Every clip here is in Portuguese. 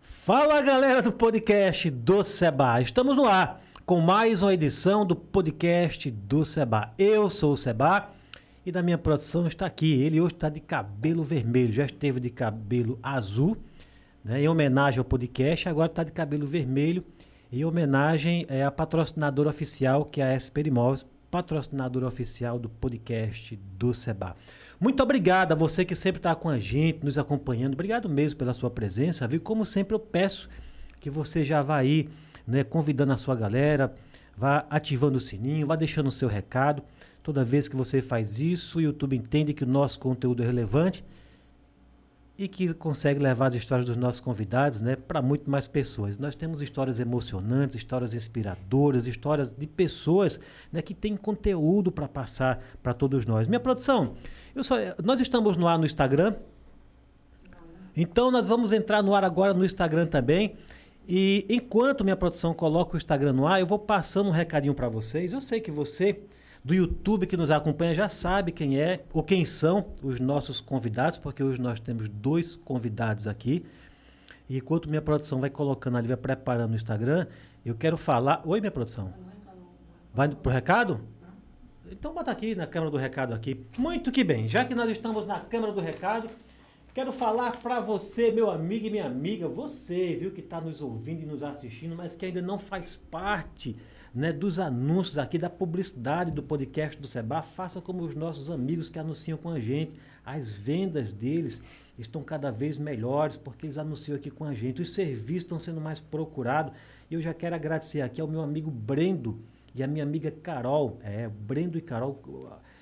Fala galera do podcast do Seba. Estamos no ar com mais uma edição do podcast do Seba. Eu sou o Seba e da minha produção está aqui. Ele hoje está de cabelo vermelho, já esteve de cabelo azul, né, em homenagem ao podcast, agora está de cabelo vermelho, em homenagem é, à patrocinadora oficial que é a SP Imóveis, patrocinadora oficial do podcast do Seba. Muito obrigado a você que sempre está com a gente, nos acompanhando. Obrigado mesmo pela sua presença, viu? Como sempre eu peço que você já vá aí, né, convidando a sua galera, vá ativando o sininho, vá deixando o seu recado. Toda vez que você faz isso, o YouTube entende que o nosso conteúdo é relevante e que consegue levar as histórias dos nossos convidados né, para muito mais pessoas. Nós temos histórias emocionantes, histórias inspiradoras, histórias de pessoas né, que têm conteúdo para passar para todos nós. Minha produção, só, nós estamos no ar no Instagram. Então nós vamos entrar no ar agora no Instagram também. E enquanto minha produção coloca o Instagram no ar, eu vou passando um recadinho para vocês. Eu sei que você do YouTube que nos acompanha já sabe quem é ou quem são os nossos convidados, porque hoje nós temos dois convidados aqui. E enquanto minha produção vai colocando ali, vai preparando o Instagram, eu quero falar. Oi, minha produção. Vai pro recado? Então bota aqui na câmera do recado aqui. Muito que bem. Já que nós estamos na câmera do recado, quero falar para você, meu amigo e minha amiga, você, viu, que está nos ouvindo e nos assistindo, mas que ainda não faz parte né, dos anúncios aqui, da publicidade do podcast do Seba, faça como os nossos amigos que anunciam com a gente. As vendas deles estão cada vez melhores porque eles anunciam aqui com a gente. Os serviços estão sendo mais procurados. E eu já quero agradecer aqui ao meu amigo Brendo e a minha amiga Carol. É, Brendo e Carol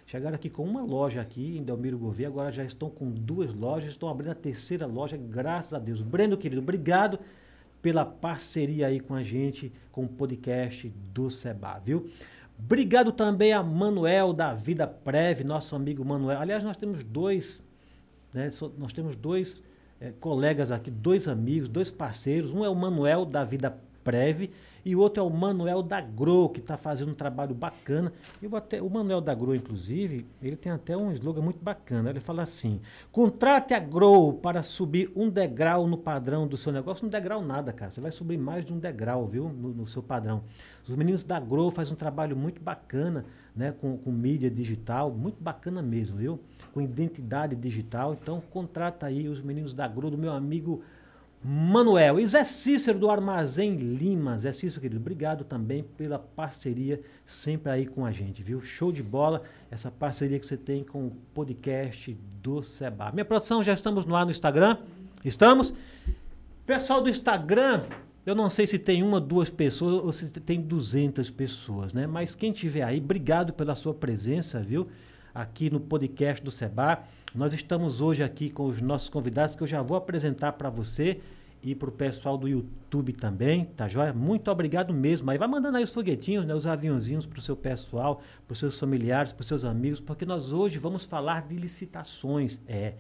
chegaram aqui com uma loja aqui em Delmiro Gouveia, agora já estão com duas lojas, estão abrindo a terceira loja, graças a Deus. Brendo, querido, obrigado pela parceria aí com a gente, com o podcast do Seba, viu? Obrigado também a Manuel da Vida Prev, nosso amigo Manuel. Aliás, nós temos dois, né, nós temos dois é, colegas aqui, dois amigos, dois parceiros. Um é o Manuel da Vida Prev e o outro é o Manuel da Gro, que está fazendo um trabalho bacana. Eu até, o Manuel da Gro, inclusive, ele tem até um slogan muito bacana. Ele fala assim: contrate a Gro para subir um degrau no padrão do seu negócio. Um degrau nada, cara. Você vai subir mais de um degrau, viu? No, no seu padrão. Os meninos da Gro fazem um trabalho muito bacana, né? Com, com mídia digital, muito bacana mesmo, viu? Com identidade digital. Então, contrata aí os meninos da Gro, do meu amigo. Manuel. E Zé Cícero do Armazém Lima. Zé Cícero, querido, obrigado também pela parceria sempre aí com a gente, viu? Show de bola essa parceria que você tem com o podcast do Seba. Minha produção, já estamos no ar no Instagram? Estamos? Pessoal do Instagram, eu não sei se tem uma, duas pessoas ou se tem 200 pessoas, né? Mas quem tiver aí, obrigado pela sua presença, viu? Aqui no podcast do Seba. Nós estamos hoje aqui com os nossos convidados que eu já vou apresentar para você e para o pessoal do YouTube também, tá joia? Muito obrigado mesmo. Aí vai mandando aí os foguetinhos, né, os aviãozinhos para o seu pessoal, para os seus familiares, para os seus amigos, porque nós hoje vamos falar de licitações. É,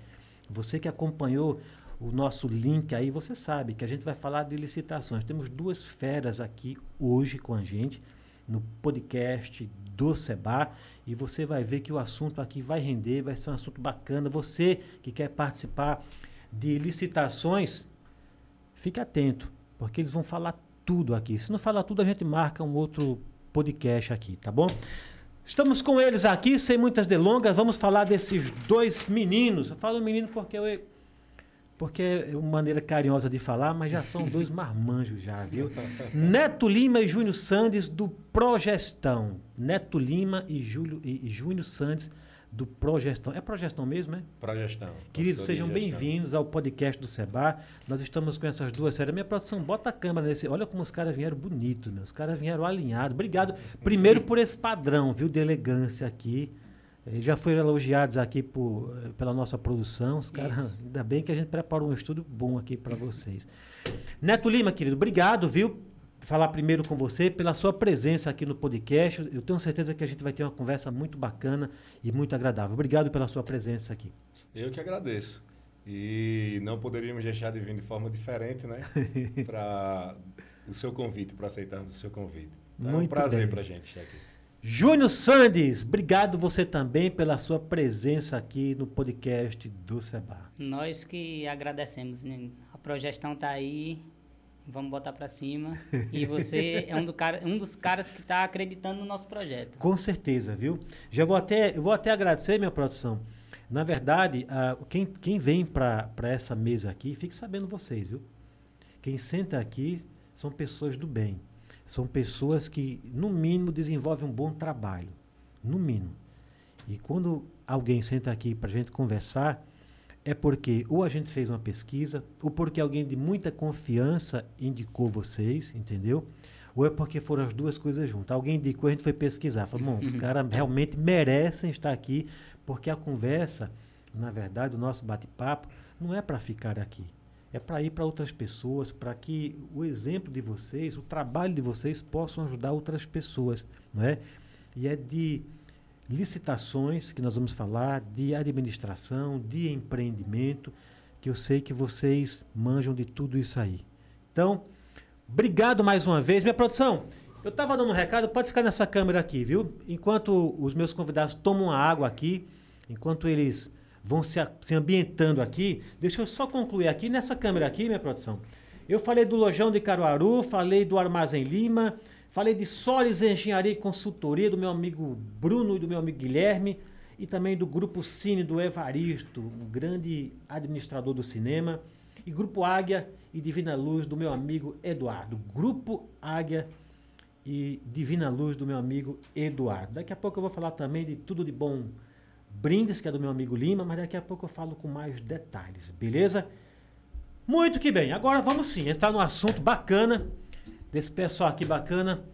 você que acompanhou o nosso link aí, você sabe que a gente vai falar de licitações. Temos duas feras aqui hoje com a gente no podcast do Seba e você vai ver que o assunto aqui vai render, vai ser um assunto bacana. Você que quer participar de licitações, Fique atento, porque eles vão falar tudo aqui. Se não falar tudo, a gente marca um outro podcast aqui, tá bom? Estamos com eles aqui, sem muitas delongas. Vamos falar desses dois meninos. Eu falo menino porque eu, porque é uma maneira carinhosa de falar, mas já são dois marmanjos já, viu? Neto Lima e Júnior Sandes do Progestão. Neto Lima e, Júlio, e, e Júnior Sandes do Progestão. É Progestão mesmo, é? Progestão. Queridos, sejam bem-vindos ao podcast do Seba. Nós estamos com essas duas séries. Minha produção, bota a câmera nesse. Olha como os caras vieram bonitos. Os caras vieram alinhados. Obrigado, primeiro, por esse padrão, viu, de elegância aqui. Eles já foram elogiados aqui por, pela nossa produção. Os caras, ainda bem que a gente preparou um estudo bom aqui para vocês. Neto Lima, querido, obrigado, viu? falar primeiro com você pela sua presença aqui no podcast. Eu tenho certeza que a gente vai ter uma conversa muito bacana e muito agradável. Obrigado pela sua presença aqui. Eu que agradeço. E não poderíamos deixar de vir de forma diferente, né? para o seu convite, para aceitarmos o seu convite. Então, muito é um prazer para a gente estar aqui. Júnior Sandes, obrigado você também pela sua presença aqui no podcast do Seba. Nós que agradecemos, né? Progestão tá aí, vamos botar para cima. E você é um, do cara, um dos caras que está acreditando no nosso projeto. Com certeza, viu? Já vou até, eu vou até agradecer minha produção. Na verdade, uh, quem, quem vem para essa mesa aqui, fique sabendo vocês, viu? Quem senta aqui são pessoas do bem. São pessoas que, no mínimo, desenvolvem um bom trabalho. No mínimo. E quando alguém senta aqui para a gente conversar, é porque ou a gente fez uma pesquisa, ou porque alguém de muita confiança indicou vocês, entendeu? Ou é porque foram as duas coisas juntas. Alguém indicou, a gente foi pesquisar. Falou, bom, os caras realmente merecem estar aqui, porque a conversa, na verdade, o nosso bate-papo, não é para ficar aqui. É para ir para outras pessoas, para que o exemplo de vocês, o trabalho de vocês possam ajudar outras pessoas, não é? E é de licitações, que nós vamos falar, de administração, de empreendimento, que eu sei que vocês manjam de tudo isso aí. Então, obrigado mais uma vez. Minha produção, eu estava dando um recado, pode ficar nessa câmera aqui, viu? Enquanto os meus convidados tomam a água aqui, enquanto eles vão se, se ambientando aqui, deixa eu só concluir aqui nessa câmera aqui, minha produção. Eu falei do Lojão de Caruaru, falei do Armazém Lima, Falei de Solis Engenharia e Consultoria do meu amigo Bruno e do meu amigo Guilherme e também do Grupo Cine do Evaristo, um grande administrador do cinema, e Grupo Águia e Divina Luz do meu amigo Eduardo. Grupo Águia e Divina Luz do meu amigo Eduardo. Daqui a pouco eu vou falar também de tudo de bom brindes, que é do meu amigo Lima, mas daqui a pouco eu falo com mais detalhes, beleza? Muito que bem. Agora vamos sim entrar no assunto bacana desse pessoal aqui bacana.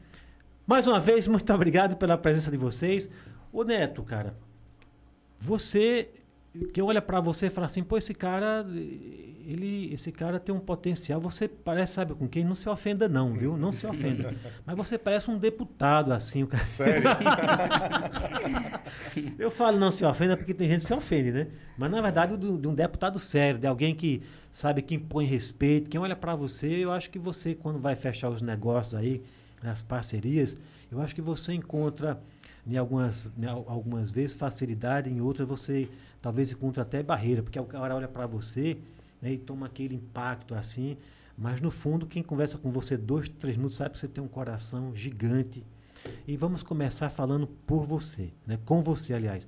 Mais uma vez, muito obrigado pela presença de vocês. Ô Neto, cara, você quem olha para você e fala assim, pô, esse cara, ele, esse cara tem um potencial. Você parece, sabe com quem? Não se ofenda não, viu? Não se ofenda. Mas você parece um deputado assim, o cara. Sério? Eu falo não se ofenda porque tem gente que se ofende, né? Mas na verdade de um deputado sério, de alguém que sabe que impõe respeito, quem olha para você, eu acho que você quando vai fechar os negócios aí, as parcerias, eu acho que você encontra em algumas, em algumas vezes facilidade, em outras você talvez encontre até barreira, porque o cara olha para você né, e toma aquele impacto assim, mas no fundo quem conversa com você dois, três minutos sabe que você tem um coração gigante. E vamos começar falando por você, né, com você, aliás.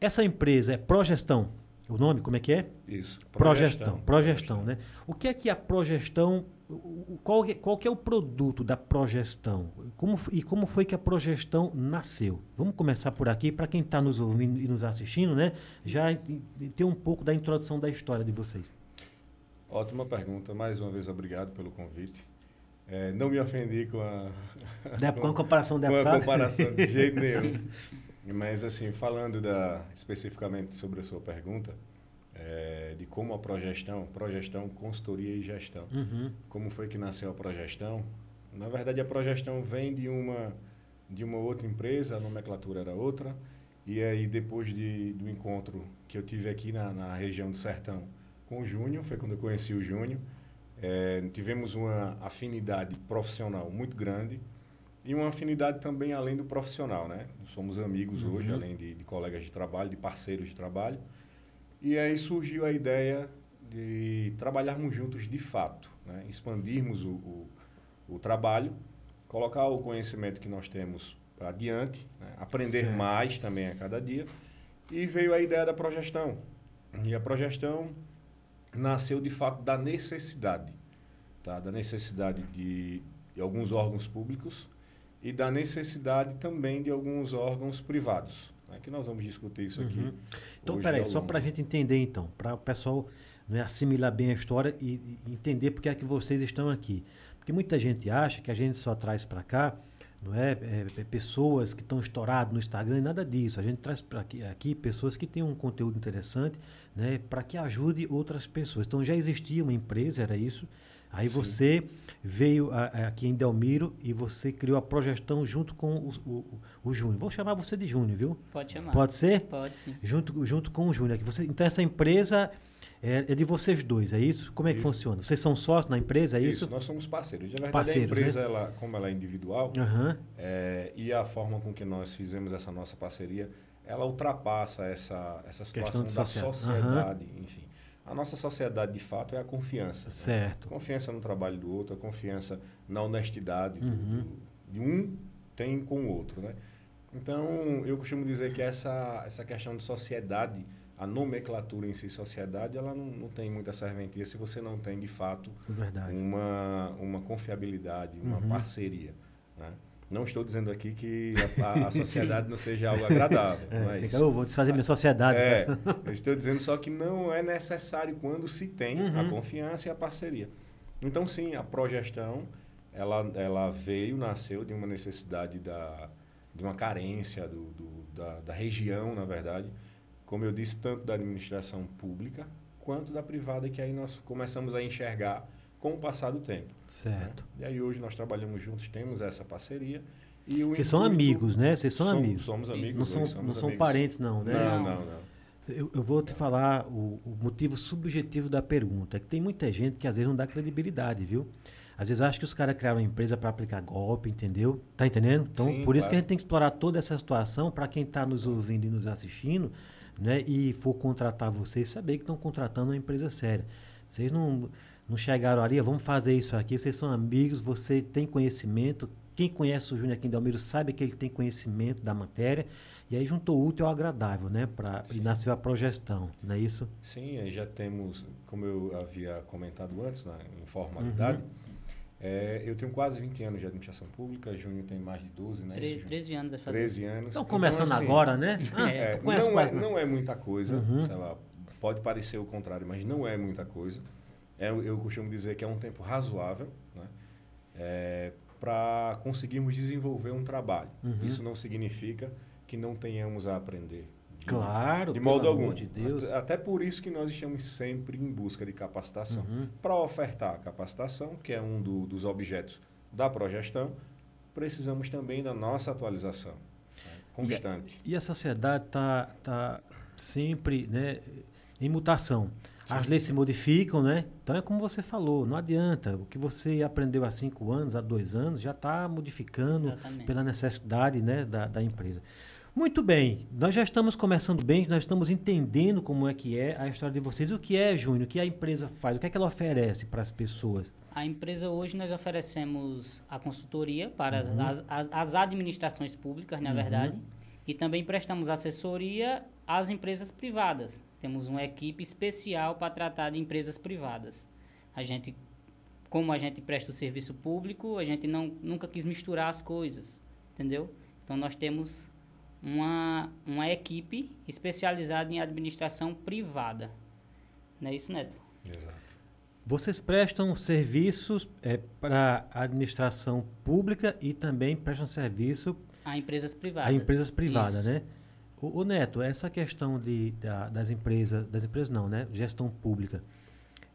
Essa empresa é Progestão. O nome, como é que é? Isso. Progestão. Progestão, progestão né? O que é que a Progestão qual, qual que é o produto da progestão? Como, e como foi que a progestão nasceu? Vamos começar por aqui, para quem está nos ouvindo e nos assistindo, né? Já ter um pouco da introdução da história de vocês. Ótima pergunta. Mais uma vez, obrigado pelo convite. É, não me ofendi com a, com a comparação da Com a comparação, de jeito nenhum. Mas, assim, falando da, especificamente sobre a sua pergunta, é, de como a progestão, progestão, consultoria e gestão. Uhum. Como foi que nasceu a progestão? Na verdade, a progestão vem de uma, de uma outra empresa, a nomenclatura era outra. E aí, depois de, do encontro que eu tive aqui na, na região do Sertão com o Júnior, foi quando eu conheci o Júnior, é, tivemos uma afinidade profissional muito grande e uma afinidade também além do profissional, né? Somos amigos uhum. hoje, além de, de colegas de trabalho, de parceiros de trabalho. E aí surgiu a ideia de trabalharmos juntos de fato, né? expandirmos o, o, o, trabalho, colocar o conhecimento que nós temos adiante, né? aprender certo. mais também a cada dia. E veio a ideia da progestão. E a progestão nasceu de fato da necessidade, tá? da necessidade de, de alguns órgãos públicos e da necessidade também de alguns órgãos privados. É que nós vamos discutir isso aqui. Uhum. Então, peraí, só para a gente entender, então, para o pessoal né, assimilar bem a história e, e entender por que é que vocês estão aqui. Porque muita gente acha que a gente só traz para cá não é, é, é, pessoas que estão estouradas no Instagram e nada disso. A gente traz para aqui, aqui, pessoas que têm um conteúdo interessante né, para que ajude outras pessoas. Então já existia uma empresa, era isso, Aí Sim. você veio a, a, aqui em Delmiro e você criou a progestão junto com o, o, o Júnior. Vou chamar você de Júnior, viu? Pode chamar. Pode ser? Pode sim. Junto, junto com o Júnior. Você, então essa empresa é, é, de vocês dois, é isso? Como é que funciona? Vocês são sócios na empresa, é isso? isso? nós somos parceiros. Na verdade, parceiros, a empresa, né? ela, como ela é individual, uhum. é, e a forma com que nós fizemos essa nossa parceria, ela ultrapassa essa, essa situação da sociedade, uhum. enfim. A nossa sociedade, de fato, é a confiança. né? Certo. Confiança no trabalho do outro, a confiança na honestidade Uhum. do- de um tem com o outro, né? Então, eu costumo dizer que essa, essa questão de sociedade, a nomenclatura em si, sociedade, ela não, não tem muita serventia se você não tem, de fato, Verdade. uma, uma confiabilidade, uma Uhum. parceria. Né? Não estou dizendo aqui que a, a- sociedade não seja algo agradável, é isso. eu vou desfazer minha sociedade. É, eu estou dizendo só que não é necessário quando se tem Uhum. a confiança e a parceria. Então, sim, a progestão, ela, ela veio, nasceu de uma necessidade da, de uma carência do, do- da, da região, na verdade, como eu disse, tanto da administração pública quanto da privada, que aí nós começamos a enxergar com o passar do tempo. né? Certo. E aí hoje nós trabalhamos juntos, temos essa parceria. E o Vocês são amigos, né? Vocês são Somos- amigos. Somos amigos. Não são, somos não são amigos. parentes, não, né? Não, Não. não. Eu, eu vou te falar o, o motivo subjetivo da pergunta. É que tem muita gente que às vezes não dá credibilidade, viu? Às vezes acha que os caras criaram uma empresa para aplicar golpe, entendeu? Tá entendendo? Então, Sim, por isso que a gente tem que explorar toda essa situação para quem está nos ouvindo e nos assistindo, né? E for contratar vocês, saber que estão contratando uma empresa séria. Vocês não, não chegaram ali, "Ah, vamos fazer isso aqui, vocês são amigos, você tem conhecimento. Quem conhece o Júnior aqui em Dalmiro sabe que ele tem conhecimento da matéria. E aí juntou o útil ao agradável, né? Pra, e nasceu a progestão, não é isso? Sim, aí já temos, como eu havia comentado antes, na informalidade, Uhum. é, eu tenho quase 20 anos de administração pública, Júnior tem mais de 12, né? Tre- isso, Júnior? 13 anos vai fazer. 13 anos. Estão começando assim, agora, né? Ah, é, não, quase é, não é muita coisa, Uhum. sei lá, pode parecer o contrário, mas não é muita coisa. É, eu costumo dizer que é um tempo razoável né? para conseguirmos desenvolver um trabalho. Uhum. Isso não significa que não tenhamos a aprender. De- Claro, de pelo modo amor algum. de Deus. Até, até por isso que nós estamos sempre em busca de capacitação. Uhum. Para ofertar a capacitação, que é um do- dos objetos da progestão, precisamos também da nossa atualização né, constante. E a sociedade está tá sempre né, em mutação. As leis se modificam, né? Então é como você falou, não adianta. O que você aprendeu há cinco anos, há dois anos, já está modificando Exatamente. pela necessidade né, da, da empresa. Muito bem, nós já estamos começando bem, nós estamos entendendo como é que é a história de vocês. O que é, Júnior? O que a empresa faz? O que é que ela oferece para as pessoas? A empresa hoje nós oferecemos a consultoria para Uhum. as, as- as administrações públicas, na verdade, e também prestamos assessoria às empresas privadas. Temos uma equipe especial para tratar de empresas privadas. A gente, como a gente presta o serviço público, a gente não, nunca quis misturar as coisas, entendeu? Então nós temos uma, uma equipe especializada em administração privada. Não é isso, Neto? Exato. Vocês prestam serviços para a administração pública e também prestam serviço A empresas privadas. a empresas privadas, Isso. né? O, Neto, essa questão de, da- das empresas, das empresas não, né? Gestão pública,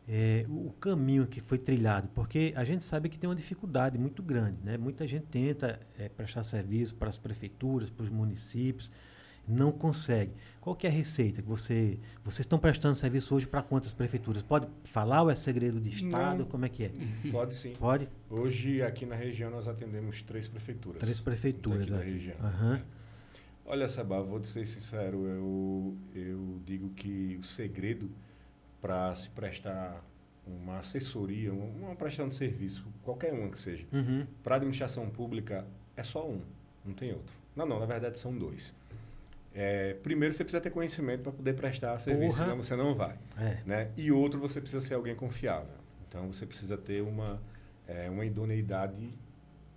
é, o caminho que foi trilhado, porque a gente sabe que tem uma dificuldade muito grande, né? Muita gente tenta é, prestar serviço para as prefeituras, para os municípios, não consegue. Qual que é a receita que você, vocês estão prestando serviço hoje para quantas prefeituras? Pode falar ou é segredo de estado? Não. Como é que é? Pode sim. Pode? Hoje, aqui na região, nós atendemos três prefeituras. Três prefeituras daqui da aqui. região. Olha, Seba, vou te ser sincero, eu, eu digo que o segredo para se prestar uma assessoria, uma, uma prestação de serviço, qualquer uma que seja, Uhum. para a administração pública é só um, não tem outro. Não, não, na verdade são dois. É, primeiro, você precisa ter conhecimento para poder prestar serviço, Porra. senão você não vai. É. Né? E outro, você precisa ser alguém confiável. Então, você precisa ter uma, é, uma idoneidade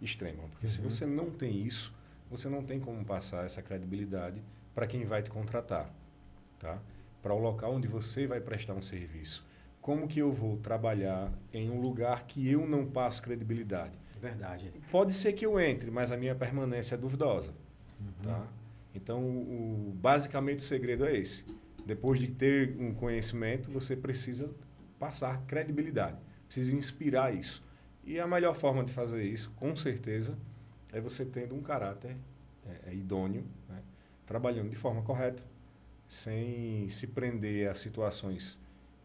extrema. Porque se Uhum. você não tem isso, você não tem como passar essa credibilidade para quem vai te contratar. Tá? Para o local onde você vai prestar um serviço. Como que eu vou trabalhar em um lugar que eu não passo credibilidade? Verdade. Pode ser que eu entre, mas a minha permanência é duvidosa. Uhum. Tá? Então, o, basicamente, o segredo é esse. Depois de ter um conhecimento, você precisa passar credibilidade. Precisa inspirar isso. E a melhor forma de fazer isso, com certeza, é você tendo um caráter é, é, idôneo, né? trabalhando de forma correta, sem se prender a situações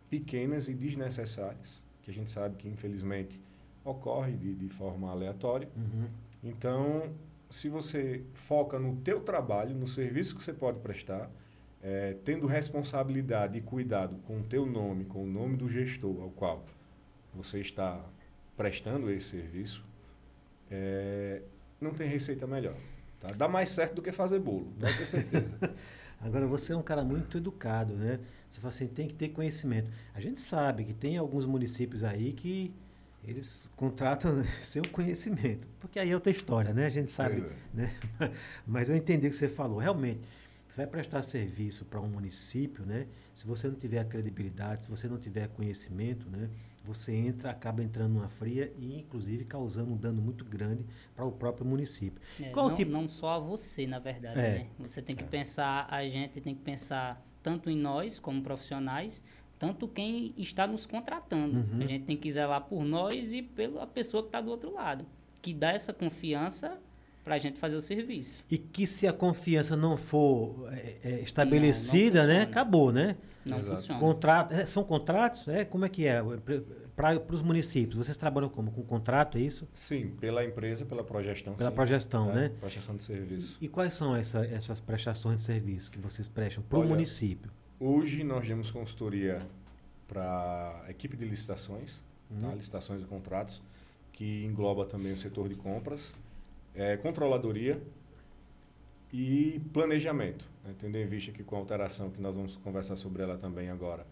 pequenas e desnecessárias, que a gente sabe que, infelizmente, ocorre de, de forma aleatória. Uhum. Então, se você foca no teu trabalho, no serviço que você pode prestar, é, tendo responsabilidade e cuidado com o teu nome, com o nome do gestor ao qual você está prestando esse serviço, é, não tem receita melhor. Tá? Dá mais certo do que fazer bolo, pode ter certeza. Agora, você é um cara muito educado, né? Você fala assim, tem que ter conhecimento. A gente sabe que tem alguns municípios aí que eles contratam seu conhecimento. Porque aí é outra história, né? A gente sabe. Pois Né? Mas eu entendi o que você falou. Realmente, você vai prestar serviço para um município, né? Se você não tiver credibilidade, se você não tiver conhecimento, né? Você entra, acaba entrando numa fria e, inclusive, causando um dano muito grande para o próprio município. É, Qual não, tipo- não só a você, na verdade, É. né? Você tem que pensar, a gente tem que pensar tanto em nós como profissionais, tanto quem está nos contratando. Uhum. A gente tem que zelar por nós e pela pessoa que está do outro lado, que dá essa confiança para a gente fazer o serviço. E que se a confiança não for é, é, estabelecida, Não, não né? Acabou, né? Não Exato. funciona. Contrato, é, são contratos? É, como é que é? Para os municípios, vocês trabalham como? Com contrato, é isso? Sim, pela empresa, pela progestão. Pela sim. progestão, É, né? Prestação de serviço. E quais são essa- essas prestações de serviço que vocês prestam para o município? Hoje nós demos consultoria para a equipe de licitações, tá? Uhum. licitações e contratos, que engloba também o setor de compras, é, controladoria e planejamento. Né? Tendo em vista que com a alteração, que nós vamos conversar sobre ela também agora,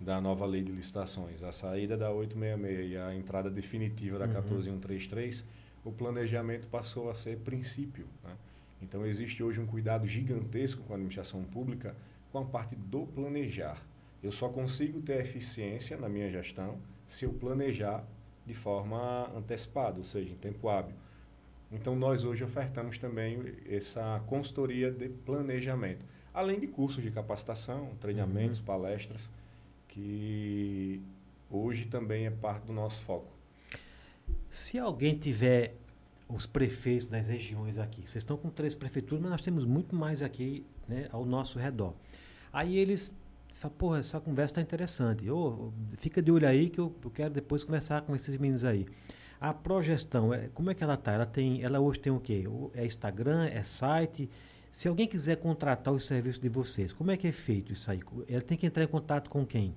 da nova lei de licitações, a saída da 866 e a entrada definitiva da Uhum. 14133, o planejamento passou a ser princípio. Né? Então existe hoje um cuidado gigantesco com a administração pública com a parte do planejar. Eu só consigo ter eficiência na minha gestão se eu planejar de forma antecipada, ou seja, em tempo hábil. Então nós hoje ofertamos também essa consultoria de planejamento, além de cursos de capacitação, treinamentos, Uhum. palestras, que hoje também é parte do nosso foco. Se alguém tiver os prefeitos das regiões aqui, vocês estão com três prefeituras, mas nós temos muito mais aqui né, ao nosso redor. Aí eles falam, porra, essa conversa está interessante. Ô, fica de olho aí que eu, eu quero depois conversar com esses meninos aí. A progestão, é, como é que ela tá? Ela tem, ela hoje tem o quê? É Instagram, é site. Se alguém quiser contratar os serviços de vocês, como é que é feito isso aí? Ela tem que entrar em contato com quem?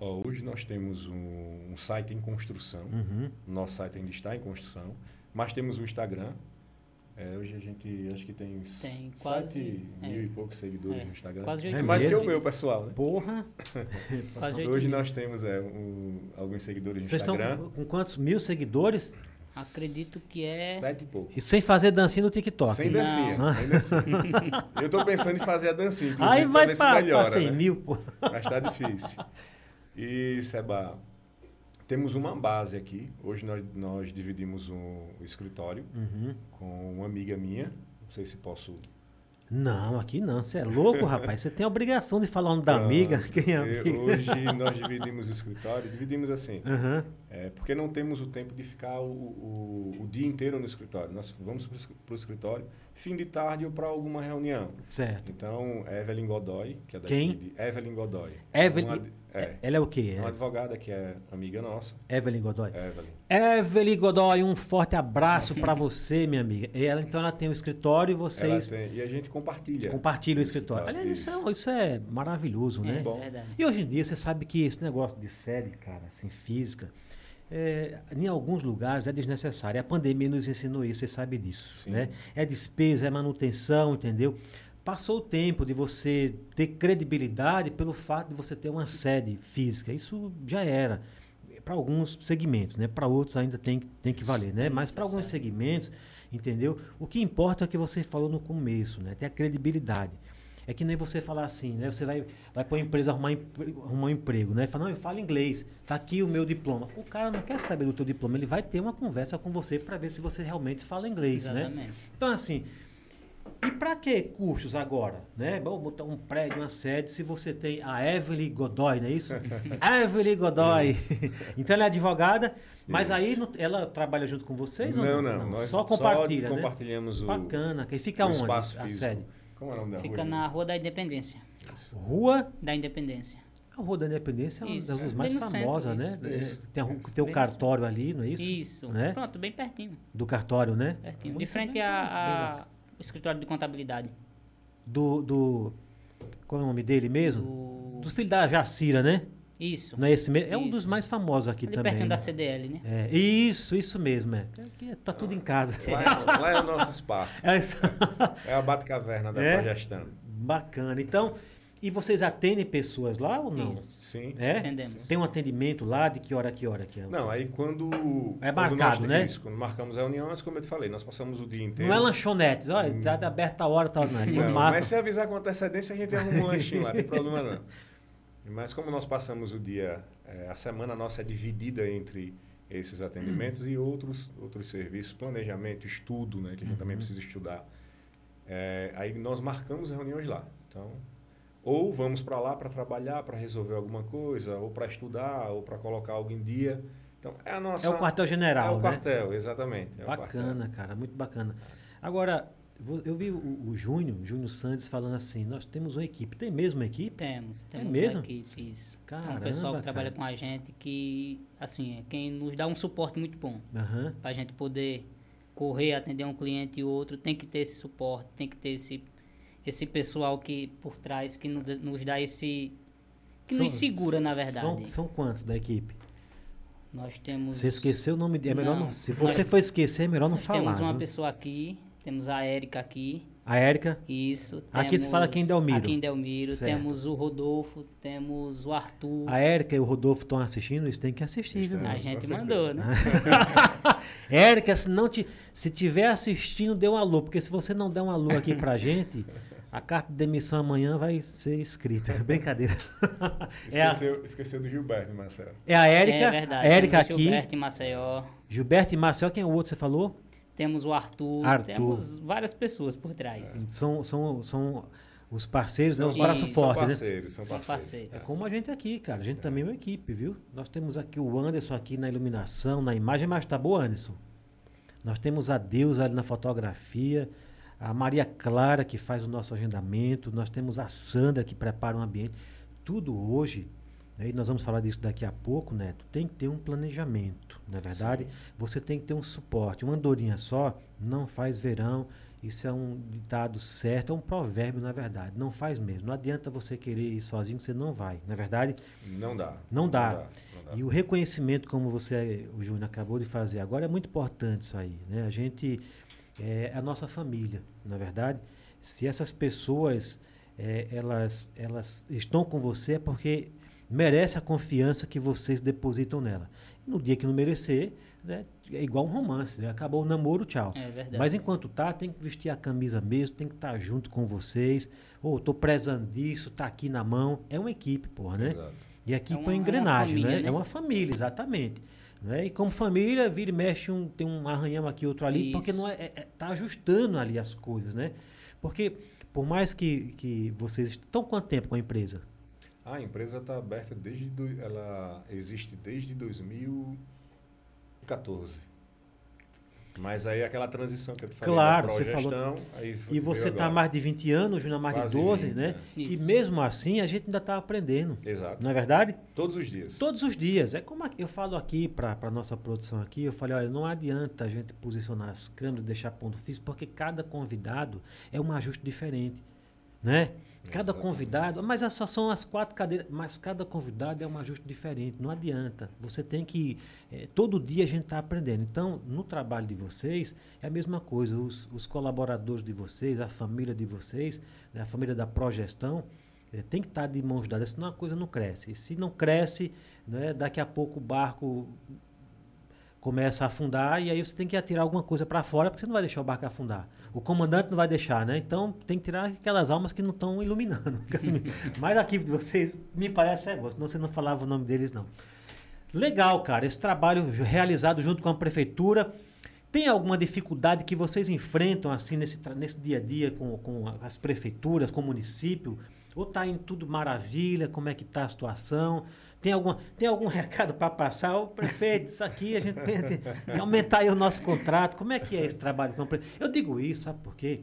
Ó, hoje nós temos um, um site em construção, Uhum. nosso site ainda está em construção, mas temos o Instagram. É, hoje a gente acho que tem, Tem quase, sete é. mil e poucos seguidores É, no Instagram. quase É é mais do que o meu, pessoal, né? Porra! Hoje mil. nós temos é, um- alguns seguidores no Vocês estão Instagram. com, com quantos mil seguidores? Acredito que é. Sete e pouco. E sem fazer dancinha no TikTok. Sem né? dancinha, Não. sem dancinha. Eu tô pensando em fazer a dancinha, Aí vai pra 100 né? mil, pô. Mas tá difícil. E, Seba, temos uma base aqui. Hoje nós, nós dividimos o, o escritório Uhum. com uma amiga minha. Não sei se posso... Não, aqui não. Você é louco, rapaz. Você tem a obrigação de falar o nome da Não, amiga. Quem é amiga? Hoje nós dividimos o escritório. Dividimos assim. Aham. É, porque não temos o tempo de ficar o, o, o dia inteiro no escritório. Nós vamos para o escritório fim de tarde ou para alguma reunião. Certo. Então, Evelyn Godoy, que é daqui Quem? de Evelyn Godoy. Evelyn- Uma, é, Ela é o quê? é uma advogada que é amiga nossa, Evelyn Godoy. Evelyn. Evelyn Godoy, um forte abraço pra você, minha amiga. Ela, então, ela tem o escritório e Ela vocês tem, e a gente compartilha. compartilham o escritório. escritório, Aliás, isso isso. é, isso é maravilhoso, né? É, Bom. E hoje em dia, você sabe que esse negócio de série, cara, assim, física, é, em alguns lugares é desnecessário. A pandemia nos ensinou isso, você sabe disso. Sim. Né? É despesa, é manutenção, entendeu? Passou o tempo de você ter credibilidade pelo fato de você ter uma sede física. Isso já era. Para alguns segmentos, né? Para outros ainda tem, tem que valer, né? Mas para alguns segmentos, entendeu? O que importa é o que você falou no começo, né? Ter a credibilidade. É que nem você falar assim, né? Você vai, vai para uma empresa arrumar, arrumar um emprego, né? Fala, não, eu falo inglês, tá aqui o meu diploma. O cara não quer saber do teu diploma, ele vai ter uma conversa com você para ver se você realmente fala inglês, né? Exatamente. Então, assim, e para que cursos agora? Né? Vamos botar um prédio, uma sede, se você tem a Evelyn Godoy, não é isso? Evelyn Godoy. então ela é advogada, mas Isso. aí não- ela trabalha junto com vocês? ou Não, não, nós só compartilha, né? compartilhamos o, Bacana. E fica onde espaço a físico. sede? Como é o nome da Fica rua? na Rua da Independência. Rua, Da Independência. a Rua da Independência é uma Isso, das ruas mais famosas, isso, né? isso, É, tem, a isso. tem o cartório ali, não é isso? Isso. Né? Pronto, bem pertinho. Do cartório, né? pertinho. Muito De frente bem, a- bem a- bacana. o escritório de contabilidade. Do, do, Qual é o nome dele mesmo? Do... Do filho da Jacira, né? Isso. Não é esse mesmo? É um dos mais famosos aqui Ali também. pertinho da né? CDL, né? É, isso, isso mesmo. É. Aqui tá tudo em casa. Lá, é- lá é o nosso espaço. É, É a Bate-Caverna da É? Progestão. bacana. Então, e vocês atendem pessoas lá ou não? Isso. Sim. É? Entendemos. Tem um atendimento lá de que hora a que hora que é? Não, aí quando. É quando marcado, nós, né? Isso, quando marcamos reuniões, como eu te falei, nós passamos o dia inteiro. Não é lanchonetes, olha, tá aberto a hora, tal, não. é. Quando Não, marca- mas se avisar com antecedência, a gente arruma um lanchinho lá, não tem problema não. Mas como nós passamos o dia, eh, a semana nossa é dividida entre esses atendimentos e outros, outros serviços, planejamento, estudo, né, que a gente também precisa estudar. Eh, aí nós marcamos reuniões lá. Então, ou vamos para lá para trabalhar, para resolver alguma coisa, ou para estudar, ou para colocar algo em dia. Então, é a nossa... É o quartel-general, É o né? quartel, exatamente. é Bacana, cara, muito bacana. Agora, vo- eu vi o, o Júnior, Júnior Santos, falando assim: nós temos uma equipe. Tem mesmo uma equipe? Temos, temos mesmo? uma equipe, isso. Tem Caramba, um pessoal que trabalha cara. com a gente que, assim, é quem nos dá um suporte muito bom. Aham. Para a gente poder correr, atender um cliente e outro, tem que ter esse suporte, tem que ter esse, esse pessoal que por trás que nos, nos dá esse. que nos São- segura, na são- verdade. São, quantos da equipe? Nós temos. Você esqueceu o nome dele. É melhor não, Não. se você for esquecer, é melhor não Nós falar. temos uma pessoa aqui, temos a Érica aqui. A Érica. Isso. Aqui se fala aqui em temos- Delmiro. Aqui em Delmiro. Certo. Temos o Rodolfo, temos o Arthur. A Érica e o Rodolfo estão assistindo, eles têm que assistir, viu? A gente mandou, né? Érica, se não te, se tiver assistindo, dê um alô, porque se você não der um alô aqui pra gente, a carta de demissão amanhã vai ser escrita. Brincadeira. é, a, Esqueceu, esqueceu do Gilberto, Marcelo. é a Érica, é verdade. Érica aqui, Gilberto em Maceió. Gilberto e Marcel, quem é o outro você falou? Temos o Arthur, Arthur. Temos várias pessoas por trás. São, são, são os parceiros, né? os braços São fortes, são né? parceiros, são São parceiros. parceiros. É como a gente aqui, cara. A gente também é uma equipe, viu? Nós temos aqui o Anderson aqui na iluminação, na imagem, mas tá boa, Anderson. Nós temos a Deus ali na fotografia, a Maria Clara que faz o nosso agendamento, nós temos a Sandra que prepara o ambiente. Tudo hoje, aí nós vamos falar disso daqui a pouco, Neto, tem que ter um planejamento, na é verdade. Você tem que ter um suporte. Uma andorinha só não faz verão. Isso é um ditado certo, é um provérbio, na verdade. Não faz mesmo. Não adianta você querer ir sozinho, você não vai. Na verdade, Não dá. Não dá. não dá. e o reconhecimento, como você, o Júnior, acabou de fazer agora, é muito importante isso aí. Né? A gente é a nossa família, na verdade. Se essas pessoas é, elas, elas estão com você é porque merece a confiança que vocês depositam nela. No dia que não merecer, né, é igual um romance. Né? Acabou o namoro, tchau. É verdade. Mas enquanto tá, tem que vestir a camisa mesmo, tem que estar junto com vocês. Ou tô prezando disso, tá aqui na mão. É uma equipe, porra, né? Exato. E aqui É uma- põe é uma engrenagem, família, né? né? É uma família, exatamente. Né? E como família, vira e mexe, um, tem um arranhão aqui, outro ali, porque Isso. não é, é- é- tá ajustando ali as coisas, né? Porque por mais que, que vocês estão quanto tempo com a empresa? A empresa está aberta desde. do- ela existe desde 2014. Mas aí aquela transição que eu te falei Claro, da você falou- E você está há agora. mais de 20 anos, há mais Quase de 12, 20, né? é. E mesmo assim, a gente ainda está aprendendo. Exato. Não é verdade? Todos os dias. Todos os dias. É como eu falo aqui para a nossa produção aqui, eu falei, olha, não adianta a gente posicionar as câmeras, deixar ponto físico, porque cada convidado é um ajuste diferente, né? Cada Exatamente. convidado, mas é só são as quatro cadeiras, mas cada convidado é um ajuste diferente, não adianta. Você tem que, eh, todo dia a gente está aprendendo. Então, no trabalho de vocês, é a mesma coisa, os, os colaboradores de vocês, a família de vocês, né, a família da Progestão, eh, tem que estar de mãos dadas, senão a coisa não cresce. E se não cresce, né, daqui a pouco o barco começa a afundar e aí você tem que atirar alguma coisa para fora porque você não vai deixar o barco afundar. O comandante não vai deixar, né? Então tem que tirar aquelas almas que não estão iluminando. Mas aqui de vocês me parece é senão você não falava o nome deles não. Legal, cara, esse trabalho realizado junto com a prefeitura. Tem alguma dificuldade que vocês enfrentam assim nesse, nesse dia a dia com, com as prefeituras, com o município? Ou tá em tudo maravilha? Como é que tá a situação? Tem, alguma, tem algum recado para passar? Ô, prefeito, isso aqui a gente tem, tem que aumentar aí o nosso contrato. Como é que é esse trabalho Eu digo isso, sabe por quê?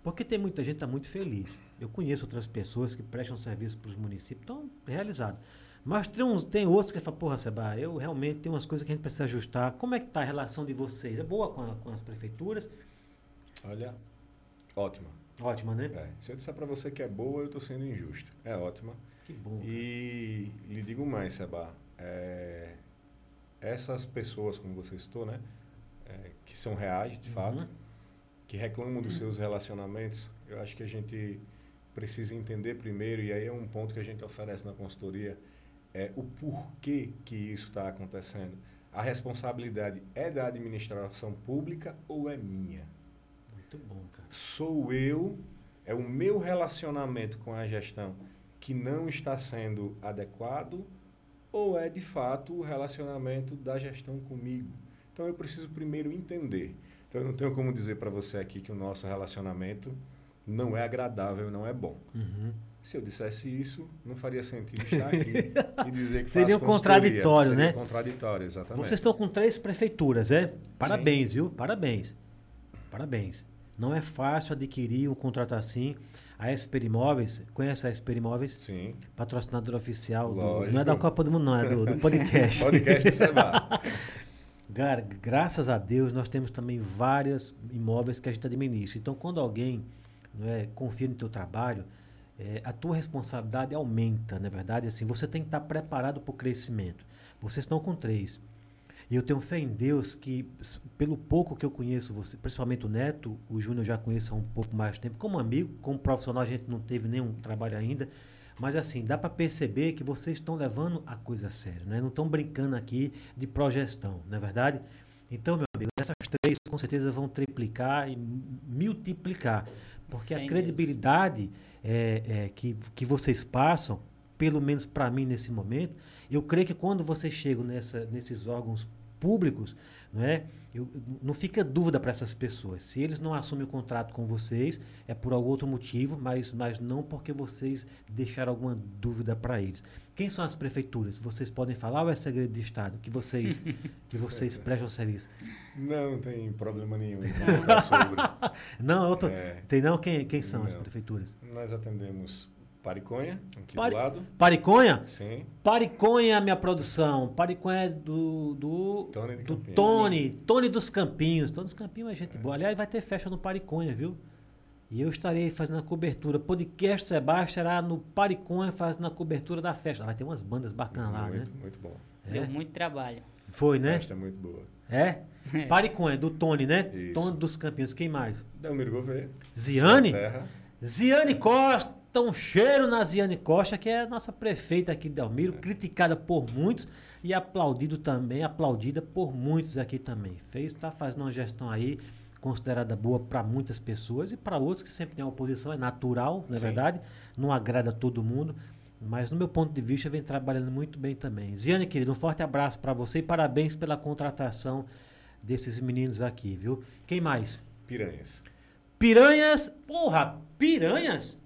Porque tem muita gente que está muito feliz. Eu conheço outras pessoas que prestam serviço para os municípios, estão realizados. Mas tem, uns, tem outros que falam, porra, Seba, eu realmente tenho umas coisas que a gente precisa ajustar. Como é que está a relação de vocês? É boa com, a- com as prefeituras? Olha, ótima. Ótima, né? É, se eu disser para você que é boa, eu estou sendo injusto. É ótima. Que bom. E lhe digo mais, Seba, é, essas pessoas, como você citou, né, é, que são reais, de Uhum. fato, que reclamam dos seus relacionamentos, eu acho que a gente precisa entender primeiro, e aí é um ponto que a gente oferece na consultoria, é o porquê que isso está acontecendo. A responsabilidade é da administração pública ou é minha? Muito bom, cara. Sou eu, é o meu relacionamento com a gestão que não está sendo adequado ou é de fato o relacionamento da gestão comigo? Então eu preciso primeiro entender. Então eu não tenho como dizer para você aqui que o nosso relacionamento não é agradável, não é bom. Uhum. Se eu dissesse isso, não faria sentido estar aqui e dizer que Seria um contraditório, né? Seria contraditório, exatamente. Vocês estão com três prefeituras, é? Parabéns, viu? Parabéns. Parabéns. Não é fácil adquirir um contrato assim. A Esper Imóveis, conhece a Esper Imóveis? Sim. Patrocinadora oficial. do- não é da Copa do Mundo, não, é do, do podcast. Podcast do Seba. Cara, graças a Deus, nós temos também vários imóveis que a gente administra. Então, quando alguém não é, confia no teu trabalho, é, a tua responsabilidade aumenta, na é verdade. Assim, você tem que estar preparado para o crescimento. Vocês estão com três. E eu tenho fé em Deus que, pelo pouco que eu conheço você, principalmente o Neto, o Júnior já conheço há um pouco mais de tempo, como amigo, como profissional a gente não teve nenhum trabalho ainda, mas assim, dá para perceber que vocês estão levando a coisa a sério, né? não estão brincando aqui de projeção, não é verdade? Então, meu amigo, essas três com certeza vão triplicar e multiplicar, porque a credibilidade é, é, que, que vocês passam, pelo menos para mim nesse momento, eu creio que quando vocês chegam nessa, nesses órgãos públicos, não é? Eu, não fica dúvida para essas pessoas. Se eles não assumem o contrato com vocês, é por algum outro motivo, mas, mas não porque vocês deixaram alguma dúvida para eles. Quem são as prefeituras? Vocês podem falar ou é segredo de Estado que vocês, que vocês prestam serviço? Não, não tem problema nenhum em sobre. Não, eu tô, É. tem não? Quem, quem são as Não. prefeituras? Nós atendemos Pariconha, aqui Pari- do lado. Pariconha? Sim. Pariconha, minha produção. Pariconha é do, do, Tony de do Campinhos. Tony. Tony dos Campinhos. Tony dos Campinhos é gente boa. Aliás, vai ter festa no Pariconha, viu? E eu estarei fazendo a cobertura. Podcast Sebastião estará no Pariconha fazendo a cobertura da festa. Vai ter umas bandas bacanas lá, né? muito, muito bom. Deu É? muito trabalho. Foi, né? Festa muito boa. É? Pariconha, do Tony, né? Isso. Tony dos Campinhos. Quem mais? Delmiro Gouveia. Ziane? Ziane Costa, um cheiro na Ziane Costa, que é a nossa prefeita aqui de Delmiro, criticada por muitos e aplaudido também, aplaudida por muitos aqui também. Fez, está fazendo uma gestão aí considerada boa para muitas pessoas e para outros que sempre tem a oposição, é natural, não é verdade? Não agrada a todo mundo. Mas, no meu ponto de vista, vem trabalhando muito bem também. Ziane, querido, um forte abraço para você e parabéns pela contratação desses meninos aqui, viu? Quem mais? Piranhas. Piranhas. Porra, piranhas?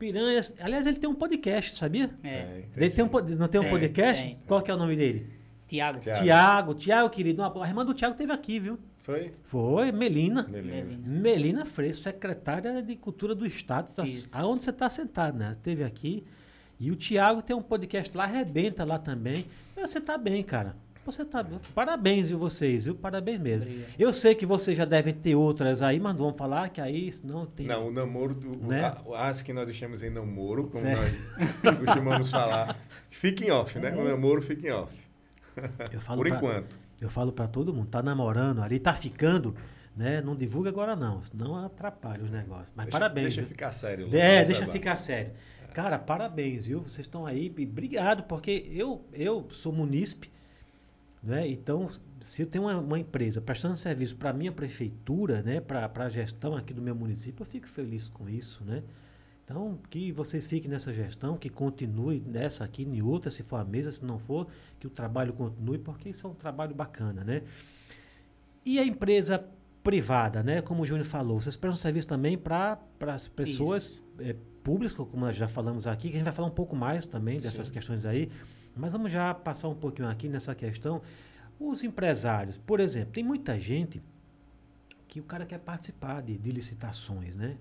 Piranhas. Aliás, ele tem um podcast, sabia? É. Tem, Ele tem um, não tem um Tem, podcast? tem. Qual que é o nome dele? Tiago. Tiago. Tiago. Querido. A irmã do Tiago teve aqui, viu? Foi? Foi, Melina. Melina. Melina. Melina Freire, secretária de Cultura do Estado. Tá, aonde você está sentado, né? Esteve aqui. E o Tiago tem um podcast lá, arrebenta lá também. E você tá bem, cara. Você tá. Parabéns, viu, vocês, viu? Parabéns mesmo. Obrigado. Eu sei que vocês já devem ter outras aí, mas não vamos falar que aí não tem. Não, o namoro do. Né? a- As que nós chamamos em namoro, como Certo. nós costumamos falar. Fica em off, né? O namoro fica em off. Eu falo Por pra- enquanto. Eu falo pra todo mundo, tá namorando ali, tá ficando, né? Não divulga agora não, senão atrapalha os negócios. Mas Deixa- parabéns. Deixa viu? ficar sério. É, Lucas, deixa Seba. ficar sério. Cara, parabéns, viu? Vocês estão aí, obrigado, porque eu, eu sou munícipe, né? Então, se eu tenho uma, uma empresa prestando serviço para minha prefeitura, né? Para a gestão aqui do meu município, eu fico feliz com isso, né? Então, que vocês fiquem nessa gestão, que continue nessa aqui, em outra, se for a mesa, se não for, que o trabalho continue, porque isso é um trabalho bacana, né? E a empresa privada, né? Como o Júnior falou, vocês prestam serviço também para as pessoas é, públicas, como nós já falamos aqui, que a gente vai falar um pouco mais também dessas Sim. questões aí. Mas vamos já passar um pouquinho aqui nessa questão. Os empresários, por exemplo, tem muita gente que o cara quer participar de, de licitações, né?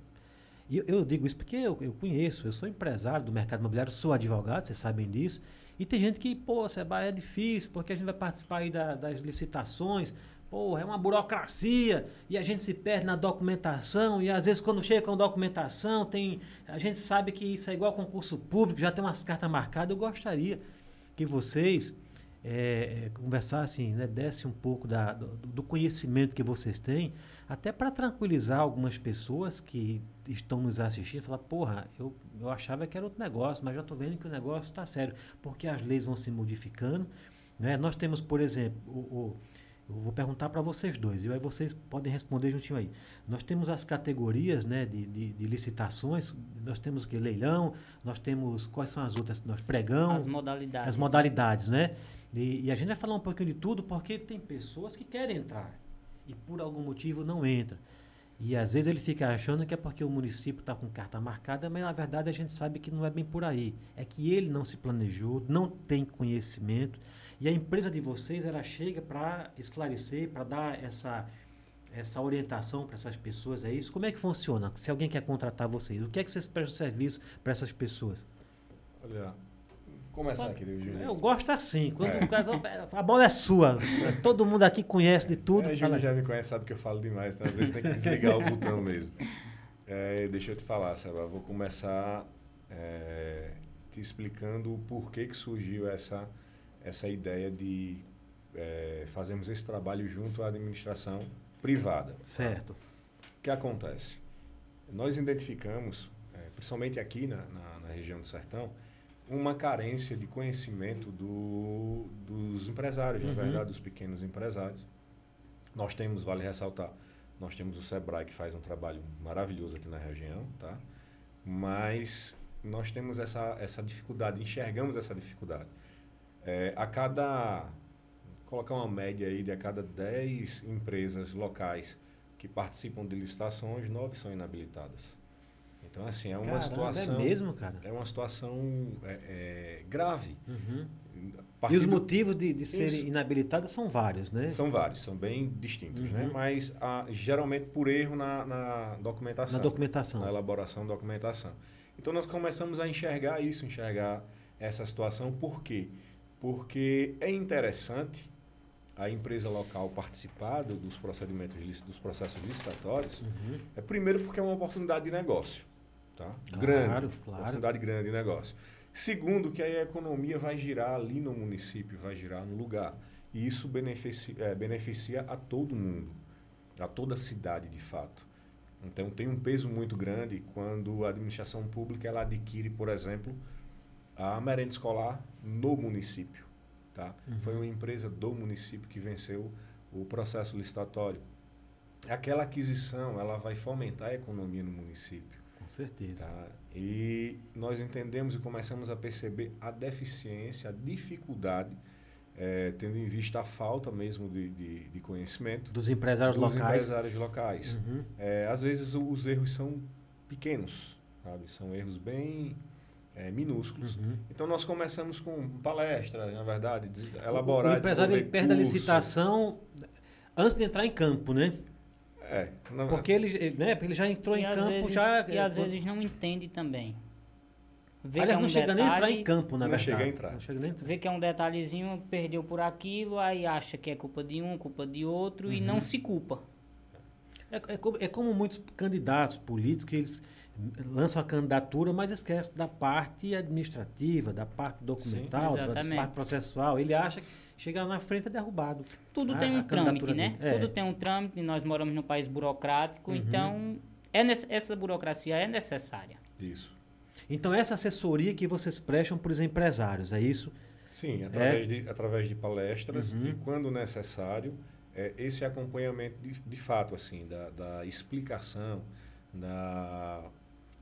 E eu, digo isso porque eu, eu conheço, eu sou empresário do mercado imobiliário, sou advogado, vocês sabem disso. E tem gente que, pô, Seba, é difícil, porque a gente vai participar aí da- das licitações. Porra, é uma burocracia e a gente se perde na documentação e às vezes quando chega com documentação tem a gente sabe que isso é igual concurso público, já tem umas cartas marcadas. Eu gostaria que vocês é, conversassem, né, dessem um pouco da, do, do conhecimento que vocês têm, até para tranquilizar algumas pessoas que estão nos assistindo, falar, porra, eu, eu achava que era outro negócio, mas já estou vendo que o negócio está sério, porque as leis vão se modificando. Né? Nós temos, por exemplo, o, o eu vou perguntar para vocês dois, e aí vocês podem responder juntinho aí. Nós temos as categorias né, de, de, de licitações, nós temos o que? Leilão, nós temos. Quais são as outras? Nós pregão. As modalidades. As modalidades, né? E, e, a gente vai falar um pouquinho de tudo porque tem pessoas que querem entrar e por algum motivo não entra. E às vezes ele fica achando que é porque o município está com carta marcada, mas na verdade a gente sabe que não é bem por aí. É que ele não se planejou, não tem conhecimento e a empresa de vocês, ela chega para esclarecer, para dar essa, essa orientação para essas pessoas, é isso? Como é que funciona? Se alguém quer contratar vocês, o que é que vocês prestam serviço para essas pessoas? Olha, começar aqui, Júnior. Eu gosto assim. Quando é. A bola é sua. Todo mundo aqui conhece de tudo. É, Júnior já me conhece, sabe que eu falo demais, então às vezes tem que desligar o botão mesmo. É, deixa eu te falar, Seba. Vou começar é, te explicando o porquê que surgiu essa essa ideia de é, fazermos esse trabalho junto à administração privada. Certo. O que acontece? Nós identificamos, é, principalmente aqui na, na, na, região do Sertão, uma carência de conhecimento do, dos empresários, uhum. na verdade, dos pequenos empresários. Nós temos, vale ressaltar, nós temos o Sebrae que faz um trabalho maravilhoso aqui na região, tá? Mas nós temos essa, essa dificuldade, enxergamos essa dificuldade. É, a cada. Colocar uma média aí de a cada 10 empresas locais que participam de licitações, 9 são inabilitadas. Então, assim, é uma Caramba, é situação. É mesmo, cara? É uma situação é, é, grave. Uhum. E os motivos de, de serem inabilitadas são vários, né? São vários, são bem distintos, né? uhum. né? Mas a, geralmente por erro na, na documentação. Na documentação. Na elaboração da documentação. Então nós começamos a enxergar isso, enxergar essa situação. Por quê? Porque porque é interessante a empresa local participar dos procedimentos dos processos licitatórios. Uhum. É primeiro porque é uma oportunidade de negócio, tá? Claro, grande, claro. oportunidade grande de negócio. Segundo, que aí a economia vai girar ali no município, vai girar no lugar. E isso beneficia, é, beneficia a todo mundo, a toda a cidade, de fato. Então, tem um peso muito grande quando a administração pública ela adquire, por exemplo, a merenda escolar no município. Tá? Uhum. Foi uma empresa do município que venceu o processo licitatório. Aquela aquisição ela vai fomentar a economia no município. Com certeza. Tá? E nós entendemos e começamos a perceber a deficiência, a dificuldade, é, tendo em vista a falta mesmo de, de, de conhecimento dos empresários dos locais. empresários locais. Uhum. É, às vezes os erros são pequenos, sabe? São erros bem é, minúsculos. Uhum. Então nós começamos com palestras, na verdade, de elaborar. O, empresário ele perde a licitação antes de entrar em campo, né? É. Não, Porque ele, né, ele já entrou e em campo vezes, já. E às vezes não entende também. Vê Aliás, é um não chega detalhe, nem a entrar em campo, na não verdade. Chega a entrar. Não chega nem a entrar. Vê que é um detalhezinho, perdeu por aquilo, aí acha que é culpa de um, culpa de outro uhum. e não se culpa. É, é, é como muitos candidatos políticos, eles lança a candidatura, mas esquece da parte administrativa, da parte documental, Sim, da parte processual. Ele acha que chegar na frente é derrubado. Tudo tem um trâmite, né? É. Tudo tem um trâmite, nós moramos num país burocrático, uhum. então é essa burocracia é necessária. Isso. Então essa assessoria que vocês prestam para os empresários, é isso? Sim, através, é. de, através de palestras uhum. e, quando necessário, é, esse acompanhamento de, de fato, assim, da, da explicação, da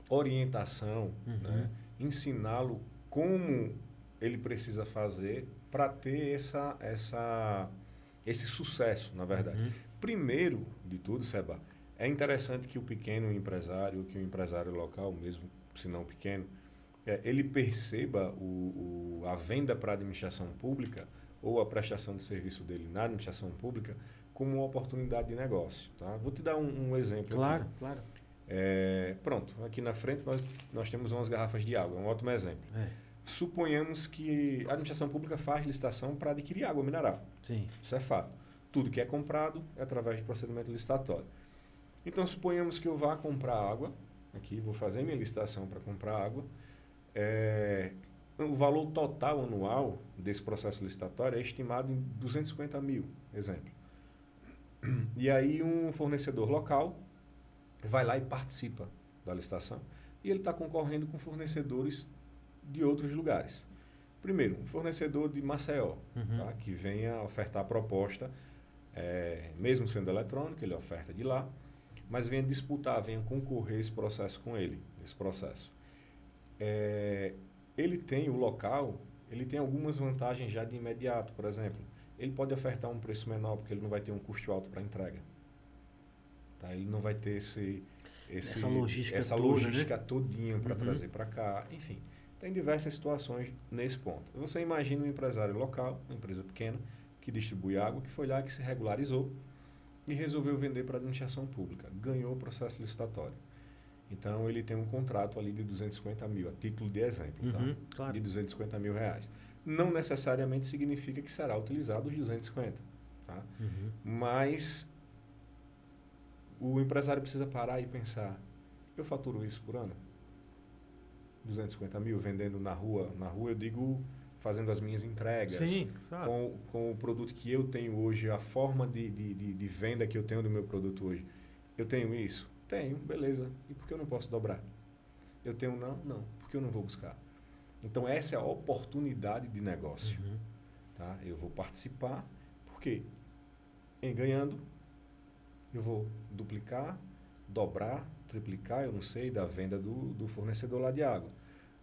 orientação, uhum. né? ensiná-lo como ele precisa fazer para ter essa, essa, esse sucesso, na verdade. Uhum. Primeiro de tudo, Seba, é interessante que o pequeno empresário, que o empresário local, mesmo se não pequeno, é, ele perceba o, o, a venda para a administração pública ou a prestação de serviço dele na administração pública como uma oportunidade de negócio. Tá? Vou te dar um, um exemplo. Claro, aqui. claro. É, pronto, aqui na frente nós, nós temos umas garrafas de água, é um ótimo exemplo. É. Suponhamos que a administração pública faz licitação para adquirir água mineral. Sim. Isso é fato. Tudo que é comprado é através de procedimento licitatório. Então, suponhamos que eu vá comprar água, aqui vou fazer minha licitação para comprar água, é, o valor total anual desse processo licitatório é estimado em 250 mil, exemplo. E aí um fornecedor local vai lá e participa da licitação e ele está concorrendo com fornecedores de outros lugares. Primeiro, um fornecedor de Maceió, uhum. tá, que venha ofertar a proposta, é, mesmo sendo eletrônico, ele oferta de lá, mas venha disputar, venha concorrer esse processo com ele, esse processo. É, ele tem o local, ele tem algumas vantagens já de imediato, por exemplo, ele pode ofertar um preço menor porque ele não vai ter um custo alto para entrega. Tá? Ele não vai ter esse, esse essa logística, essa toda, logística né? todinha para uhum. trazer para cá, enfim. Tem diversas situações nesse ponto. Você imagina um empresário local, uma empresa pequena, que distribui água, que foi lá que se regularizou e resolveu vender para a administração pública. Ganhou o processo licitatório. Então, ele tem um contrato ali de 250 mil, a título de exemplo, tá? uhum, tá? claro. de 250 mil reais. Não necessariamente significa que será utilizado os 250. Tá? Uhum. Mas o empresário precisa parar e pensar, eu faturo isso por ano? 250 mil vendendo na rua. Na rua eu digo fazendo as minhas entregas. Sim, com, com o produto que eu tenho hoje, a forma de, de, de, de venda que eu tenho do meu produto hoje. Eu tenho isso? Tenho, beleza. E por que eu não posso dobrar? Eu tenho não? Não. Por que eu não vou buscar? Então essa é a oportunidade de negócio. Uhum. Tá? Eu vou participar, porque em ganhando, eu vou duplicar, dobrar, triplicar, eu não sei, da venda do, do fornecedor lá de água.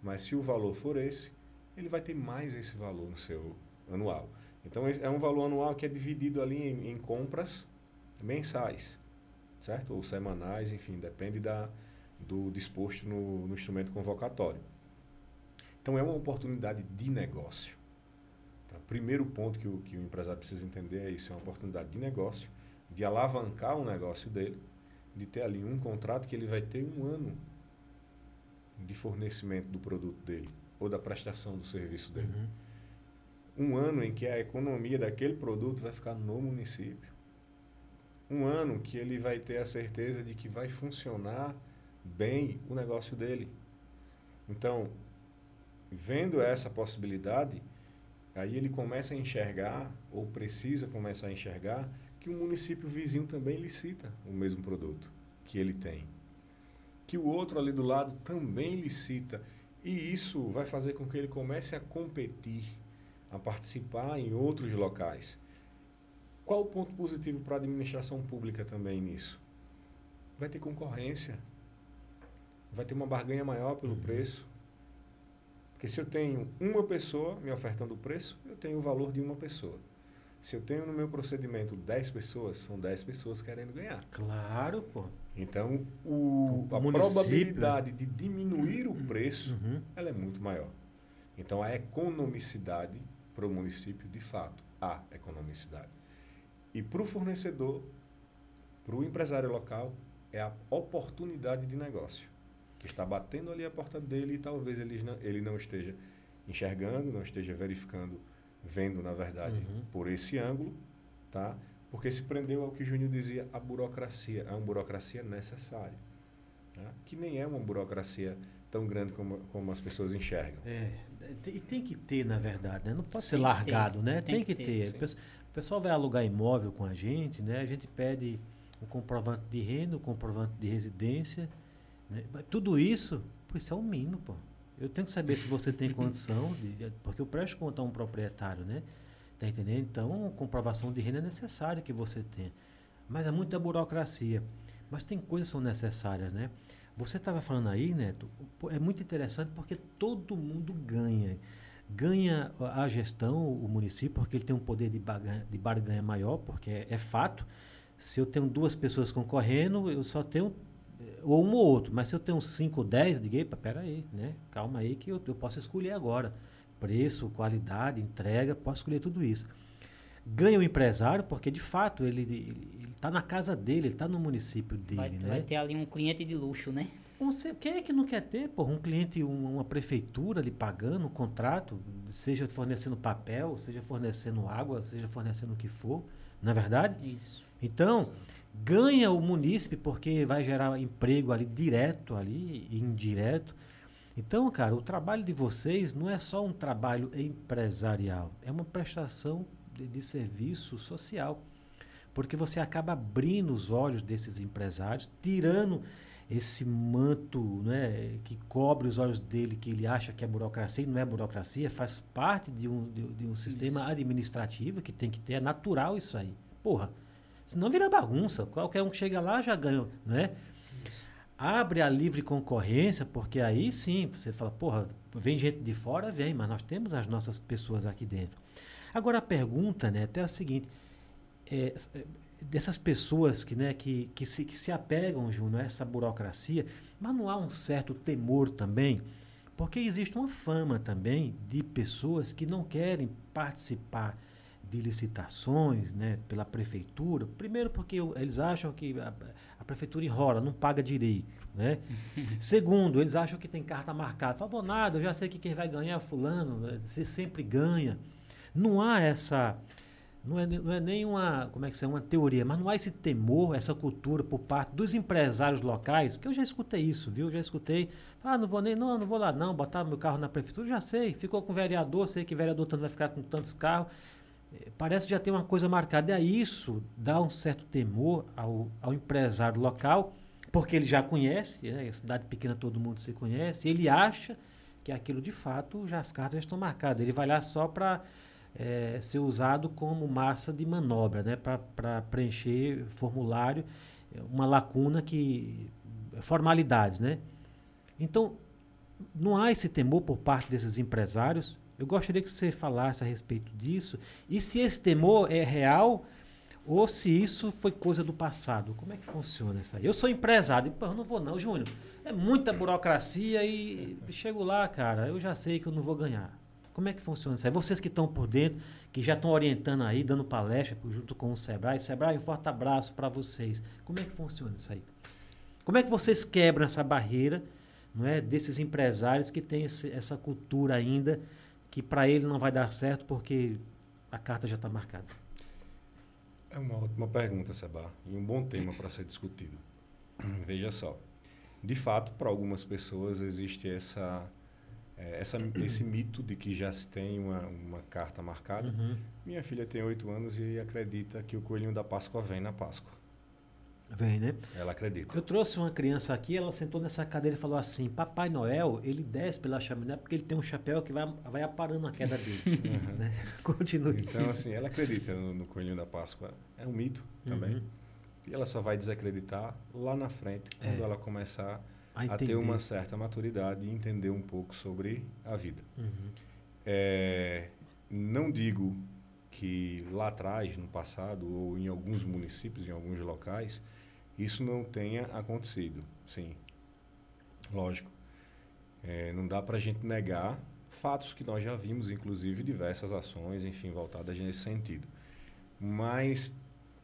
Mas se o valor for esse, ele vai ter mais esse valor no seu anual. Então é um valor anual que é dividido ali em, em compras mensais, certo? Ou semanais, enfim, depende da, do disposto no, no instrumento convocatório. Então é uma oportunidade de negócio. Tá? Primeiro ponto que o, que o empresário precisa entender é isso, é uma oportunidade de negócio, de alavancar o negócio dele, de ter ali um contrato que ele vai ter um ano de fornecimento do produto dele ou da prestação do serviço dele. Uhum. Um ano em que a economia daquele produto vai ficar no município. Um ano que ele vai ter a certeza de que vai funcionar bem o negócio dele. Então, vendo essa possibilidade, aí ele começa a enxergar, ou precisa começar a enxergar, que o município vizinho também licita o mesmo produto que ele tem. Que o outro ali do lado também licita. E isso vai fazer com que ele comece a competir, a participar em outros locais. Qual o ponto positivo para a administração pública também nisso? Vai ter concorrência. Vai ter uma barganha maior pelo uhum. preço. Porque se eu tenho uma pessoa me ofertando o preço, eu tenho o valor de uma pessoa. Se eu tenho no meu procedimento 10 pessoas, são 10 pessoas querendo ganhar. Claro, pô. Então, o, a probabilidade de diminuir o preço uhum. ela é muito maior. Então, a economicidade para o município, de fato, há economicidade. E para o fornecedor, para o empresário local, é a oportunidade de negócio. Que está batendo ali a porta dele e talvez ele não, ele não esteja enxergando, não esteja verificando vendo, na verdade, uhum. por esse ângulo, tá? porque se prendeu ao que o Júnior dizia, a burocracia. É uma burocracia necessária, tá? que nem é uma burocracia tão grande como, como as pessoas enxergam. É, e tem que ter, na verdade, né? não pode ser largado, né? Tem, tem que, que ter. ter. O pessoal vai alugar imóvel com a gente, né? a gente pede o comprovante de renda, o comprovante de residência, né? tudo isso, pô, isso é o mínimo, pô. Eu tenho que saber se você tem condição, de, porque eu presto conta a um proprietário, né? Tá entendendo? Então, comprovação de renda é necessária que você tenha. Mas é muita burocracia. Mas tem coisas que são necessárias, né? Você estava falando aí, Neto, é muito interessante porque todo mundo ganha. Ganha a gestão, o município, porque ele tem um poder de barganha, de barganha maior, porque é, é fato. Se eu tenho duas pessoas concorrendo, eu só tenho ou um ou outro. Mas se eu tenho 5 ou 10, diga, epa, peraí, né? Calma aí que eu, eu posso escolher agora. Preço, qualidade, entrega, posso escolher tudo isso. Ganha o empresário, porque de fato ele está na casa dele, ele está no município dele. Vai, né? vai ter ali um cliente de luxo, né? Você, quem é que não quer ter, porra, um cliente, uma, uma prefeitura ali pagando um contrato, seja fornecendo papel, seja fornecendo água, seja fornecendo o que for, Não é verdade? Isso. Então, ganha o munícipe porque vai gerar emprego ali direto ali indireto. Então, cara, o trabalho de vocês não é só um trabalho empresarial, é uma prestação de, de serviço social. Porque você acaba abrindo os olhos desses empresários, tirando esse manto né, que cobre os olhos dele, que ele acha que é burocracia, e não é burocracia, faz parte de um, de, de um sistema Isso. administrativo que tem que ter, é natural isso aí. Porra, senão vira bagunça, qualquer um que chega lá já ganha, né? Abre a livre concorrência, porque aí sim, você fala, porra, vem gente de fora, vem, mas nós temos as nossas pessoas aqui dentro. Agora a pergunta, né, até é a seguinte, é, dessas pessoas que, né, que, que, se, que se apegam, Júnior, a essa burocracia, mas não há um certo temor também? Porque existe uma fama também de pessoas que não querem participar de licitações né, pela prefeitura. Primeiro porque eles acham que a, a prefeitura enrola, não paga direito. Né? Segundo, eles acham que tem carta marcada. Favor nada, eu já sei que quem vai ganhar é fulano, né, você sempre ganha. Não há essa... Não é, não é nem uma, como é que chama, uma teoria, mas não há esse temor, essa cultura por parte dos empresários locais, que eu já escutei isso, viu? Já escutei. Ah, não vou nem, não, não vou lá não, botar meu carro na prefeitura, já sei. Ficou com o vereador, sei que o vereador vai ficar com tantos carros. Parece que já tem uma coisa marcada. E aí isso dá um certo temor ao, ao empresário local, porque ele já conhece, né? cidade pequena todo mundo se conhece, ele acha que aquilo de fato já as cartas já estão marcadas. Ele vai lá só para eh, ser usado como massa de manobra, né? para preencher formulário, uma lacuna que. formalidades, né? Então, não há esse temor por parte desses empresários. Eu gostaria que você falasse a respeito disso. E se esse temor é real ou se isso foi coisa do passado. Como é que funciona isso aí? Eu sou empresário. Eu não vou não, Júnior. É muita burocracia e chego lá, cara, eu já sei que eu não vou ganhar. Como é que funciona isso aí? Vocês que estão por dentro, que já estão orientando aí, dando palestra junto com o Sebrae. Sebrae, um forte abraço para vocês. Como é que funciona isso aí? Como é que vocês quebram essa barreira não é, desses empresários que têm esse- essa cultura ainda que para ele não vai dar certo porque a carta já está marcada? É uma ótima pergunta, Seba, e um bom tema para ser discutido. Veja só, de fato, para algumas pessoas existe essa, eh, essa, esse mito de que já se tem uma, uma carta marcada. Uhum. Minha filha tem oito anos e acredita que o coelhinho da Páscoa vem na Páscoa. Vem, né? Ela acredita. Eu trouxe uma criança aqui, ela sentou nessa cadeira e falou assim: Papai Noel, ele desce pela chaminé porque ele tem um chapéu que vai, vai aparando a queda dele. né? Continue. Então, assim, ela acredita no, no coelhinho da Páscoa. É um mito também. Uhum. E ela só vai desacreditar lá na frente, quando É. ela começar A a, ter uma certa maturidade e entender um pouco sobre a vida. Uhum. É, não digo que lá atrás, no passado, ou em alguns municípios, em alguns locais, isso não tenha acontecido. Sim, lógico. É, não dá para a gente negar fatos que nós já vimos, inclusive diversas ações, enfim, voltadas nesse sentido. Mas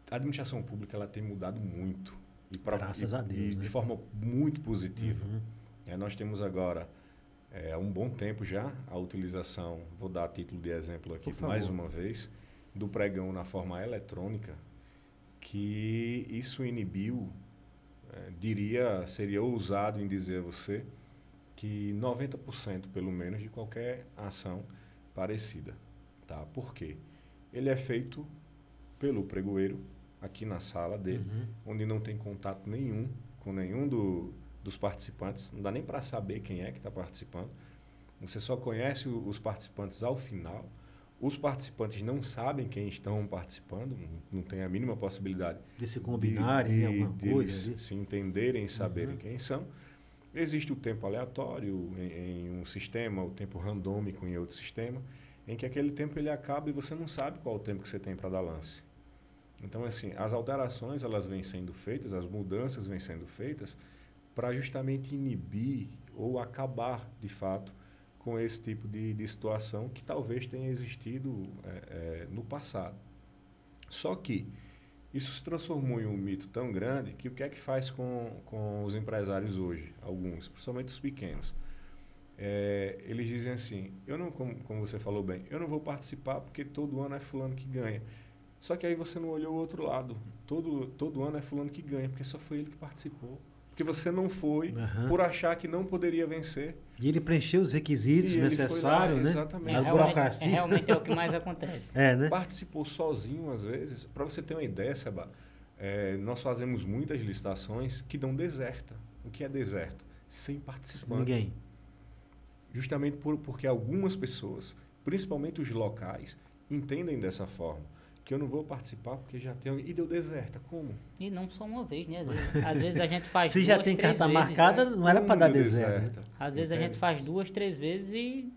a administração pública ela tem mudado muito. E pra- Graças e- a Deus, E né? de forma muito positiva. Uhum. É, nós temos agora, é, há um bom tempo já, a utilização, vou dar título de exemplo aqui mais uma vez, do pregão na forma eletrônica, que isso inibiu, é, diria, seria ousado em dizer a você, que 90% pelo menos de qualquer ação parecida. Tá? Por quê? Ele é feito pelo pregoeiro, aqui na sala dele, Uhum. onde não tem contato nenhum com nenhum do, dos participantes, não dá nem para saber quem é que está participando. Você só conhece os participantes ao final. Os participantes não sabem quem estão participando, não, tem a mínima possibilidade De se combinarem alguma de coisa eles ali. se entenderem e saberem Uhum. quem são. Existe o tempo aleatório em, em um sistema, o tempo randômico em outro sistema, em que aquele tempo ele acaba e você não sabe qual o tempo que você tem para dar lance. Então, assim, as alterações elas vêm sendo feitas, as mudanças vêm sendo feitas para justamente inibir ou acabar, de fato, com esse tipo de, de situação que talvez tenha existido é, é, no passado. Só que isso se transformou em um mito tão grande que o que é que faz com, com os empresários hoje, alguns, principalmente os pequenos? É, eles dizem assim, eu não, como, como você falou bem, eu não vou participar porque todo ano é fulano que ganha. Só que aí você não olhou o outro lado. Todo, todo ano é fulano que ganha, porque só foi ele que participou. Porque você não foi Aham. por achar que não poderia vencer. E ele preencheu os requisitos necessários, né? exatamente. A realmente, burocracia. é, realmente é o que mais acontece. É, né? Participou sozinho, às vezes. Para você ter uma ideia, Seba, é, nós fazemos muitas licitações que dão deserta. O que é deserto? Sem participante. Ninguém. Justamente por, porque algumas pessoas, principalmente os locais, entendem dessa forma. Que eu não vou participar porque já tenho. E deu deserta. Como? E não só uma vez, né? Às vezes, às vezes a gente faz Se duas, já tem três carta vezes. marcada, não era para dar deserto. né? Às vezes a gente faz duas, três vezes e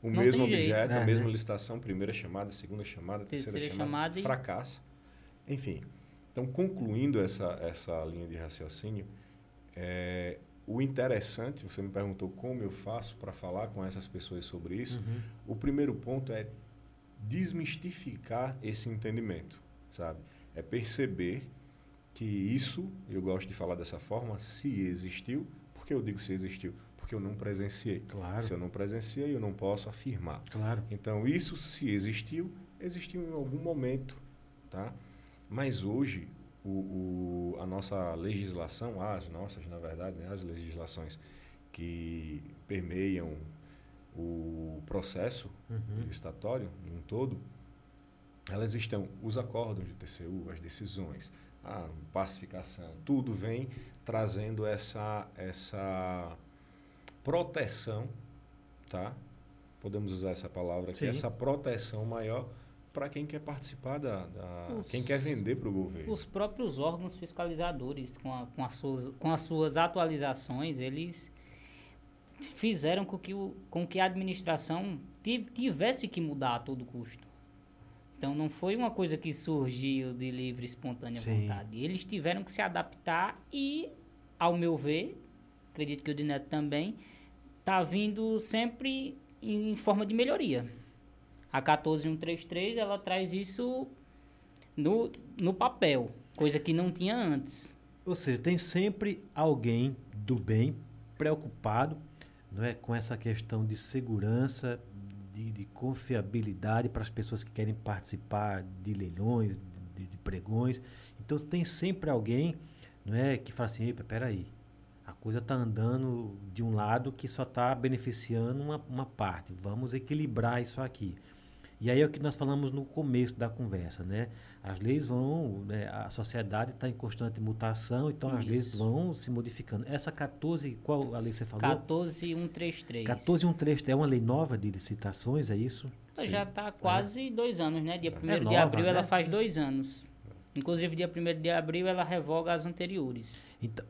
O Não mesmo tem jeito. objeto, É, a mesma né? licitação, primeira chamada, segunda chamada, terceira, Terceira chamada, chamada e- fracassa. Enfim, então concluindo essa, essa linha de raciocínio, é, o interessante, você me perguntou como eu faço para falar com essas pessoas sobre isso. Uhum. O primeiro ponto é desmistificar esse entendimento, sabe? É perceber que isso, eu gosto de falar dessa forma, se existiu. Por que eu digo se existiu? Porque eu não presenciei. Claro, Se eu não presenciei, eu não posso afirmar. claro. Então, isso se existiu, existiu em algum momento, tá? Mas hoje, o, o- a nossa legislação, as nossas, na verdade, né, as legislações que permeiam o processo Uhum. licitatório em um todo, elas estão, os acordos de TCU, as decisões, a pacificação, tudo vem trazendo essa, essa proteção, tá? Podemos usar essa palavra aqui, Sim. essa proteção maior para quem quer participar da, da Os- quem quer vender para o governo. os próprios órgãos fiscalizadores, com, a- com, as, suas, com as suas atualizações, eles fizeram com que, o, com que a administração tiv- tivesse que mudar a todo custo. Então não foi uma coisa que surgiu de livre espontânea Sim. vontade. Eles tiveram que se adaptar e, ao meu ver, acredito que o Dineto também, está vindo sempre em forma de melhoria. A 14133 ela traz isso no, no papel, coisa que não tinha antes. Ou seja, tem sempre alguém do bem preocupado não é, com essa questão de segurança, de, de confiabilidade para as pessoas que querem participar de leilões, de, de pregões. Então tem sempre alguém não é, que fala assim, epa, peraí, a coisa está andando de um lado que só está beneficiando uma, uma parte. Vamos equilibrar isso aqui. E aí é o que nós falamos no começo da conversa, né? As leis vão, né, a sociedade está em constante mutação, então as leis Isso. vão se modificando. Essa 14, qual a lei você falou? 14133. 14113 é uma lei nova de licitações, é isso? Já está quase dois anos, né? Dia 1 de É nova, abril né? ela faz dois anos. Inclusive, dia 1 de abril ela revoga as anteriores. Então,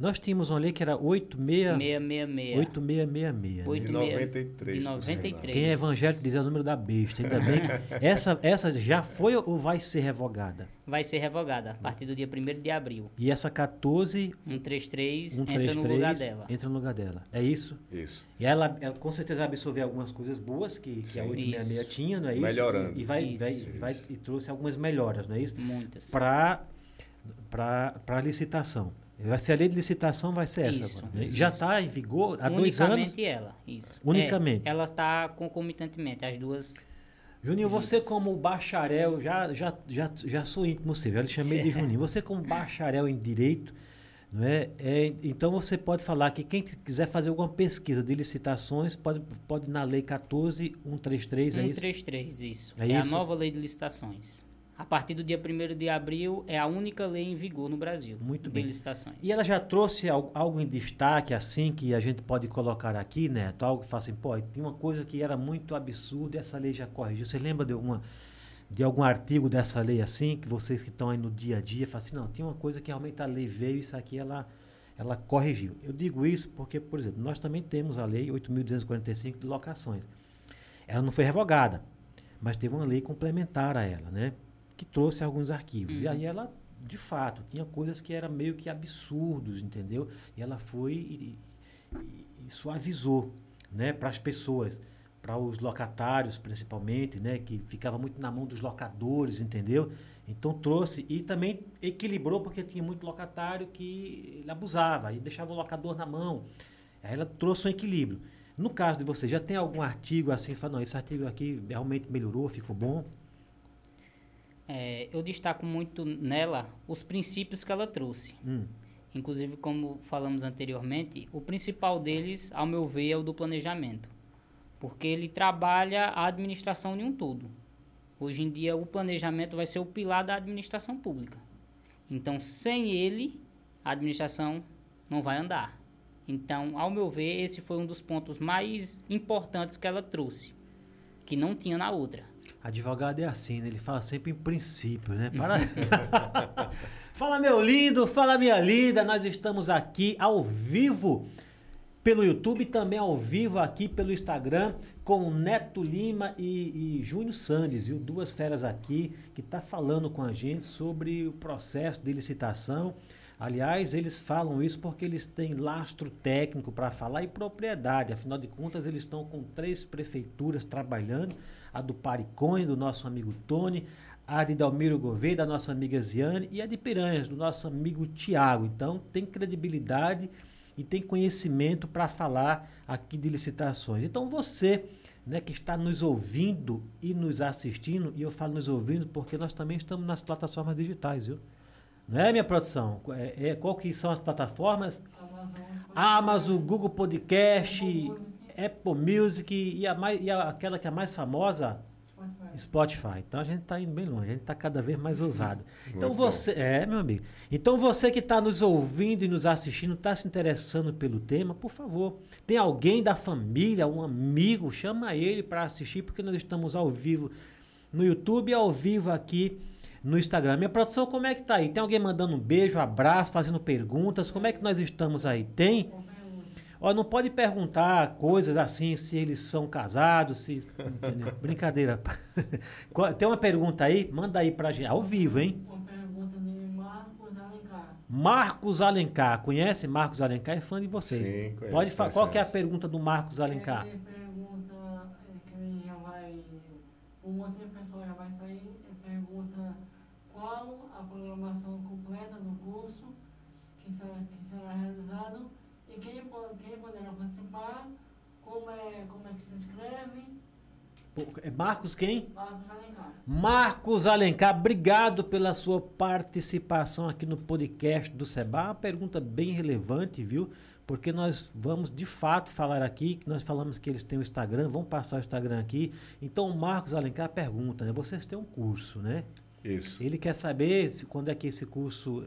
nós tínhamos uma lei que era 86, 666. 8666. né? Oito- de 93. de por 93. sinal. Quem é evangélico diz é o número da besta. Ainda bem que essa, essa já foi ou vai ser revogada? Vai ser revogada a partir do dia 1 de abril. E essa 14, 133 133 entra no lugar dela. entra no lugar dela. É isso? Isso. E ela, ela com certeza absorveu algumas coisas boas que, que a Sim. 866 Isso. tinha, não é isso? Melhorando. E, vai, Isso. vai, vai- Isso. e trouxe algumas melhoras, não é isso? Muitas. Para para licitação. Vai ser a lei de licitação, vai ser essa Isso, agora. né? Já está em vigor há dois anos. Unicamente ela, isso. Unicamente. É, ela está concomitantemente, as duas. Juninho, você Juntas. como bacharel, já, já, já, já sou íntimo seu, já lhe chamei de Certo. Juninho. Você como bacharel em Direito, não é? é? Então você pode falar que quem quiser fazer alguma pesquisa de licitações, pode, pode ir na lei 14133, é isso? 133, isso. É É, isso? a nova lei de licitações. A partir do dia 1 de abril, é a única lei em vigor no Brasil Muito de bem. licitações. E ela já trouxe al- algo em destaque, assim, que a gente pode colocar aqui, Neto? Algo que fala assim, pô, tem uma coisa que era muito absurda e essa lei já corrigiu. Você lembra de alguma de algum artigo dessa lei assim, que vocês que estão aí no dia a dia, falam assim, não, tem uma coisa que realmente a lei veio, isso aqui ela, ela corrigiu. Eu digo isso porque, por exemplo, nós também temos a lei 8.245 de locações. Ela não foi revogada, mas teve uma lei complementar a ela, né? Que trouxe alguns arquivos. E Uhum. aí ela, de fato, tinha coisas que eram meio que absurdos, entendeu? E ela foi e, e- e suavizou, né, para as pessoas, para os locatários principalmente, né, que ficava muito na mão dos locadores, entendeu? Então trouxe e também equilibrou porque tinha muito locatário que ele abusava e deixava o locador na mão. Aí ela trouxe um equilíbrio. No caso de você, já tem algum artigo assim, fala, não, esse artigo aqui realmente melhorou, ficou bom? É, eu destaco muito nela os princípios que ela trouxe. Hum. Inclusive, como falamos anteriormente, o principal deles, ao meu ver, é o do planejamento. Porque ele trabalha a administração de um todo. Hoje em dia, o planejamento vai ser o pilar da administração pública. Então, sem ele, a administração não vai andar. Então, ao meu ver, esse foi um dos pontos mais importantes que ela trouxe, que não tinha na outra. Advogado é assim, né? Ele fala sempre em princípio, né? Para... fala, meu lindo, fala, minha linda. Nós estamos aqui ao vivo pelo YouTube, também ao vivo aqui pelo Instagram, com Neto Lima e, e Júnior Sandes, viu? Duas feras aqui que tá falando com a gente sobre o processo de licitação. Aliás, eles falam isso porque eles têm lastro técnico para falar e propriedade. Afinal de contas, eles estão com três prefeituras trabalhando a do Paricone, do nosso amigo Tony, a de Dalmiro Gouveia, da nossa amiga Ziane, e a de Piranhas, do nosso amigo Tiago. Então, tem credibilidade e tem conhecimento para falar aqui de licitações. Então, você né, que está nos ouvindo e nos assistindo, e eu falo nos ouvindo porque nós também estamos nas plataformas digitais, viu? Não é, minha produção? É, é, qual que são as plataformas? Amazon, Google Podcast, Apple Music e, a mais, e a, aquela que é a mais famosa, Spotify. Spotify. Então a gente está indo bem longe, a gente está cada vez mais ousado. Então Muito você, é, meu amigo. Então você que está nos ouvindo e nos assistindo, está se interessando pelo tema, por favor, tem alguém da família, um amigo, chama ele para assistir, porque nós estamos ao vivo no YouTube e ao vivo aqui no Instagram. Minha produção, como é que tá aí? Tem alguém mandando um beijo, abraço, fazendo perguntas? Como é que nós estamos aí? Tem? Ó, não pode perguntar coisas assim, se eles são casados, se. entendeu? Brincadeira. Tem uma pergunta aí? Manda aí pra gente. Ao vivo, hein? Uma pergunta de Marcos Alencar. Marcos Alencar. Conhece? Marcos Alencar é fã de vocês. Sim, conheço, Pode falar. Qual que é a pergunta do Marcos Alencar? Ele pergunta é, que ele já vai. Um monte de pessoa já vai sair. Ele pergunta qual a programação completa do curso que será, que será realizado e quem, po- quem poderá participar, como é, como é que se inscreve. Pô, é Marcos quem? Marcos Alencar. Marcos Alencar, obrigado pela sua participação aqui no podcast do Seba. Uma pergunta bem relevante, viu? Porque nós vamos de fato falar aqui, que nós falamos que eles têm o Instagram, vamos passar o Instagram aqui. Então o Marcos Alencar pergunta, né? Vocês têm um curso, né? Isso. Ele quer saber se, quando é que esse curso,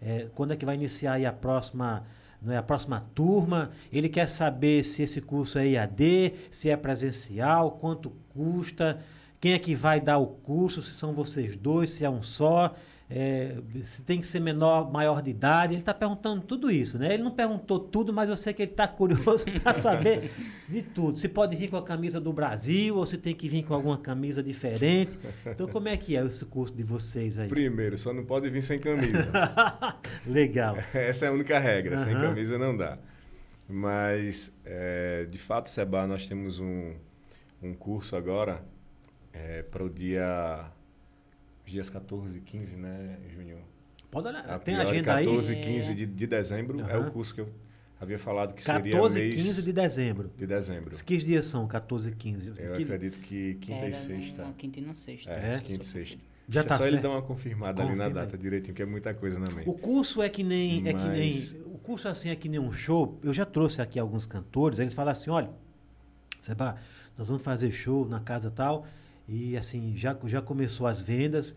é, quando é que vai iniciar aí a próxima, não é, a próxima turma. Ele quer saber se esse curso é IAD, se é presencial, quanto custa, quem é que vai dar o curso, se são vocês dois, se é um só. é, se tem que ser menor, maior de idade, ele está perguntando tudo isso, né? Ele não perguntou tudo, mas eu sei que ele está curioso para saber de tudo. Se pode vir com a camisa do Brasil ou se tem que vir com alguma camisa diferente. Então, como é que é esse curso de vocês aí? Primeiro, só não pode vir sem camisa. Legal. Essa é a única regra. Sem Aham. camisa não dá. Mas, é, de fato, Seba, nós temos um, um curso agora para o dia. Dias 14 e 15, né, Júnior? Pode olhar. A Tem agenda aí? 14 e 15 de, de dezembro é Aham. o curso que eu havia falado que seria 14 e mês 15 de dezembro. de dezembro. Que dias são 14 e 15? Eu Que- acredito que quinta Era e sexta. numa quinta e na sexta. É, É? quinta e sexta. Já Deixa tá só ele certo. dar uma confirmada ali na Confirma data direitinho, que é muita coisa na mente. O curso é que nem é que nem Mas- o curso assim é que nem um show. Eu já trouxe aqui alguns cantores, eles falam assim, olha, Seba, nós vamos fazer show na casa tal e assim já já começou as vendas.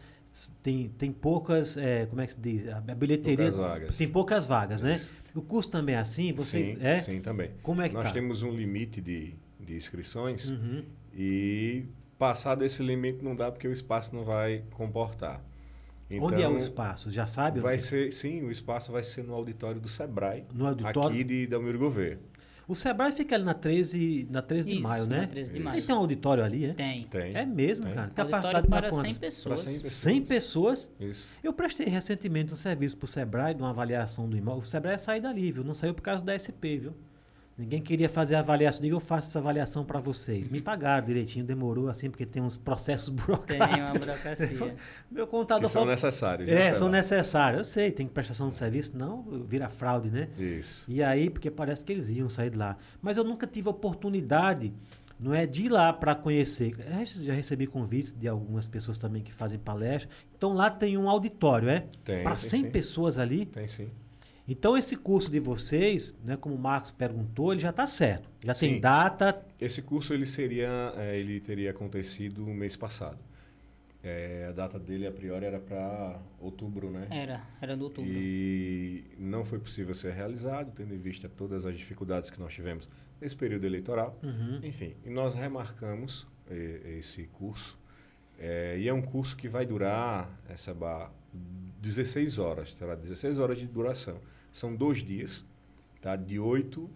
Tem, tem poucas, é, como é que se diz? A bilheteria. Poucas vagas. Tem poucas vagas, né? O curso também é assim? Vocês, sim, é? sim, também. Como é que Nós tá? temos um limite de, de inscrições Uhum. e passado esse limite não dá porque o espaço não vai comportar. Onde é o espaço? Já sabe? Vai onde- ser, sim, o espaço vai ser no auditório do Sebrae, no auditório? aqui de Dalmiro Gouveia. O Sebrae fica ali na 13, na 13 de Isso, maio, na né? 13 de maio. Aí tem um auditório ali, é? Tem. Tem. É mesmo, Tem. cara. Auditório Capacidade para para 100 quantas? pessoas. Para 100 pessoas. 100 pessoas. Isso. Eu prestei recentemente um serviço pro Sebrae, de uma avaliação do imóvel. O Sebrae saiu dali, viu? Não saiu por causa da SP, viu? Ninguém queria fazer a avaliação. Digo, eu faço essa avaliação para vocês. Me pagaram direitinho, demorou assim, porque tem uns processos Tem burocráticos. uma burocracia. Meu contador Que são falou- necessários. né, É, Sebrae? são necessários. Eu sei, tem prestação de serviço, não vira fraude, né? Isso. E aí, porque parece que eles iam sair de lá. Mas eu nunca tive oportunidade não é de ir lá para conhecer. Eu Já recebi convites de algumas pessoas também que fazem palestra. Então lá tem um auditório, é? Tem, Para tem 100 sim. pessoas ali. Tem sim. Então esse curso de vocês, né, como o Marcos perguntou, ele já está certo. Já tem Sim. data. Esse curso ele seria, eh, ele teria acontecido no mês passado. Eh, a data dele a priori era para outubro, né? Era, era no outubro. E não foi possível ser realizado, tendo em vista todas as dificuldades que nós tivemos nesse período eleitoral. Uhum. Enfim, e nós remarcamos eh, esse curso. Eh, e é um curso que vai durar essa ba- 16 horas, terá 16 horas de duração. São dois dias, tá? de 8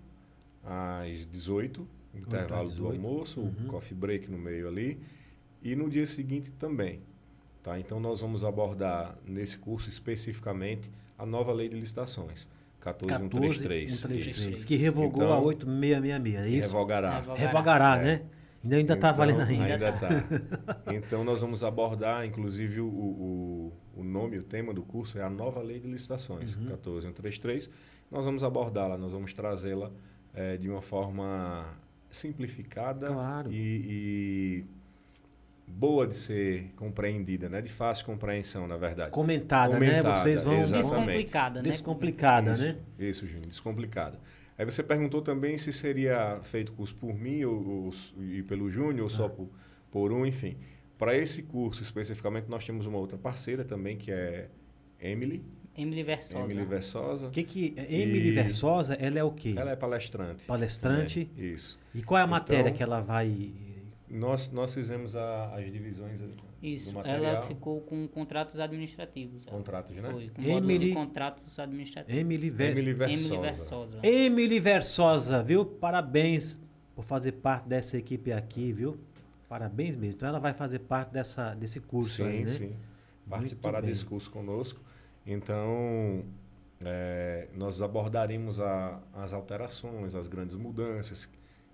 às 18, intervalo do 18, almoço, uhum. coffee break no meio ali, e no dia seguinte também. Tá? Então nós vamos abordar nesse curso especificamente a nova lei de licitações, 14133. 133, Isso. que revogou Então, a 8666, é isso? revogará. Revogará. Revogará, É. né? Ainda ainda está Então, valendo ainda. Ainda está. Então, nós vamos abordar, inclusive, o, o, o nome, o tema do curso é a nova lei de licitações, Uhum. 14133. Nós vamos abordá-la, nós vamos trazê-la eh, de uma forma simplificada Claro. e, e boa de ser compreendida, né? de fácil compreensão, na verdade. Comentada, né? Comentada, Vocês vão exatamente. Descomplicada, né? descomplicada, isso, né? Isso, Júnior, descomplicado. Aí você perguntou também se seria feito curso por mim ou, ou e pelo Júnior ou só Ah. por, por um, enfim. Para esse curso especificamente, nós temos uma outra parceira também, que é Emily, Emily Versosa. Emily Versosa. O que que Emily E- Versosa, ela é o quê? Ela é palestrante. Palestrante. também, Isso. E qual é a Então- matéria que ela vai Nós, nós fizemos a- as divisões Isso, ela ficou com contratos administrativos. contratos, né? Foi, com módulo Emily- de contratos administrativos. Emily, Ver... Emily Emily Versosa. Versosa. Emily Versosa, viu? Parabéns por fazer parte dessa equipe aqui, viu? Parabéns mesmo. Então ela vai fazer parte dessa, desse curso sim, aí, né? sim. Participará bem. desse curso conosco. Então, é, nós abordaremos a- as alterações, as grandes mudanças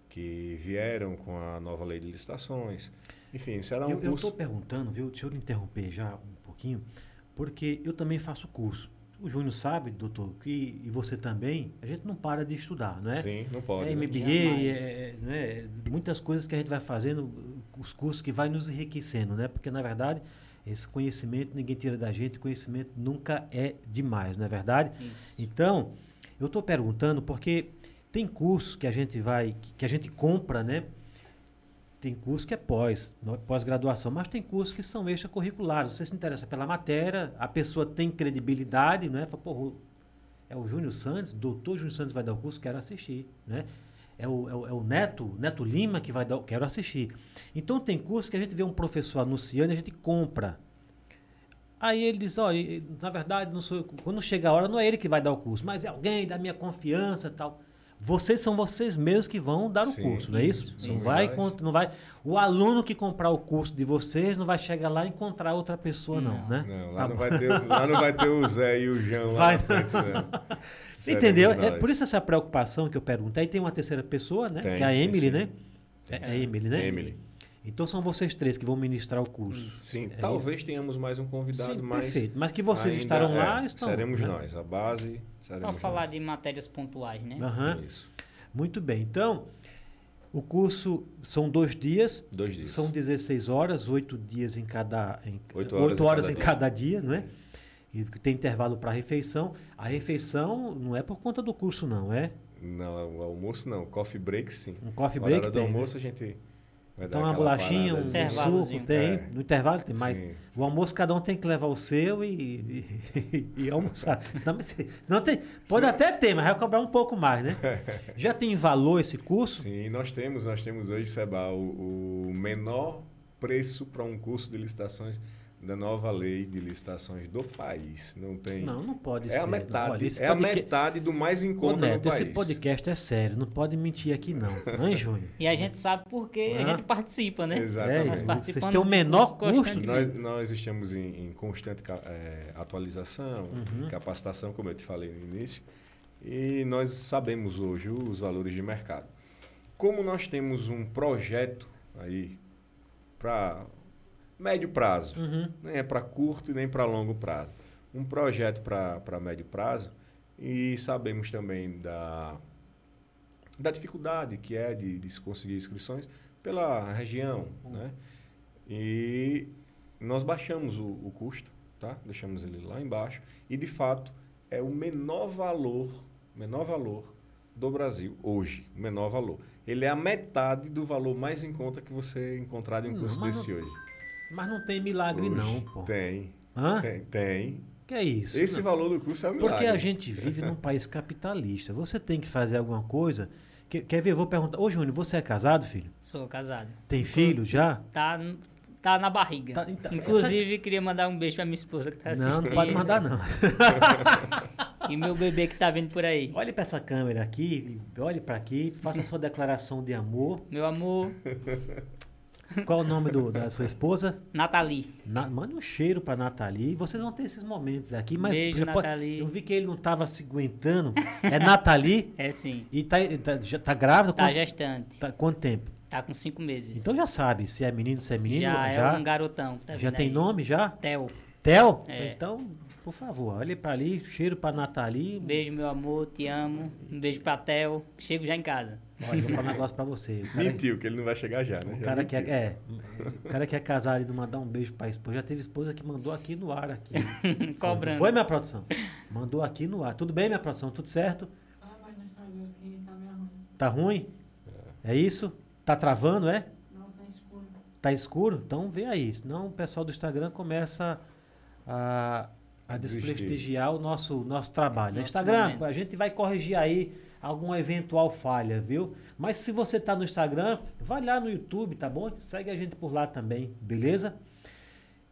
que vieram com a nova lei de licitações. Enfim, será um Eu curso... estou perguntando, viu? Deixa eu interromper já um pouquinho, porque eu também faço curso. O Júnior sabe, doutor, que, e você também, a gente não para de estudar, não é? Sim, não pode. É né? MBA, Jamais. é, né, muitas coisas que a gente vai fazendo, os cursos que vai nos enriquecendo, né? Porque, na verdade, esse conhecimento ninguém tira da gente, conhecimento nunca é demais, não é verdade? Isso. Então, eu estou perguntando porque tem cursos que a gente vai, que- que a gente compra, né? Tem curso que é pós, pós-graduação, mas tem cursos que são extracurriculares. Você se interessa pela matéria, a pessoa tem credibilidade, não é? Fala, Pô, é o Júnior Santos, doutor Júnior Santos vai dar o curso, quero assistir, né? É o, é o, é o Neto, Neto Lima que vai dar, quero assistir. Então tem curso que a gente vê um professor anunciando e a gente compra. Aí ele diz, e, na verdade, não sou quando chega a hora, não é ele que vai dar o curso, mas é alguém da minha confiança tal. Vocês são vocês mesmos que vão dar o Sim, curso, não é isso? isso, Não vai, não vai. O aluno que comprar o curso de vocês não vai chegar lá e encontrar outra pessoa, não, Não. né? Não, lá, Tá não bom. vai ter, lá não vai ter o Zé e o João lá Vai. na frente. Seremos Entendeu? É por isso essa preocupação que eu perguntei. Aí tem uma terceira pessoa, né? Tem, que é a Emily, sim. né? É Tem a sim. Emily, né? Emily. Então são vocês três que vão ministrar o curso. Sim, É talvez tenhamos mais um convidado, Sim, mas perfeito. Mas que vocês ainda estarão é, lá, estão. Seremos né? nós, a base Para falar nós. de matérias pontuais, né? Aham. Isso. Muito bem. Então, o curso são dois dias, Dois dias. são 16 horas, oito dias em cada. Em, Oito oito horas horas, em em cada cada dia, não é? E tem intervalo para refeição. A refeição não é por conta do curso, não, é? Não, o almoço não, coffee break sim. Um coffee Na break hora do tem. né? almoço a gente vai Então uma bolachinha, um suco, tem. É. No intervalo tem. Sim. O almoço cada um tem que levar o seu e, e, e almoçar. Senão, senão tem, pode Sim. até ter, mas vai cobrar um pouco mais, né? Já tem valor esse curso? Sim, nós temos, nós temos hoje, Seba, o, o menor preço para um curso de licitações da nova lei de licitações do país. Não tem. Não, não pode é ser. a metade, esse é a metade do mais em conta Neto, no país. esse podcast é sério, não pode mentir aqui não. Não é, Júnior? E a gente sabe porque Ah. a gente participa, né? Exatamente. É, vocês têm o menor custo? Nós, nós estamos em, em constante eh, atualização, Uhum. capacitação, como eu te falei no início, e nós sabemos hoje os valores de mercado. Como nós temos um projeto aí para médio prazo, Uhum. nem é para curto e nem para longo prazo, um projeto para médio prazo, e sabemos também da, da dificuldade que é de, de se conseguir inscrições, pela região, né? E nós baixamos o, o custo, tá? Deixamos ele lá embaixo e de fato é o menor valor, menor valor do Brasil hoje, o menor valor. Ele é a metade do valor mais em conta que você encontrar em um Não, curso mas desse não- hoje. Mas não tem milagre, não, pô. Tem, Hã? tem, tem. Que é isso? Esse Não. valor do curso é um milagre. Porque a gente vive num país capitalista. Você tem que fazer alguma coisa. Que- quer ver? Eu vou perguntar. Ô, Júnior, você é casado, filho? Sou casado. Tem filho já? Tá, tá na barriga. Tá, então, Inclusive, queria mandar um beijo pra minha esposa que tá assistindo. Não, não pode mandar, não. E meu bebê que tá vindo por aí. Olhe pra essa câmera aqui, olhe pra aqui, faça sua declaração de amor. Meu amor, Qual o nome do- da sua esposa? Nathalie. Na, manda um cheiro pra Nathalie. Vocês vão ter esses momentos aqui, mas Beijo, pode- Nathalie. eu vi que ele não tava se aguentando. É Nathalie É sim. e tá, tá, já tá grávida? Tá quanto, gestante. tá- quanto tempo? Tá com cinco meses. Então já sabe se é menino, se é menino. já, já é um garotão. tá já tem aí. nome já? Theo. Theo? É. Então, por favor, olhe pra ali, cheiro pra Nathalie. Beijo, meu amor. Te amo. Um beijo pra Theo. Chego já em casa. Olha, eu vou falar um negócio pra você. O cara, Mentiu, que ele não vai chegar já, né? o Já cara que é, é, o cara que é casado e não mandar um beijo pra esposa. Já teve esposa que mandou aqui no ar aqui. Foi, Cobrando. Foi, minha produção? Mandou aqui no ar. Tudo bem, minha produção? Tudo certo? Ah, mas não estragou aqui, tá meio ruim. Tá ruim? É isso? Tá travando, é? Não, tá escuro. Tá escuro? Então vê aí. Senão o pessoal do Instagram começa a, a desprestigiar o nosso, nosso trabalho. Nosso Instagram, momento. a gente vai corrigir aí alguma eventual falha, viu? Mas se você tá no Instagram, vai lá no YouTube, tá bom? Segue a gente por lá também, beleza?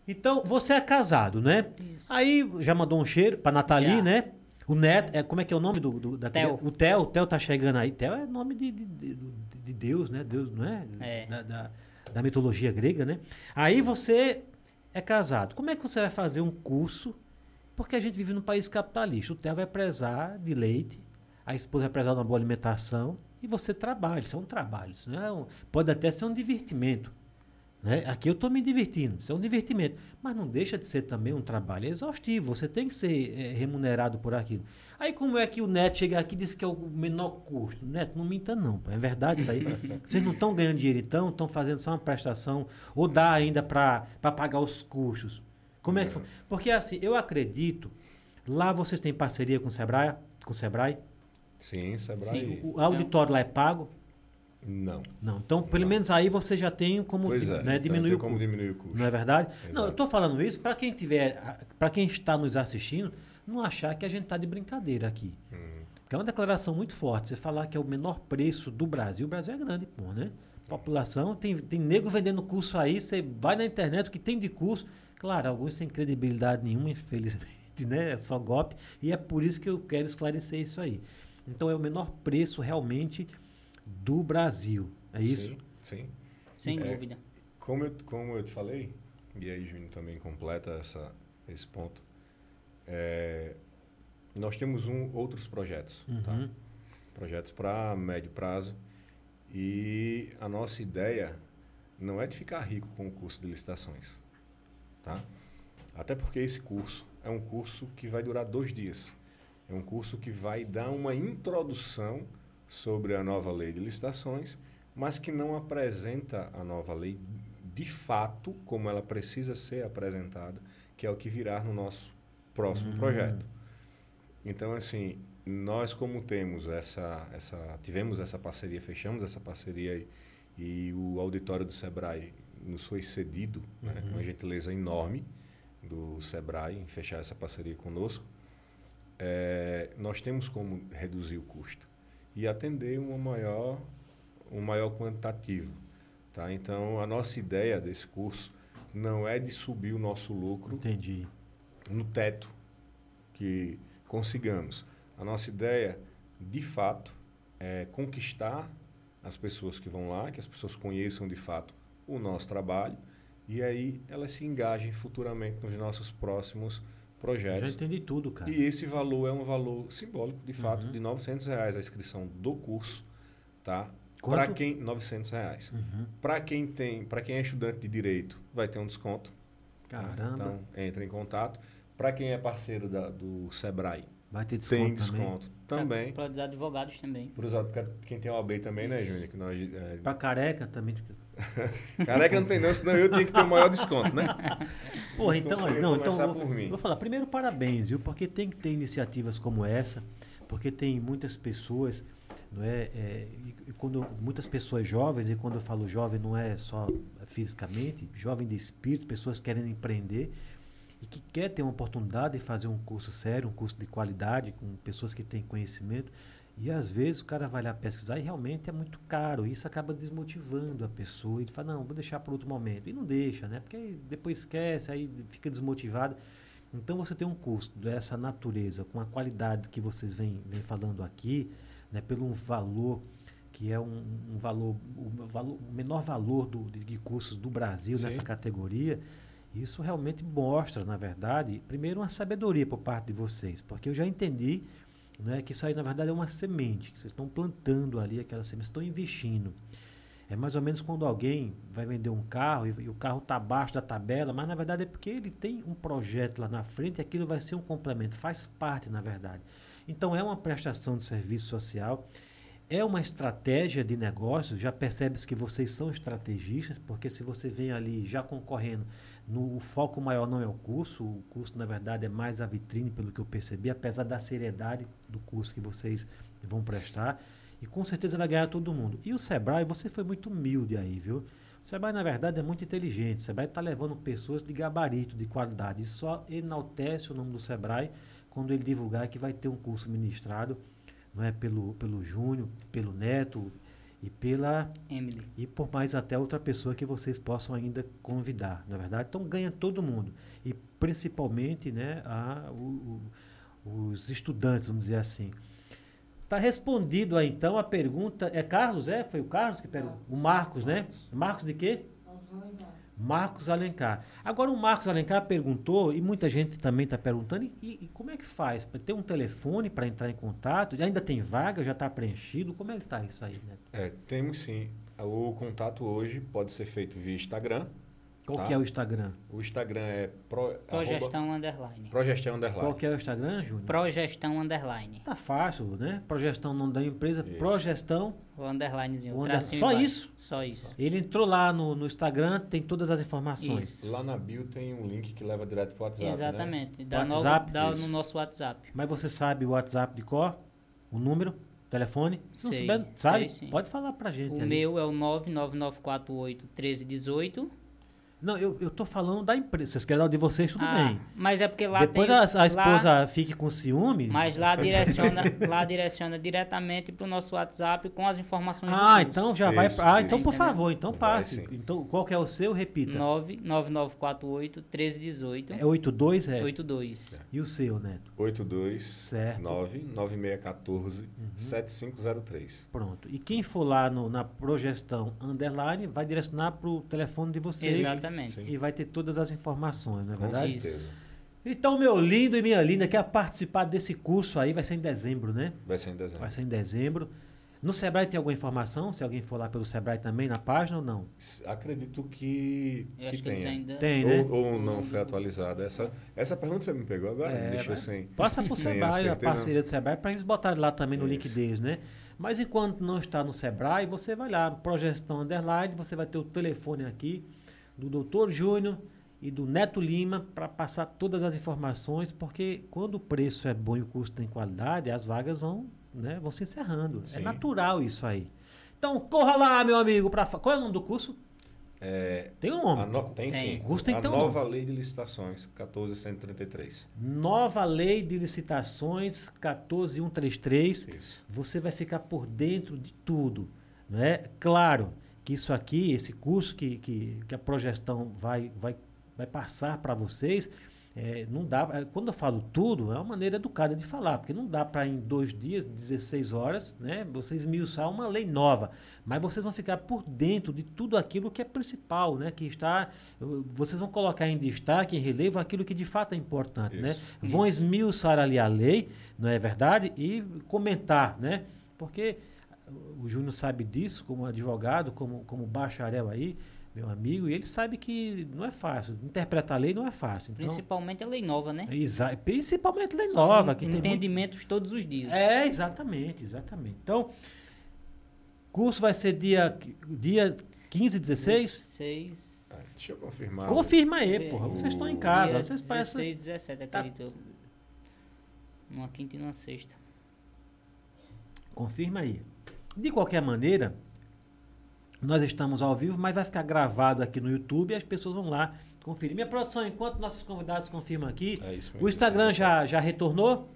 Então, você é casado, né? Isso. Aí já mandou um cheiro pra Nathalie, Já. né? O Neto, é, como é que é o nome do, do- da Theo. O Theo, o Theo tá chegando aí. Theo é nome de, de, de- de Deus, né? Deus, não é? É. Da, da, da mitologia grega, né? Aí você é casado. Como é que você vai fazer um curso? Porque a gente vive num país capitalista. O Theo vai prezar de leite, a esposa vai prezar de uma boa alimentação e você trabalha. Isso é um trabalho. Isso não é um- pode até ser um divertimento. Né? Aqui eu estou me divertindo, isso é um divertimento. Mas não deixa de ser também um trabalho exaustivo. Você tem que ser eh, remunerado por aquilo. Aí como é que o Neto chega aqui e diz que é o menor custo? Neto, não minta não. pô. É verdade isso aí. Vocês não estão ganhando dinheiro então? Estão fazendo só uma prestação? Ou dá ainda para pagar os custos? Como é que foi? Porque assim, eu acredito, lá vocês têm parceria com o Sebrae? Com o Sebrae? Sim, Sebrae. Sim. O auditório lá é pago? Não. Não. Então, pelo menos aí você já tem como Pois é. né, não diminuir tem o como custo. diminuir o custo. Não é verdade? Não, Exato. eu estou falando isso para quem tiver, para quem está nos assistindo, não achar que a gente está de brincadeira aqui. Hum. Porque é uma declaração muito forte. Você falar que é o menor preço do Brasil, o Brasil é grande, pô, né? População, tem, tem nego vendendo curso aí, você vai na internet, o que tem de curso, claro, alguns sem credibilidade nenhuma, infelizmente, né? É só golpe, e é por isso que eu quero esclarecer isso aí. Então é o menor preço realmente do Brasil. É isso? Sim, sim. Sem É. dúvida. Como eu, como eu te falei, e aí Júnior também completa essa, esse ponto, é, nós temos um, outros projetos, tá? Uhum. projetos para médio prazo, e a nossa ideia não é de ficar rico com o curso de licitações, tá? Até porque esse curso é um curso que vai durar dois dias. É um curso que vai dar uma introdução sobre a nova lei de licitações, mas que não apresenta a nova lei de fato como ela precisa ser apresentada, que é o que virá no nosso próximo Hum. projeto. Então, assim, nós como temos essa, essa, tivemos essa parceria, fechamos essa parceria e, e o auditório do Sebrae nos foi cedido, né, Uhum. uma gentileza enorme do Sebrae em fechar essa parceria conosco, é, nós temos como reduzir o custo e atender uma maior, um maior quantitativo. Tá? Então, a nossa ideia desse curso não é de subir o nosso lucro Entendi. no teto que consigamos. A nossa ideia, de fato, é conquistar as pessoas que vão lá, que as pessoas conheçam de fato o nosso trabalho e aí elas se engajem futuramente nos nossos próximos Já projetos. entendi tudo, cara. E esse valor é um valor simbólico, de fato, Uhum. de 900 reais a inscrição do curso, tá? Para quem 900 reais. Uhum. Para quem tem, para quem é estudante de direito, vai ter um desconto. tá? Caramba. Então, entra em contato. Para quem é parceiro da- do Sebrae, Vai ter desconto tem também. desconto também. Para os advogados também. Para quem tem OAB também, né, Júnior? Que nós, é, Pra careca também. Careca não tem não, senão eu tinha que ter o maior desconto, né? Porra, Desculpa, então, eu não, vou então vou, por mim. vou falar primeiro parabéns, viu? Porque tem que ter iniciativas como essa, porque tem muitas pessoas, não é, é, quando muitas pessoas jovens e quando eu falo jovem não é só fisicamente, jovem de espírito, pessoas querendo empreender e que quer ter uma oportunidade de fazer um curso sério, um curso de qualidade com pessoas que têm conhecimento. E às vezes o cara vai lá pesquisar e realmente é muito caro. Isso acaba desmotivando a pessoa. E fala, não, vou deixar para outro momento. E não deixa, né? Porque depois esquece, aí fica desmotivado. Então você tem um curso dessa natureza, com a qualidade que vocês vêm, vêm falando aqui, né, pelo um valor que é um, um valor, o, valor, o menor valor do, de, de cursos do Brasil Sim. nessa categoria, isso realmente mostra, na verdade, primeiro uma sabedoria por parte de vocês, porque eu já entendi né, que isso aí, na verdade, é uma semente, que vocês estão plantando ali aquela semente, estão investindo. É mais ou menos quando alguém vai vender um carro e, e o carro está abaixo da tabela, mas na verdade é porque ele tem um projeto lá na frente e aquilo vai ser um complemento, faz parte, na verdade. Então é uma prestação de serviço social, é uma estratégia de negócio, já percebe-se que vocês são estrategistas, porque se você vem ali já concorrendo, no, o foco maior não é o curso, o curso na verdade é mais a vitrine, pelo que eu percebi, apesar da seriedade do curso que vocês vão prestar, e com certeza vai ganhar todo mundo. E o Sebrae, você foi muito humilde aí, viu? O Sebrae, na verdade, é muito inteligente. O Sebrae está levando pessoas de gabarito, de qualidade. E só enaltece o nome do Sebrae quando ele divulgar que vai ter um curso ministrado não é, pelo, pelo Júnior, pelo Neto e pela Emily. e por mais até outra pessoa que vocês possam ainda convidar, na verdade. Então ganha todo mundo e principalmente, né, a, o- o- os estudantes, vamos dizer assim. Tá respondido aí então a pergunta é Carlos, é? Foi o Carlos que perguntou? O Marcos, né? Marcos de quê? Lembrar. Marcos Alencar. Agora o Marcos Alencar perguntou, e muita gente também está perguntando, e, e como é que faz? Tem um telefone para entrar em contato? Ainda tem vaga? Já está preenchido? Como é que está isso aí, né? É, temos sim. O contato hoje pode ser feito via Instagram. Qual Tá. que é o Instagram? O Instagram é pro, Progestão underline. arroba progestão underline. Qual que é o Instagram, Júnior? Progestão underline. Tá fácil, né? Progestão não da empresa, Isso. progestão. O underlinezinho. O under- só embaixo. isso? Só isso. Ele entrou lá no, no Instagram, tem todas as informações. Isso. Lá na bio tem um link que leva direto pro WhatsApp. Né? Exatamente. Dá, WhatsApp? no, dá Isso. no nosso WhatsApp. Mas você sabe o WhatsApp de cor? O número? Telefone? Se não Sei, souber, sabe? sei sim. Pode falar pra gente. O ali. meu é o 99948 1318. Não, eu, eu tô falando da empresa. Vocês querem dar o de vocês, tudo Ah, bem. Mas é porque lá Depois tem. a, a lá- esposa fique com ciúme. Mas lá direciona, lá direciona diretamente para o nosso WhatsApp com as informações Ah, então já vai. Isso, Ah, isso. então por favor, então Vai passe. sim. Então qual que é o seu? Repita. 99948 1318 É 82, é? 82. E o seu, Neto? 82 Certo. 9 9614 7503. Pronto. E quem for lá no- na progestão underline vai direcionar para o telefone de vocês. Exatamente. Sim. E vai ter todas as informações, não é Com verdade? Certeza. Então, meu lindo e minha linda, quer participar desse curso aí? Vai ser em dezembro, né? Vai ser em dezembro. Vai ser em dezembro. No Sebrae tem alguma informação? Se alguém for lá pelo Sebrae também na página ou não? Acredito que, Eu que acho que tenha. ainda. Tem, né? Ou, ou não foi atualizada. Essa, essa pergunta você me pegou agora? É, me deixou vai. sem. Passa pro Sem a Sebrae, a parceria do Sebrae, para eles botarem lá também no link Isso. deles, né? Mas enquanto não está no Sebrae, você vai lá, Progestão Underline, você vai ter o telefone aqui do Dr. Júnior e do Neto Lima para passar todas as informações, porque quando o preço é bom e o custo tem qualidade, as vagas vão, né, vão se encerrando. É Sim. natural isso aí. Então, corra lá, meu amigo, para qual é o nome do curso? É, Tem um nome. a no- tem, Tem. sim. O curso tem que a nova lei de licitações, 14133. Nova Lei de Licitações 14133. Isso. você vai ficar por dentro de tudo. Né? Claro que isso aqui, esse curso que, que, que a Progestão vai, vai, vai passar para vocês, é, não dá. é, Quando eu falo tudo, é uma maneira educada de falar, porque não dá para em dois dias, 16 horas, né, vocês esmiuçar uma lei nova. Mas vocês vão ficar por dentro de tudo aquilo que é principal, né? Que está. Vocês vão colocar em destaque, em relevo, aquilo que de fato é importante. Né? Isso. Vão esmiuçar ali a lei, não é verdade? E comentar, né? Porque o Júnior sabe disso, como advogado, como, como bacharel aí, meu amigo, e ele sabe que não é fácil. Interpretar a lei não é fácil. Então, Principalmente a lei nova, né? exa principalmente lei São nova. Que muito- entendimentos todos os dias. É, exatamente, exatamente. Então, curso vai ser dia, dia 15, 16? 16. Ah, deixa eu confirmar. Confirma aí, porra. Vocês estão em casa, dia vocês parecem. 16, 17, Tá. acredito. eu. Numa quinta e numa sexta. Confirma aí. De qualquer maneira, nós estamos ao vivo, mas vai ficar gravado aqui no YouTube e as pessoas vão lá conferir. Minha produção, enquanto nossos convidados confirmam aqui, É o Instagram já, já retornou?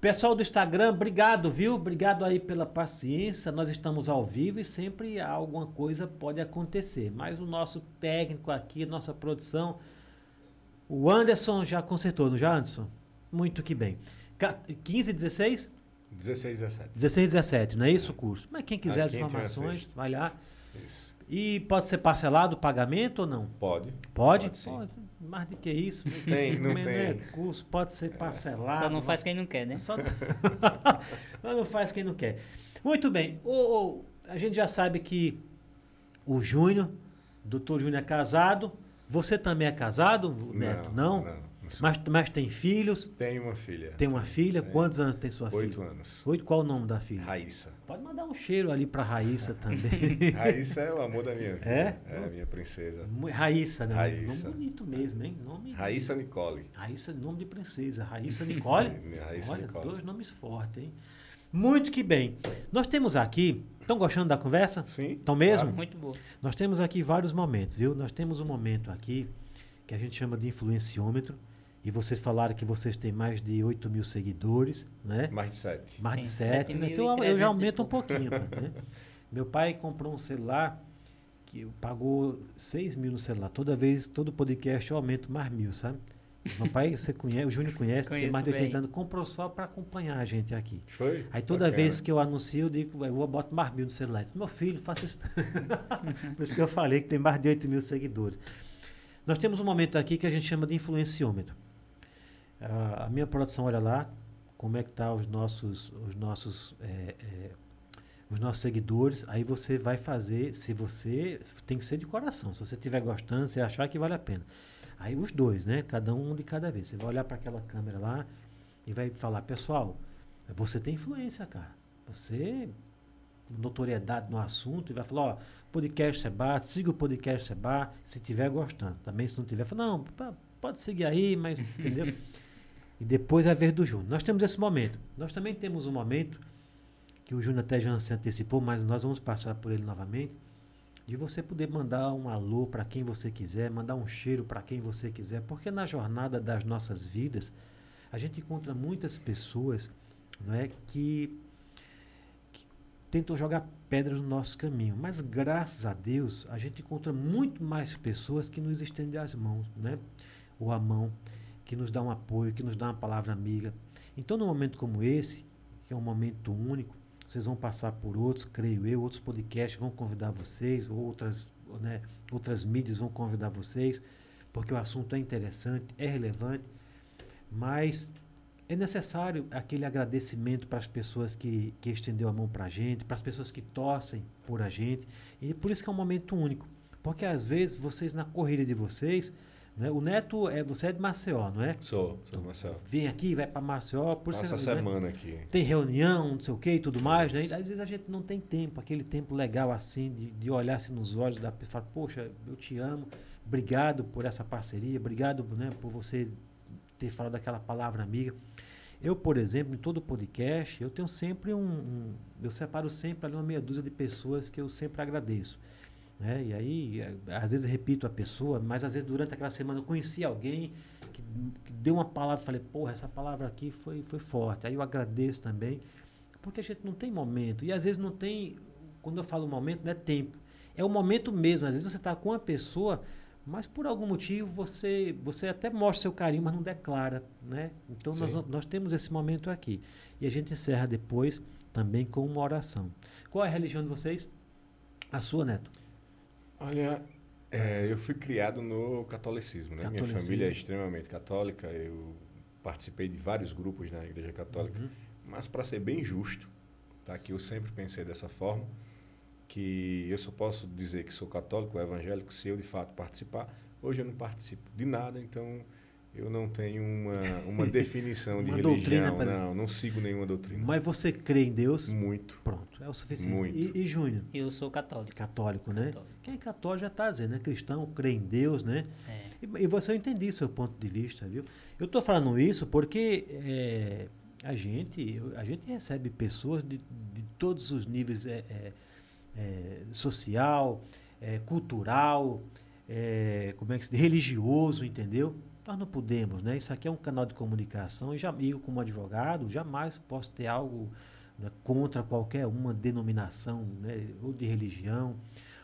Pessoal do Instagram, obrigado, viu? Obrigado aí pela paciência. Nós estamos ao vivo e sempre alguma coisa pode acontecer. Mas o nosso técnico aqui, nossa produção, o Anderson já consertou, não já, Anderson? Muito que bem. Ca- 15, 16? 16, 17. 16, 17, não é isso o curso? Mas quem quiser as informações, vai lá. Isso. E pode ser parcelado o pagamento ou não? Pode. Pode? Pode sim. Mais do que isso. Não tem, não é tem. curso, pode ser parcelado. Só não faz quem não quer, né? Só... Só não faz quem não quer. Muito bem. O, o- a gente já sabe que o Júnior, doutor Júnior é casado. Você também é casado, Neto? Não? Não, não Mas, mas tem filhos, Tenho uma filha. tem uma filha. Tenho. Quantos anos tem sua Oito filha? anos. Oito. Qual o nome da filha? Raíssa. Pode mandar um cheiro ali pra Raíssa também. Raíssa é o amor da minha vida. É? É a minha princesa. Raíssa, né? Raíssa. Nome bonito mesmo, hein? Nome... Raíssa Nicole. Raíssa, nome de princesa. Raíssa Nicole. Raíssa Olha, Nicole. dois nomes fortes, hein? Muito que bem. Nós temos aqui. Estão gostando da conversa? Sim. Estão mesmo? claro. Muito boa. Nós temos aqui vários momentos, viu? Nós temos um momento aqui que a gente chama de influenciômetro. E vocês falaram que vocês têm mais de 8 mil seguidores, né? Mais de sete. Mais Tem de 7, né? Que eu, eu 7.300 já aumento um pouquinho. né? Meu pai comprou um celular que pagou 6 mil no celular. Toda vez, todo podcast eu aumento mais mil, sabe? Meu pai, você conhece, o Júnior conhece, tem mais de 80 bem. anos, comprou só para acompanhar a gente aqui. Foi? Aí toda Bacana. vez que eu anuncio, eu digo, eu vou botar mais mil no celular. Eu disse, meu filho, faça isso. Por isso que eu falei que tem mais de 8 mil seguidores. Nós temos um momento aqui que a gente chama de influenciômetro. Ah, a minha produção olha lá como é que tá os nossos, os nossos, é, é, os nossos seguidores. Aí você vai fazer, se você tem que ser de coração. Se você estiver gostando, você achar que vale a pena. Aí os dois, né? Cada um de cada vez. Você vai olhar para aquela câmera lá e vai falar, pessoal, você tem influência, cara. Você notoriedade no assunto e vai falar, ó, podcast Seba, siga o podcast Seba, se tiver gostando. Também se não tiver, fala, não, pode seguir aí, mas entendeu? E depois a vez do Júnior. Nós temos esse momento. Nós também temos um momento que o Júnior até já se antecipou, mas nós vamos passar por ele novamente, de você poder mandar um alô para quem você quiser, mandar um cheiro para quem você quiser, porque na jornada das nossas vidas a gente encontra muitas pessoas, não é, que tentam jogar pedras no nosso caminho. Mas graças a Deus, a gente encontra muito mais pessoas que nos estendem as mãos, né? Ou a mão, que nos dá um apoio, que nos dá uma palavra amiga. Então, num momento como esse, que é um momento único, vocês vão passar por outros, creio eu, outros podcasts vão convidar vocês, outras, né, outras mídias vão convidar vocês, porque o assunto é interessante, é relevante, mas é necessário aquele agradecimento para as pessoas que, que estendeu a mão para a gente, para as pessoas que torcem por a gente. E por isso que é um momento único. Porque às vezes vocês, na corrida de vocês, né, o Neto, é, você é de Maceió, não é? Sou, sou Marcelo. Vem aqui, vai para Maceió, por Passa né, semana aqui. tem reunião, não sei o que e tudo mais, né? E às vezes a gente não tem tempo, aquele tempo legal assim, de, de olhar assim nos olhos da pessoa falar, poxa, eu te amo, obrigado por essa parceria, obrigado né, por você ter falado aquela palavra amiga. Eu, por exemplo, em todo podcast, eu tenho sempre um, um- eu separo sempre ali uma meia dúzia de pessoas que eu sempre agradeço. Né? E aí, eh, às vezes repito a pessoa, mas às vezes durante aquela semana eu conheci alguém que, que deu uma palavra, falei, porra, essa palavra aqui foi, foi forte. Aí eu agradeço também, porque a gente não tem momento. E às vezes não tem, quando eu falo momento, não é tempo. É o momento mesmo. Às vezes você está com uma pessoa, mas por algum motivo você, você até mostra seu carinho, mas não declara. Né? Então nós, nós temos esse momento aqui. E a gente encerra depois também com uma oração. Qual é a religião de vocês? A sua, Neto? Olha, é, eu fui criado no catolicismo, né? Minha Catolicismo. família é extremamente católica, eu participei de vários grupos na Igreja Católica, Uhum. mas para ser bem justo, tá? Que eu sempre pensei dessa forma, que eu só posso dizer que sou católico evangélico se eu de fato participar. Hoje eu não participo de nada, então Eu não tenho uma, uma definição de Uma religião. doutrina pra- Não, não sigo nenhuma doutrina. Mas você crê em Deus? Muito. Pronto, é o suficiente. Muito. E, e Júnior? Eu sou católico. Católico, né? Católico. Quem é católico já está dizendo, né? Cristão crê em Deus, né? É. E, e você eu entendi seu ponto de vista, viu? Eu estou falando isso porque é, a gente a gente recebe pessoas de, de todos os níveis é, é, é, social, é, cultural, é, como é que se diz? religioso, entendeu? Nós não podemos, né? Isso aqui é um canal de comunicação e já eu como advogado jamais posso ter algo né, contra qualquer uma denominação, né, ou de religião,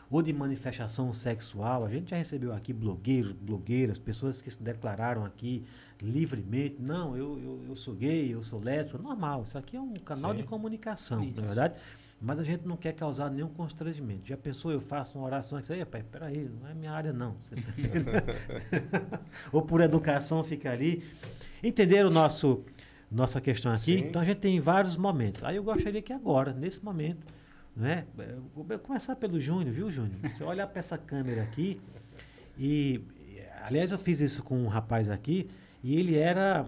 ou de manifestação sexual. A gente já recebeu aqui blogueiros, blogueiras, pessoas que se declararam aqui livremente. Não, eu, eu, eu sou gay, eu sou lésbica. Normal, isso aqui é um canal Sim. de comunicação, Isso. não é verdade? Mas a gente não quer causar nenhum constrangimento. Já pensou, eu faço uma oração aqui, aí, pai, peraí, não é minha área não. Tá? Ou por educação fica ali. Entenderam o nosso, nossa questão aqui? Sim. Então a gente tem vários momentos. Aí eu gostaria que agora, nesse momento, né? Vou começar pelo Júnior, viu, Júnior? Você olhar para essa câmera aqui e, aliás, eu fiz isso com um rapaz aqui e ele era,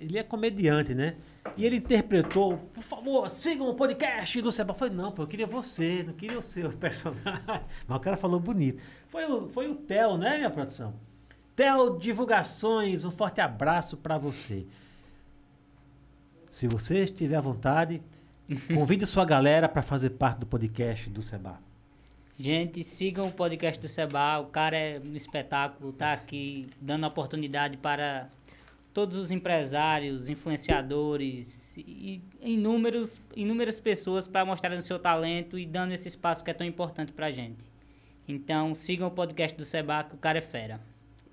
ele é comediante, né? E ele interpretou, por favor, sigam o podcast do Seba. Eu falei, não, pô, eu queria você, não queria o seu personagem. Mas o cara falou bonito. Foi o, foi o Theo, né, minha produção? Theo Divulgações, um forte abraço para você. Se você estiver à vontade, convide sua galera para fazer parte do podcast do Seba. Gente, sigam o podcast do Seba. O cara é um espetáculo, tá aqui dando oportunidade para todos os empresários, influenciadores e inúmeros, inúmeras pessoas para mostrarem o seu talento e dando esse espaço que é tão importante pra gente. Então, sigam o podcast do Seba, que o cara é fera.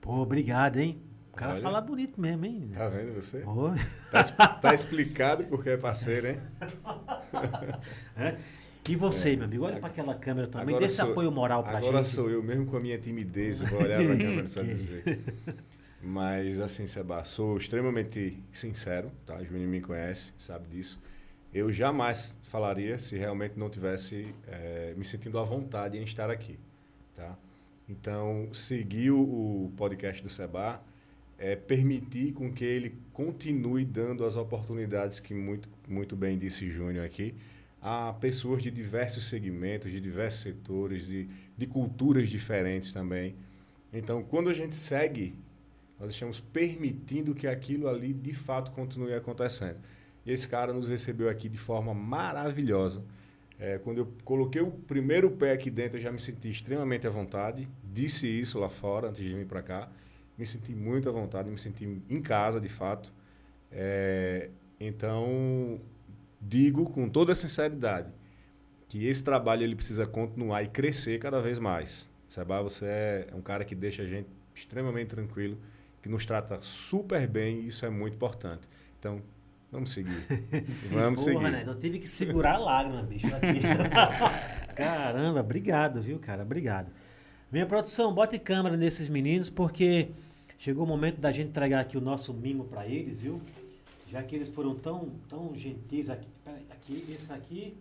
Pô, obrigado, hein? O cara Olha. fala bonito mesmo, hein? Tá vendo você? Pô. Tá, tá explicado porque é parceiro, hein? É. E você, meu amigo? Olha para aquela câmera também, Agora dê esse apoio moral pra Agora gente. sou eu mesmo com a minha timidez, eu vou olhar pra câmera pra Que- dizer. Mas assim, Seba, sou extremamente sincero, tá? O Júnior me conhece, sabe disso. Eu jamais falaria se realmente não tivesse eh, me sentindo à vontade em estar aqui, tá? Então, seguir o podcast do Seba é permitir com que ele continue dando as oportunidades que muito, muito bem disse Júnior aqui, a pessoas de diversos segmentos, de diversos setores, de, de culturas diferentes também. Então, quando a gente segue, nós estamos permitindo que aquilo ali de fato continue acontecendo. E esse cara nos recebeu aqui de forma maravilhosa. É, quando eu coloquei o primeiro pé aqui dentro, eu já me senti extremamente à vontade. Disse isso lá fora, antes de vir para cá. Me senti muito à vontade, me senti em casa, de fato. É, então, digo com toda sinceridade que esse trabalho ele precisa continuar e crescer cada vez mais. Seba, você é um cara que deixa a gente extremamente tranquilo, que nos trata super bem e isso é muito importante. Então, vamos seguir. Vamos Porra, seguir. né? Eu tive que segurar a lágrima, bicho. Caramba, obrigado, viu, cara? Obrigado. Minha produção, bote câmera nesses meninos, porque chegou o momento da gente entregar aqui o nosso mimo para eles, viu? Já que eles foram tão, tão gentis aqui. Peraí, aqui, esse aqui.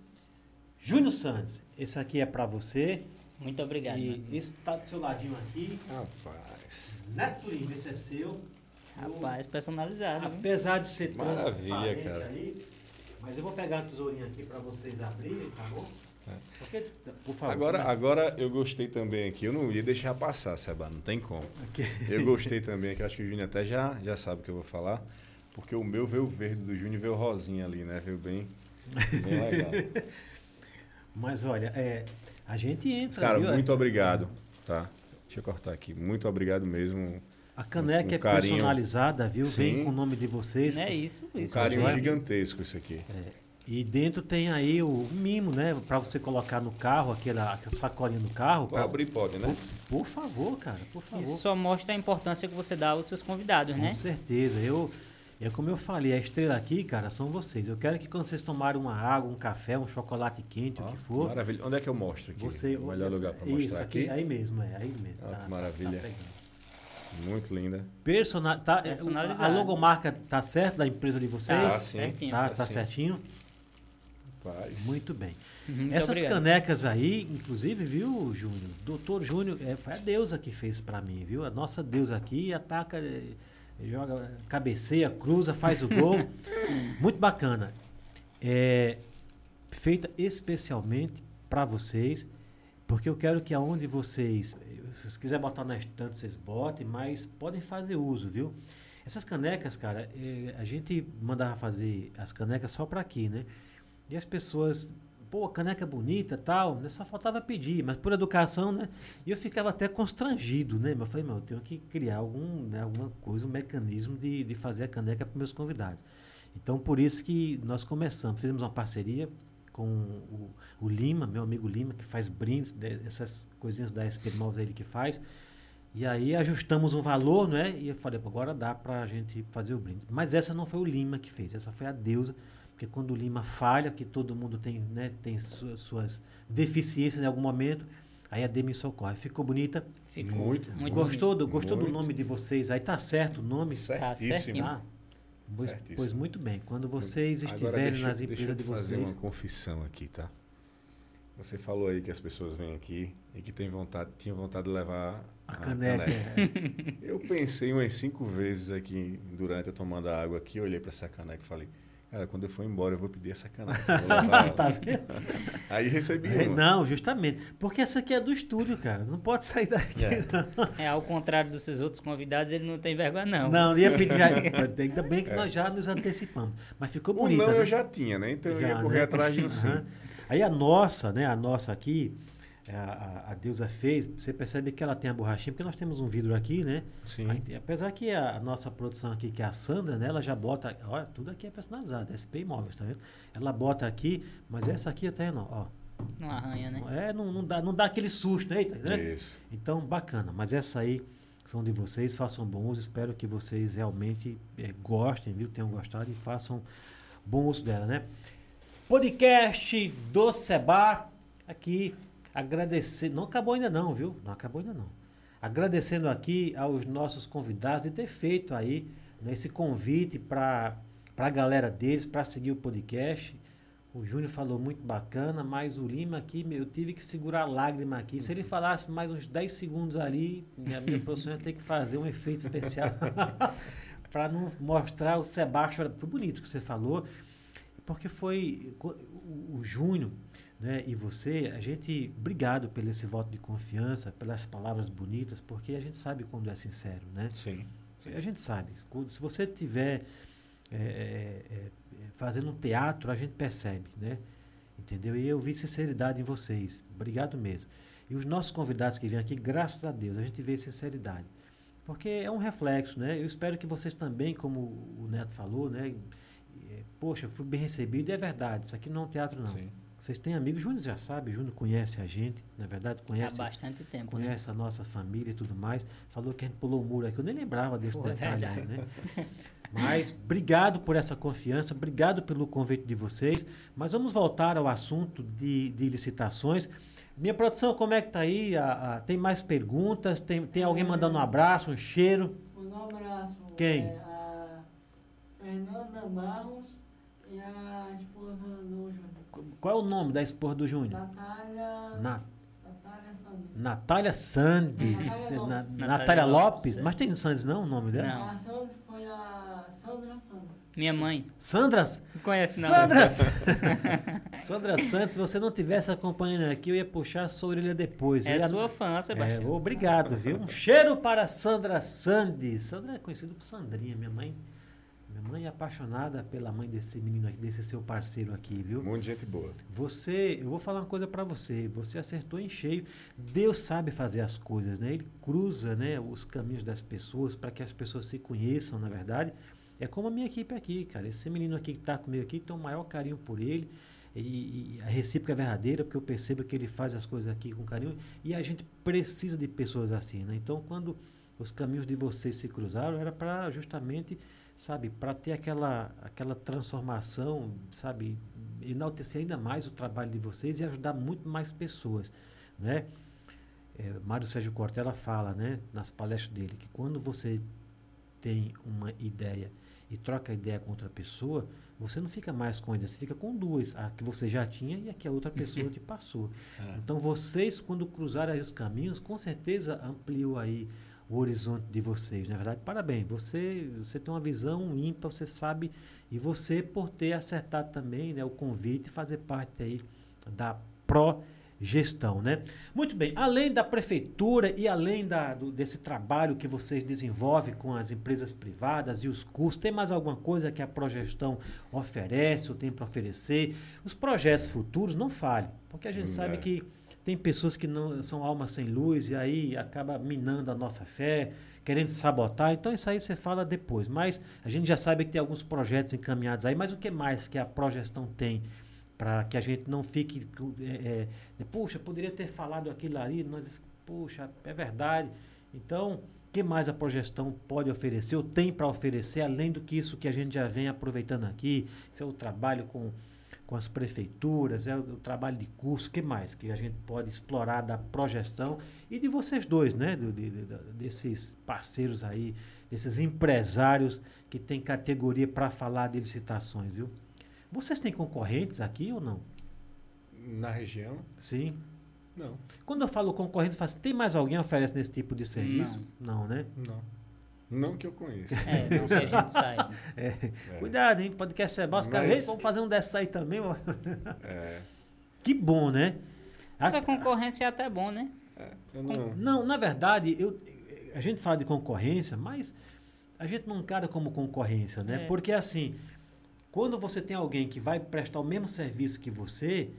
Júnior Santos, esse aqui é para você. Muito obrigado. e mano. esse tá do seu ladinho aqui. Rapaz. Neto Lima, esse é seu. Rapaz, personalizado. Apesar de ser Maravilha, cara. aí, mas eu vou pegar a tesourinha aqui para vocês abrirem, tá bom? É. Porque, por favor. Agora, começa. agora eu gostei também aqui. Eu não ia deixar passar, Seba, não tem como. Aqui. Eu gostei também, que acho que o Júnior até já, já sabe o que eu vou falar. Porque o meu veio verde, do Júnior veio rosinha ali, né? Veio bem, bem legal. Mas olha, é, a gente entra. Cara, viu? muito obrigado, tá? Deixa eu cortar aqui. Muito obrigado mesmo. A caneca um é carinho. personalizada, viu? Vem Sim. com o nome de vocês. É isso, Um isso. carinho joia. gigantesco isso aqui. E dentro tem aí o mimo, né? Pra você colocar no carro, aquela, aquela sacolinha no carro. Pra- abrir, pode, né? Por favor, cara, por favor. Isso só mostra a importância que você dá aos seus convidados, Com né? certeza. Eu, é como eu falei, a estrela aqui, cara, são vocês. Eu quero que quando vocês tomarem uma água, um café, um chocolate quente, o Ó, que for, Maravilha. Onde é que eu mostro aqui? você. o melhor lugar para Isso, mostrar aqui. Aí mesmo, é, aí mesmo. Ó, que maravilha. pegando. Muito linda. Persona, tá, é, o- a logomarca tá certa da empresa de vocês? Tá, Tá sim. certinho. Tá, Tá tá sim. certinho? Paz. Muito bem. Muito Essas obrigado. canecas aí, inclusive, viu, Júnior? Doutor Júnior, é, foi a deusa que fez pra mim, viu? A nossa deusa aqui ataca. é, Ele joga, cabeceia, cruza, faz o gol. Muito bacana. É, feita especialmente para vocês, porque eu quero que aonde vocês, se vocês quiserem botar na estante, vocês botem, mas podem fazer uso, viu? Essas canecas, cara, é, a gente mandava fazer as canecas só para aqui, né? E as pessoas, pô, caneca bonita tal, né? Só faltava pedir, mas por educação, né? E eu ficava até constrangido, né? Mas eu falei, meu, eu tenho que criar algum, né, alguma coisa, um mecanismo de, de fazer a caneca para meus convidados. Então, por isso que nós começamos, fizemos uma parceria com o, o Lima, meu amigo Lima, que faz brindes, de, essas coisinhas da SP Malls ele que faz. E aí ajustamos um valor, né? E eu falei, agora dá para a gente fazer o brinde. Mas essa não foi o Lima que fez, essa foi a deusa, porque quando o Lima falha, que todo mundo tem, né, tem suas, suas deficiências em algum momento, aí a Demi socorre. Ficou bonita? Ficou Muito, muito gostou do, gostou do muito. nome de vocês? Aí tá certo o nome? Certíssimo. certinho. Ah, pois, Certíssimo. pois muito bem. Quando vocês Agora estiverem deixa, nas deixa empresas eu de te fazer vocês. uma confissão aqui, tá? Você falou aí que as pessoas vêm aqui e que tem vontade, tinham vontade de levar A caneca. Eu pensei umas cinco vezes aqui durante eu tomando a água aqui, eu olhei para essa caneca e falei, cara, quando eu for embora eu vou pedir essa eu ela." tá vendo? Aí recebi É. Não, justamente. Porque essa aqui é do estúdio, cara. Não pode sair daqui. É. É, ao contrário dos seus outros convidados, ele não tem vergonha, não. Não, não ia pedir. Já, ainda bem que nós já nos antecipamos. Mas ficou O bonita. não né? eu já tinha, né? Então eu Já, ia correr né? atrás de um sim. Aí a nossa, né? A nossa aqui, a, a- a deusa fez. Você percebe que ela tem a borrachinha, porque nós temos um vidro aqui, né? Sim. Aí apesar que a, nossa produção aqui, que é a Sandra, né? Ela já bota. Olha, tudo aqui é personalizado. SP Imóveis, tá vendo? Ela bota aqui, mas essa aqui até não. Ó, Não arranha, né? é, não, não, dá, não dá aquele susto, né? né? Isso. Então, bacana. Mas essa aí são de vocês, façam bom uso. Espero que vocês realmente eh, gostem, viu? Tenham gostado e façam bom uso dela, né? Podcast do Seba. Aqui, agradecer. Não acabou ainda não, viu? Não acabou ainda não. Agradecendo aqui aos nossos convidados de ter feito aí né, esse convite para a galera deles, para seguir o podcast. O Júnior falou muito bacana, mas o Lima aqui, eu tive que segurar a lágrima aqui. Se ele falasse mais uns 10 segundos ali, minha, minha produção ia ter que fazer um efeito especial para não mostrar o Sebastião. Foi bonito o que você falou, porque foi o, o Júnior né, e você, a gente, obrigado pelo esse voto de confiança, pelas palavras bonitas, porque a gente sabe quando é sincero, né? Sim. A gente sabe. Quando- Se você tiver é, é, fazendo um teatro, a gente percebe, né? Entendeu? E eu vi sinceridade em vocês. Obrigado mesmo. E os nossos convidados que vêm aqui, graças a Deus, a gente vê sinceridade. Porque é um reflexo, né? Eu espero que vocês também, como o Neto falou, né? Poxa, fui bem recebido. E é verdade, isso aqui não é um teatro, não. Sim. Vocês têm amigos, Júnior já sabe, Júnior conhece a gente, na verdade, Há conhece bastante tempo, né? conhece a nossa família e tudo mais. Falou que a gente pulou o muro aqui. Eu nem lembrava desse Pô, é detalhe, aí, né? Mas obrigado por essa confiança, obrigado pelo convite de vocês. Mas vamos voltar ao assunto de, de licitações. Minha produção, como é que tá aí? A- a- tem mais perguntas? Tem, tem alguém mandando um abraço, um cheiro? Um abraço. Quem? É, a Fernanda Barros e a esposa do Júnior. Qual é o nome da esposa do Júnior? Natália. Na, Natália Santos. Natália Sandes. Natália Na- Lopes. Natália Lopes. Lopes, é. Mas tem Sandes não o nome dela? Não. A Santos foi a Sandra Santos. Minha mãe. Sandra? Não conhece, não. Sandra, Sandra Santos, se você não tivesse acompanhando aqui, eu ia puxar a sua orelha depois. É ia- sua fã, É, Sebastião. obrigado, viu? Um cheiro para Sandra Sandes. Sandra é conhecida por Sandrinha, minha mãe. Minha mãe é apaixonada pela mãe desse menino aqui, desse seu parceiro aqui, viu? Um monte de gente boa. Você, eu vou falar uma coisa para você. Você acertou em cheio. Deus sabe fazer as coisas, né? Ele cruza, né, os caminhos das pessoas para que as pessoas se conheçam, na verdade. É como a minha equipe aqui, cara. Esse menino aqui que está comigo aqui tem o maior carinho por ele. E, e a recíproca é verdadeira, porque eu percebo que ele faz as coisas aqui com carinho. E a gente precisa de pessoas assim, né? Então, quando os caminhos de vocês se cruzaram, era para justamente, sabe, para ter aquela, aquela transformação, sabe, enaltecer ainda mais o trabalho de vocês e ajudar muito mais pessoas, né? É, Mário Sérgio Cortella fala, né, nas palestras dele, que quando você tem uma ideia e troca ideia com outra pessoa, você não fica mais com a ideia, você fica com duas, a que você já tinha e a que a outra pessoa te passou. É. Então vocês, quando cruzaram aí os caminhos, com certeza ampliou aí o horizonte de vocês, na é verdade. Parabéns, você, você tem uma visão ímpar, você sabe, e você por ter acertado também né, o convite e fazer parte aí da Pro gestão, né? Muito bem, além da prefeitura e além da, do, desse trabalho que vocês desenvolvem com as empresas privadas e os cursos, tem mais alguma coisa que a Progestão oferece ou tem para oferecer? Os projetos futuros, não fale, porque a gente hum, sabe é. que tem pessoas que não são almas sem luz e aí acaba minando a nossa fé, querendo sabotar. Então isso aí você fala depois. Mas a gente já sabe que tem alguns projetos encaminhados aí, mas o que mais que a Progestão tem? para que a gente não fique, é, é, puxa, poderia ter falado aquilo ali, nós, puxa, é verdade. Então, o que mais a progestão pode oferecer, ou tem para oferecer, além do que isso que a gente já vem aproveitando aqui, isso é trabalho com, com as prefeituras, é o, trabalho de curso, o que mais que a gente pode explorar da progestão e de vocês dois, né, de, de, de, desses parceiros aí, desses empresários que têm categoria para falar de licitações, viu? Vocês têm concorrentes aqui ou não? Na região? Sim. Não. Quando eu falo concorrentes, eu falo, tem mais alguém que oferece nesse tipo de serviço? Não, não né? Não. Não que eu conheça. É, não que a gente saiba. É. É. Cuidado, hein? Podcast Seba, os Mas... caras, vamos fazer um dessa aí também. É. Que bom, né? Mas a concorrência é até bom, né? É, eu não... não, na verdade, eu, a gente fala de concorrência, mas a gente não encara como concorrência, né? É. Porque assim, quando você tem alguém que vai prestar o mesmo serviço que você,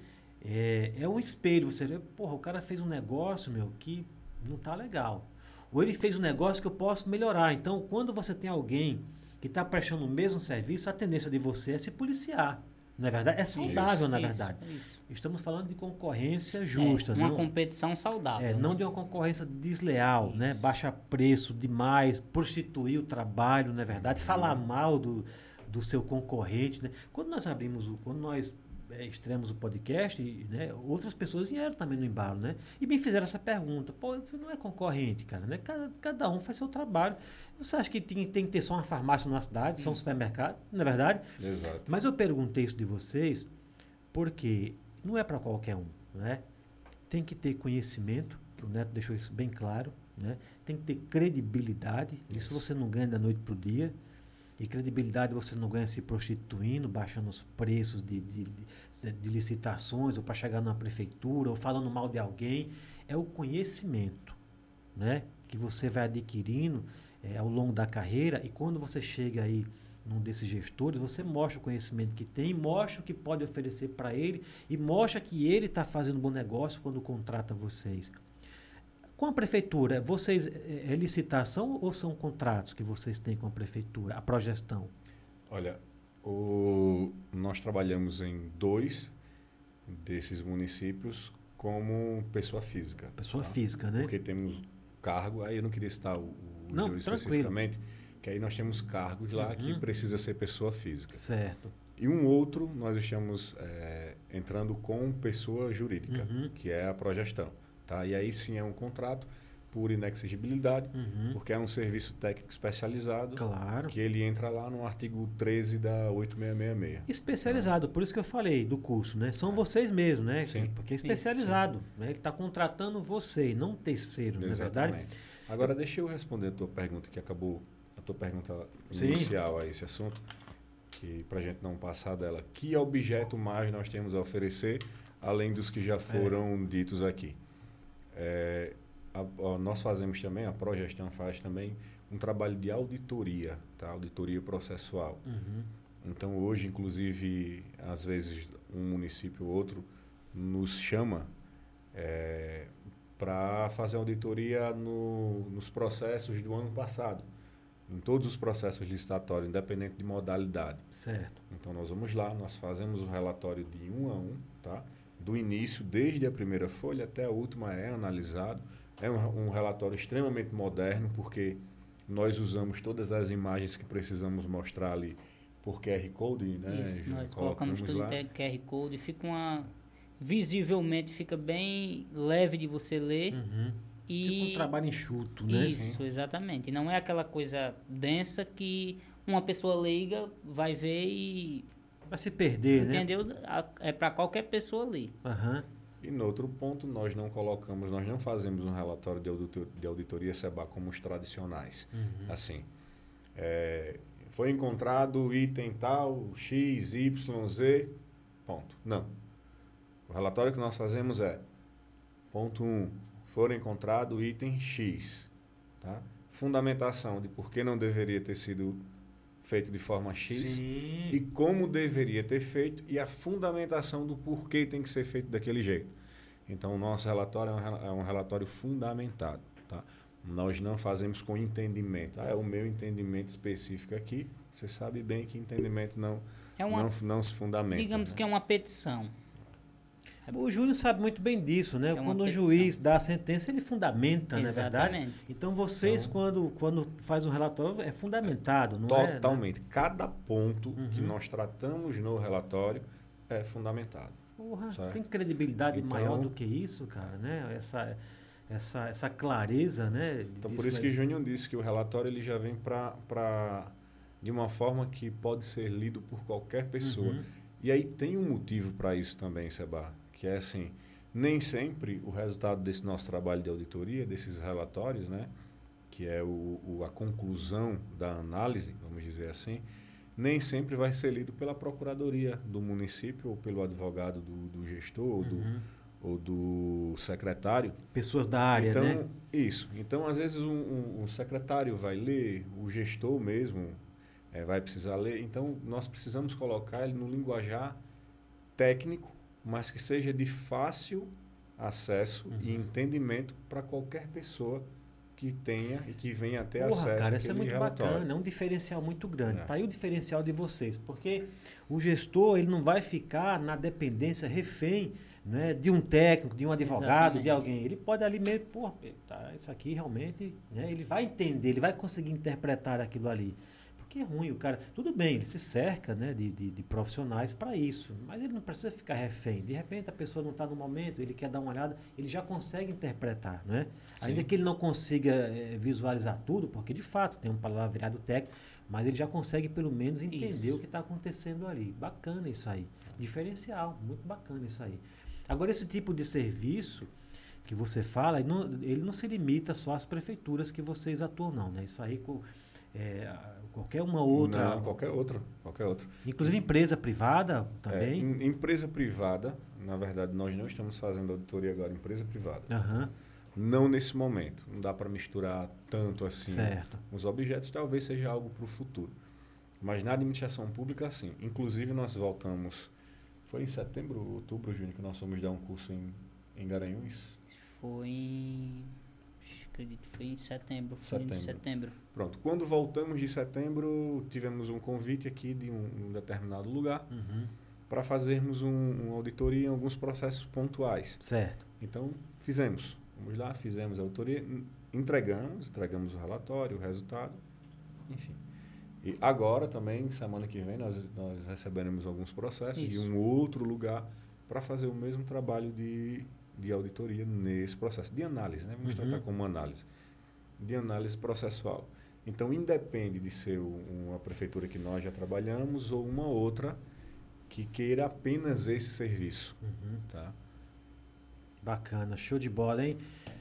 é, é um espelho. Você vê, porra, o cara fez um negócio, meu, que não tá legal. Ou ele fez um negócio que eu posso melhorar. Então, quando você tem alguém que está prestando o mesmo serviço, a tendência de você é se policiar. Não é verdade? É saudável, isso, na verdade. Isso. Estamos falando de concorrência justa. É, uma não, competição saudável. É, né? não de uma concorrência desleal, né? Baixa preço demais, prostituir o trabalho, não é verdade? Falar uhum. mal do, do seu concorrente. Né? Quando nós abrimos, o, quando nós é, o podcast, né, outras pessoas vieram também no embalo, né? E me fizeram essa pergunta. Pô, não é concorrente, cara, né? Cada, cada um faz seu trabalho. Você acha que tem, tem que ter só uma farmácia numa cidade, só um supermercado? Não é verdade? Exato. Mas eu perguntei isso de vocês porque não é para qualquer um, né? Tem que ter conhecimento, que o Neto deixou isso bem claro, né? Tem que ter credibilidade, isso, isso você não ganha da noite para o dia. E credibilidade você não ganha se prostituindo, baixando os preços de, de, de, licitações, ou para chegar na prefeitura, ou falando mal de alguém. É o conhecimento né, que você vai adquirindo é, ao longo da carreira. E quando você chega aí num desses gestores, você mostra o conhecimento que tem, mostra o que pode oferecer para ele e mostra que ele está fazendo um bom negócio quando contrata vocês. Com a prefeitura, vocês é, é licitação ou são contratos que vocês têm com a prefeitura, a progestão? Olha, o, nós trabalhamos em dois desses municípios como pessoa física. Pessoa tá? física, né? Porque temos cargo, aí eu não queria citar o, o não, especificamente, que aí nós temos cargos lá uhum. que precisa ser pessoa física. Certo. E um outro, nós estamos é, entrando com pessoa jurídica, uhum. que é a progestão. Tá? E aí sim é um contrato por inexigibilidade, uhum. porque é um serviço técnico especializado. Claro. Que ele entra lá no artigo 13 da 8666. Especializado, tá? por isso que eu falei do curso, né? São é. vocês mesmos, né? Sim. Porque é especializado. Né? Ele está contratando você, não terceiro, Exatamente. não é verdade? Agora, deixa eu responder a tua pergunta, que acabou a tua pergunta inicial a esse assunto, que para a gente não passar dela. Que objeto mais nós temos a oferecer, além dos que já é. foram é. ditos aqui? É, a, a, nós fazemos também, a Progestão faz também um trabalho de auditoria, tá? auditoria processual. Uhum. Então, hoje, inclusive, às vezes um município ou outro nos chama é, para fazer auditoria no, nos processos do ano passado. Em todos os processos licitatórios, independente de modalidade. Certo. Então, nós vamos lá, nós fazemos o relatório de um a um, tá? Do início, desde a primeira folha até a última, é analisado. É um, um relatório extremamente moderno, porque nós usamos todas as imagens que precisamos mostrar ali por QR Code, né? Isso, nós colocamos, tudo lá. em QR Code, fica uma visivelmente fica bem leve de você ler. Uhum. E tipo um trabalho enxuto, né? Isso, exatamente. Não é aquela coisa densa que uma pessoa leiga vai ver e Vai se perder, Entendeu? né? Entendeu? É para qualquer pessoa ler. Uhum. E no outro ponto, nós não colocamos, nós não fazemos um relatório de, auditor, de auditoria SEBA como os tradicionais. Uhum. Assim, é, foi encontrado item tal, X, Y, Z, ponto. Não. O relatório que nós fazemos é, ponto 1, um, foram encontrado item X. Tá? Fundamentação de por que não deveria ter sido feito de forma X Sim. e como deveria ter feito e a fundamentação do porquê tem que ser feito daquele jeito. Então, o nosso relatório é um, é um relatório fundamentado. Tá? Nós não fazemos com entendimento. Ah, é o meu entendimento específico aqui. Você sabe bem que entendimento não, É uma, não, não se fundamenta. digamos né? que é uma petição. O Júnior sabe muito bem disso, né? É quando o juiz dá a sentença, ele fundamenta, não é verdade? Exatamente. Então vocês, Então- quando, quando faz um relatório, é fundamentado, não é? Totalmente. Cada ponto que Uhum. nós tratamos no relatório é fundamentado. Porra, Certo. tem credibilidade Então- maior do que isso, cara, né? Essa, essa, essa clareza, né? Então, por isso que o Júnior disse que o relatório ele já vem para de uma forma que pode ser lido por qualquer pessoa. Uhum. E aí tem um motivo para isso também, Seba, que é assim, nem sempre o resultado desse nosso trabalho de auditoria, desses relatórios, né, que é o, o- a conclusão da análise, vamos dizer assim, nem sempre vai ser lido pela procuradoria do município ou pelo advogado do, do gestor ou, do, Uhum. ou do secretário. Pessoas da área, então, né? isso. Então, às vezes, um, um- um secretário vai ler, o gestor mesmo eh, vai precisar ler. Então, nós precisamos colocar ele no linguajar técnico, mas que seja de fácil acesso e Uhum. entendimento para qualquer pessoa que tenha e que venha ter Porra, acesso cara, isso é muito relatório. bacana, é um diferencial muito grande. É. Tá aí o diferencial de vocês, porque o gestor ele não vai ficar na dependência refém né, de um técnico, de um advogado, de Exatamente. alguém. Ele pode ali mesmo, pô, tá, isso aqui realmente, né, ele vai entender, ele vai conseguir interpretar aquilo ali. Porque é ruim, o cara. Tudo bem, ele se cerca né, de, de, de profissionais para isso, mas ele não precisa ficar refém. De repente a pessoa não está no momento, ele quer dar uma olhada, ele já consegue interpretar, né? Ainda que ele não consiga eh, visualizar tudo, porque de fato tem um palavreado técnico, mas ele já consegue pelo menos entender Isso. o que está acontecendo ali. Bacana isso aí. Diferencial, muito bacana isso aí. Agora, esse tipo de serviço que você fala, ele não, ele não se limita só às prefeituras que vocês atuam, não, né? Isso aí, é, qualquer uma outra, Não, qualquer outro, qualquer outro. inclusive empresa privada É, também. em- empresa privada, na verdade, nós não estamos fazendo auditoria agora, empresa privada. Aham, Não nesse momento. Não dá para misturar tanto assim certo. os objetos. Talvez seja algo para o futuro. Mas na administração pública, sim. Inclusive, nós voltamos. Foi em setembro, outubro, Júnior, que nós fomos dar um curso em, em Garanhuns. Foi Acredito, foi em setembro. Foi em Setembro. setembro. Pronto. Quando voltamos de setembro, tivemos um convite aqui de um, um determinado lugar Uhum, para fazermos um, uma auditoria em alguns processos pontuais. certo. Então, fizemos. Vamos lá, fizemos a auditoria, en- entregamos, entregamos o relatório, o resultado, enfim. E agora também, semana que vem, nós, nós receberemos alguns processos de Isso. um outro lugar para fazer o mesmo trabalho de, de auditoria nesse processo, de análise, né? Vamos Uhum. tratar como análise, de análise processual. Então, independe de ser uma prefeitura que nós já trabalhamos ou uma outra que queira apenas esse serviço, Uhum. tá? Bacana, show de bola, hein?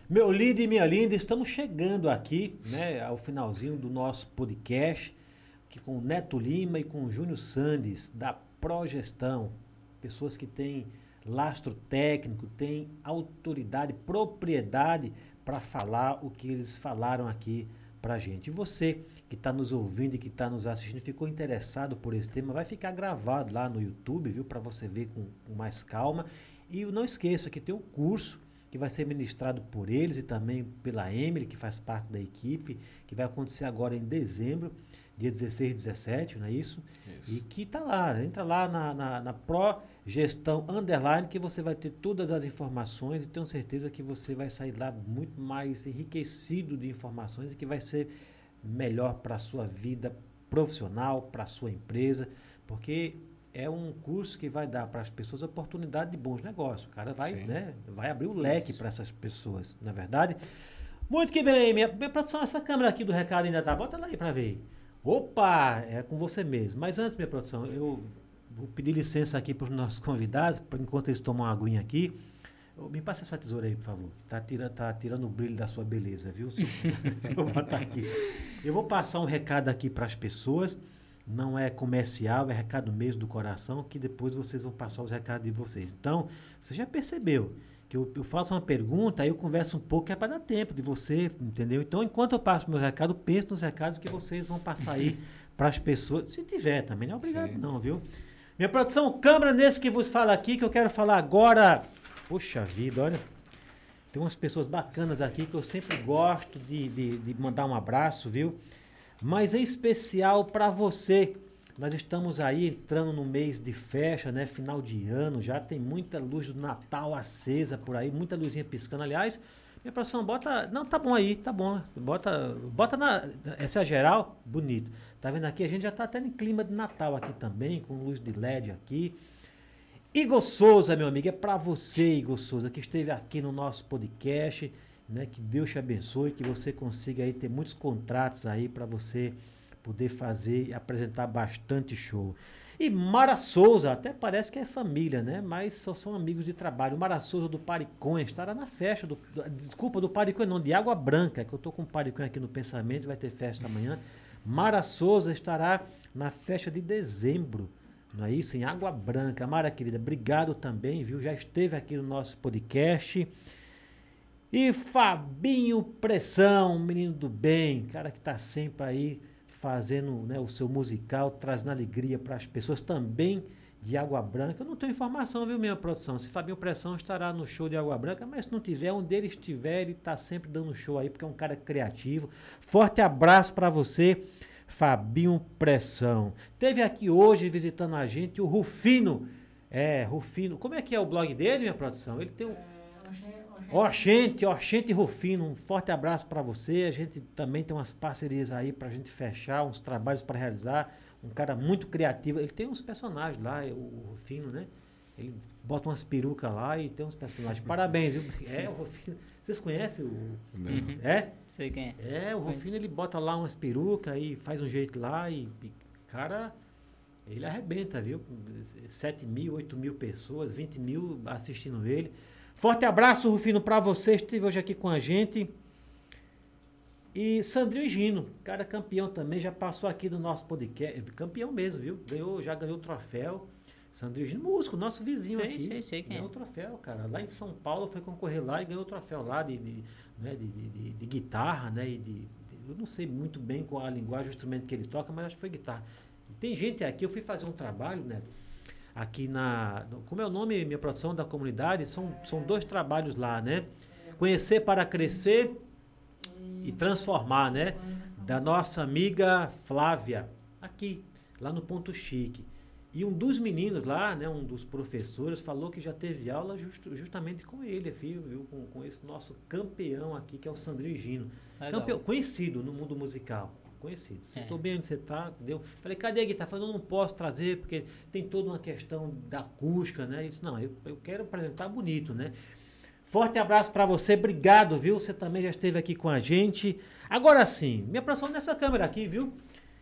Meu lindo e minha linda, estamos chegando aqui, né, ao finalzinho do nosso podcast, aqui com o Neto Lima e com o Júnior Sandes, da Progestão. Pessoas que têm lastro técnico, têm autoridade, propriedade para falar o que eles falaram aqui pra gente. E você que está nos ouvindo e que está nos assistindo, ficou interessado por esse tema, vai ficar gravado lá no YouTube, viu? Para você ver com, com mais calma. E não esqueça que tem um curso que vai ser ministrado por eles e também pela Emily, que faz parte da equipe, que vai acontecer agora em dezembro, dia 16 e 17, não é isso? E que tá lá, entra lá na, na, na Pro Gestão Underline, que você vai ter todas as informações e tenho certeza que você vai sair lá muito mais enriquecido de informações e que vai ser melhor para a sua vida profissional, para a sua empresa, porque é um curso que vai dar para as pessoas a oportunidade de bons negócios. O cara vai, Sim. né, vai abrir o leque para essas pessoas, na é verdade. Muito que bem, minha, minha produção, essa câmera aqui do recado ainda tá. Bota ela aí para ver. Opa, é com você mesmo. Mas antes, minha produção, eu vou pedir licença aqui para os nossos convidados, enquanto eles tomam uma aguinha aqui. Me passa essa tesoura aí, por favor. Tá tirando, tá tirando o brilho da sua beleza, viu? Deixa eu botar aqui. Eu vou passar um recado aqui para as pessoas. Não é comercial, é recado mesmo do coração, que depois vocês vão passar os recados de vocês. Então, você já percebeu que eu, eu faço uma pergunta, aí eu converso um pouco, que é para dar tempo de você, entendeu? Então, enquanto eu passo meu recado, pense nos recados que vocês vão passar aí para as pessoas. Se tiver também, não é obrigado, Sim. não, viu? Minha produção, câmera nesse que vos fala aqui, que eu quero falar agora. Puxa vida, olha. Tem umas pessoas bacanas aqui que eu sempre gosto de, de, de mandar um abraço, viu? Mas em especial para você. Nós estamos aí entrando no mês de festa, né? Final de ano, já tem muita luz do Natal acesa por aí, muita luzinha piscando. Aliás, minha produção, bota. Não, tá bom aí, tá bom. Bota, bota na. Essa é a geral, bonito. Tá vendo aqui? A gente já tá até em clima de Natal aqui também, com luz de LED aqui. Igor Souza, meu amigo, é para você, Igor Souza, que esteve aqui no nosso podcast, né? Que Deus te abençoe, que você consiga aí ter muitos contratos aí para você poder fazer e apresentar bastante show. E Mara Souza, até parece que é família, né? Mas só são amigos de trabalho. Mara Souza do Pariconha estará na festa do, do- desculpa, do Pariconha não, de Água Branca, que eu tô com o Pariconha aqui no pensamento, vai ter festa amanhã. Mara Souza estará na festa de dezembro. Não é isso? Em Água Branca. Mara, querida, obrigado também, viu? Já esteve aqui no nosso podcast. E Fabinho Pressão, menino do bem, cara que está sempre aí fazendo né, o seu musical, trazendo alegria para as pessoas também de Água Branca. Eu não tenho informação, viu, minha produção? Se Fabinho Pressão estará no show de Água Branca, mas se não tiver, onde ele estiver, ele está sempre dando show aí, porque é um cara criativo. Forte abraço para você, Fabinho Pressão. Teve aqui hoje visitando a gente o Rufino. É, Rufino. Como é que é o blog dele, minha produção? Ele tem um. Oxente, Oxente Rufino, um forte abraço para você. A gente também tem umas parcerias aí para a gente fechar, uns trabalhos para realizar. Um cara muito criativo. Ele tem uns personagens lá, o Rufino, né? Ele bota umas perucas lá e tem uns personagens. Parabéns, viu? É, o Rufino. Vocês conhecem o. Uhum. É? Sei quem é. É, o Conheço. Rufino ele bota lá umas perucas e faz um jeito lá e, e, cara, ele arrebenta, viu? 7 mil, 8 mil pessoas, 20 mil assistindo ele. Forte abraço, Rufino, pra você. Esteve hoje aqui com a gente. E Sandrinho Gino, cara campeão também, já passou aqui do nosso podcast. Campeão mesmo, viu? Ganhou, já ganhou o troféu. Sandrinho Gino, músico, nosso vizinho Sei, aqui. sei, sei quem é. ganhou o troféu, cara. Lá em São Paulo foi concorrer lá e ganhou o troféu lá de, de, né, de, de- de- guitarra, né? E de, eu não sei muito bem qual a linguagem, o instrumento que ele toca, mas acho que foi guitarra. Tem gente aqui, eu fui fazer um trabalho, né? Aqui na. Como é o nome, minha produção da comunidade? São, são dois trabalhos lá, né? Conhecer para crescer e transformar, né? Da nossa amiga Flávia, aqui, lá no Ponto Chique. E um dos meninos lá, né, um dos professores, falou que já teve aula justo- justamente com ele, viu? viu? Com, com esse nosso campeão aqui, que é o Sandrinho Gino. Campeão, conhecido no mundo musical. Conhecido. Sentou É. bem onde você tá, deu. Falei, cadê a guitarra? Falei, não, não posso trazer, porque tem toda uma questão da acústica, né? Ele disse, não, eu, eu quero apresentar bonito, né? Forte abraço para você, obrigado, viu? Você também já esteve aqui com a gente. Agora sim, minha produção nessa câmera aqui, viu?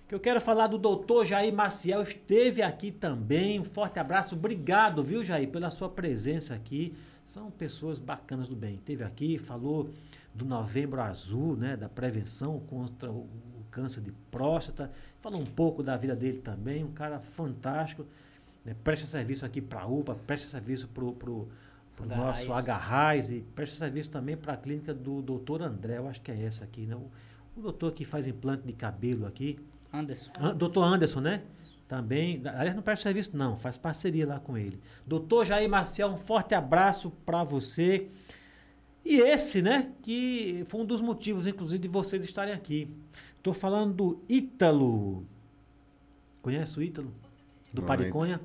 Que eu quero falar do doutor Jair Maciel, esteve aqui também. Um forte abraço, obrigado, viu, Jair, pela sua presença aqui. São pessoas bacanas do bem. Esteve aqui, falou do Novembro Azul, né, da prevenção contra o câncer de próstata. Falou um pouco da vida dele também, um cara fantástico. Né, presta serviço aqui para a UPA, presta serviço para o pro, pro Agarrais. nosso Agarrais e presta serviço também para a clínica do doutor André, eu acho que é essa aqui, né? O, o doutor que faz implante de cabelo aqui, Anderson. An- doutor Anderson, né? Também, aliás, não presta serviço não, faz parceria lá com ele. Doutor Jair Marcial, um forte abraço para você. E esse, né, que foi um dos motivos, inclusive, de vocês estarem aqui. Estou falando do Ítalo. Conhece o Ítalo? Do Muito. Pariconha?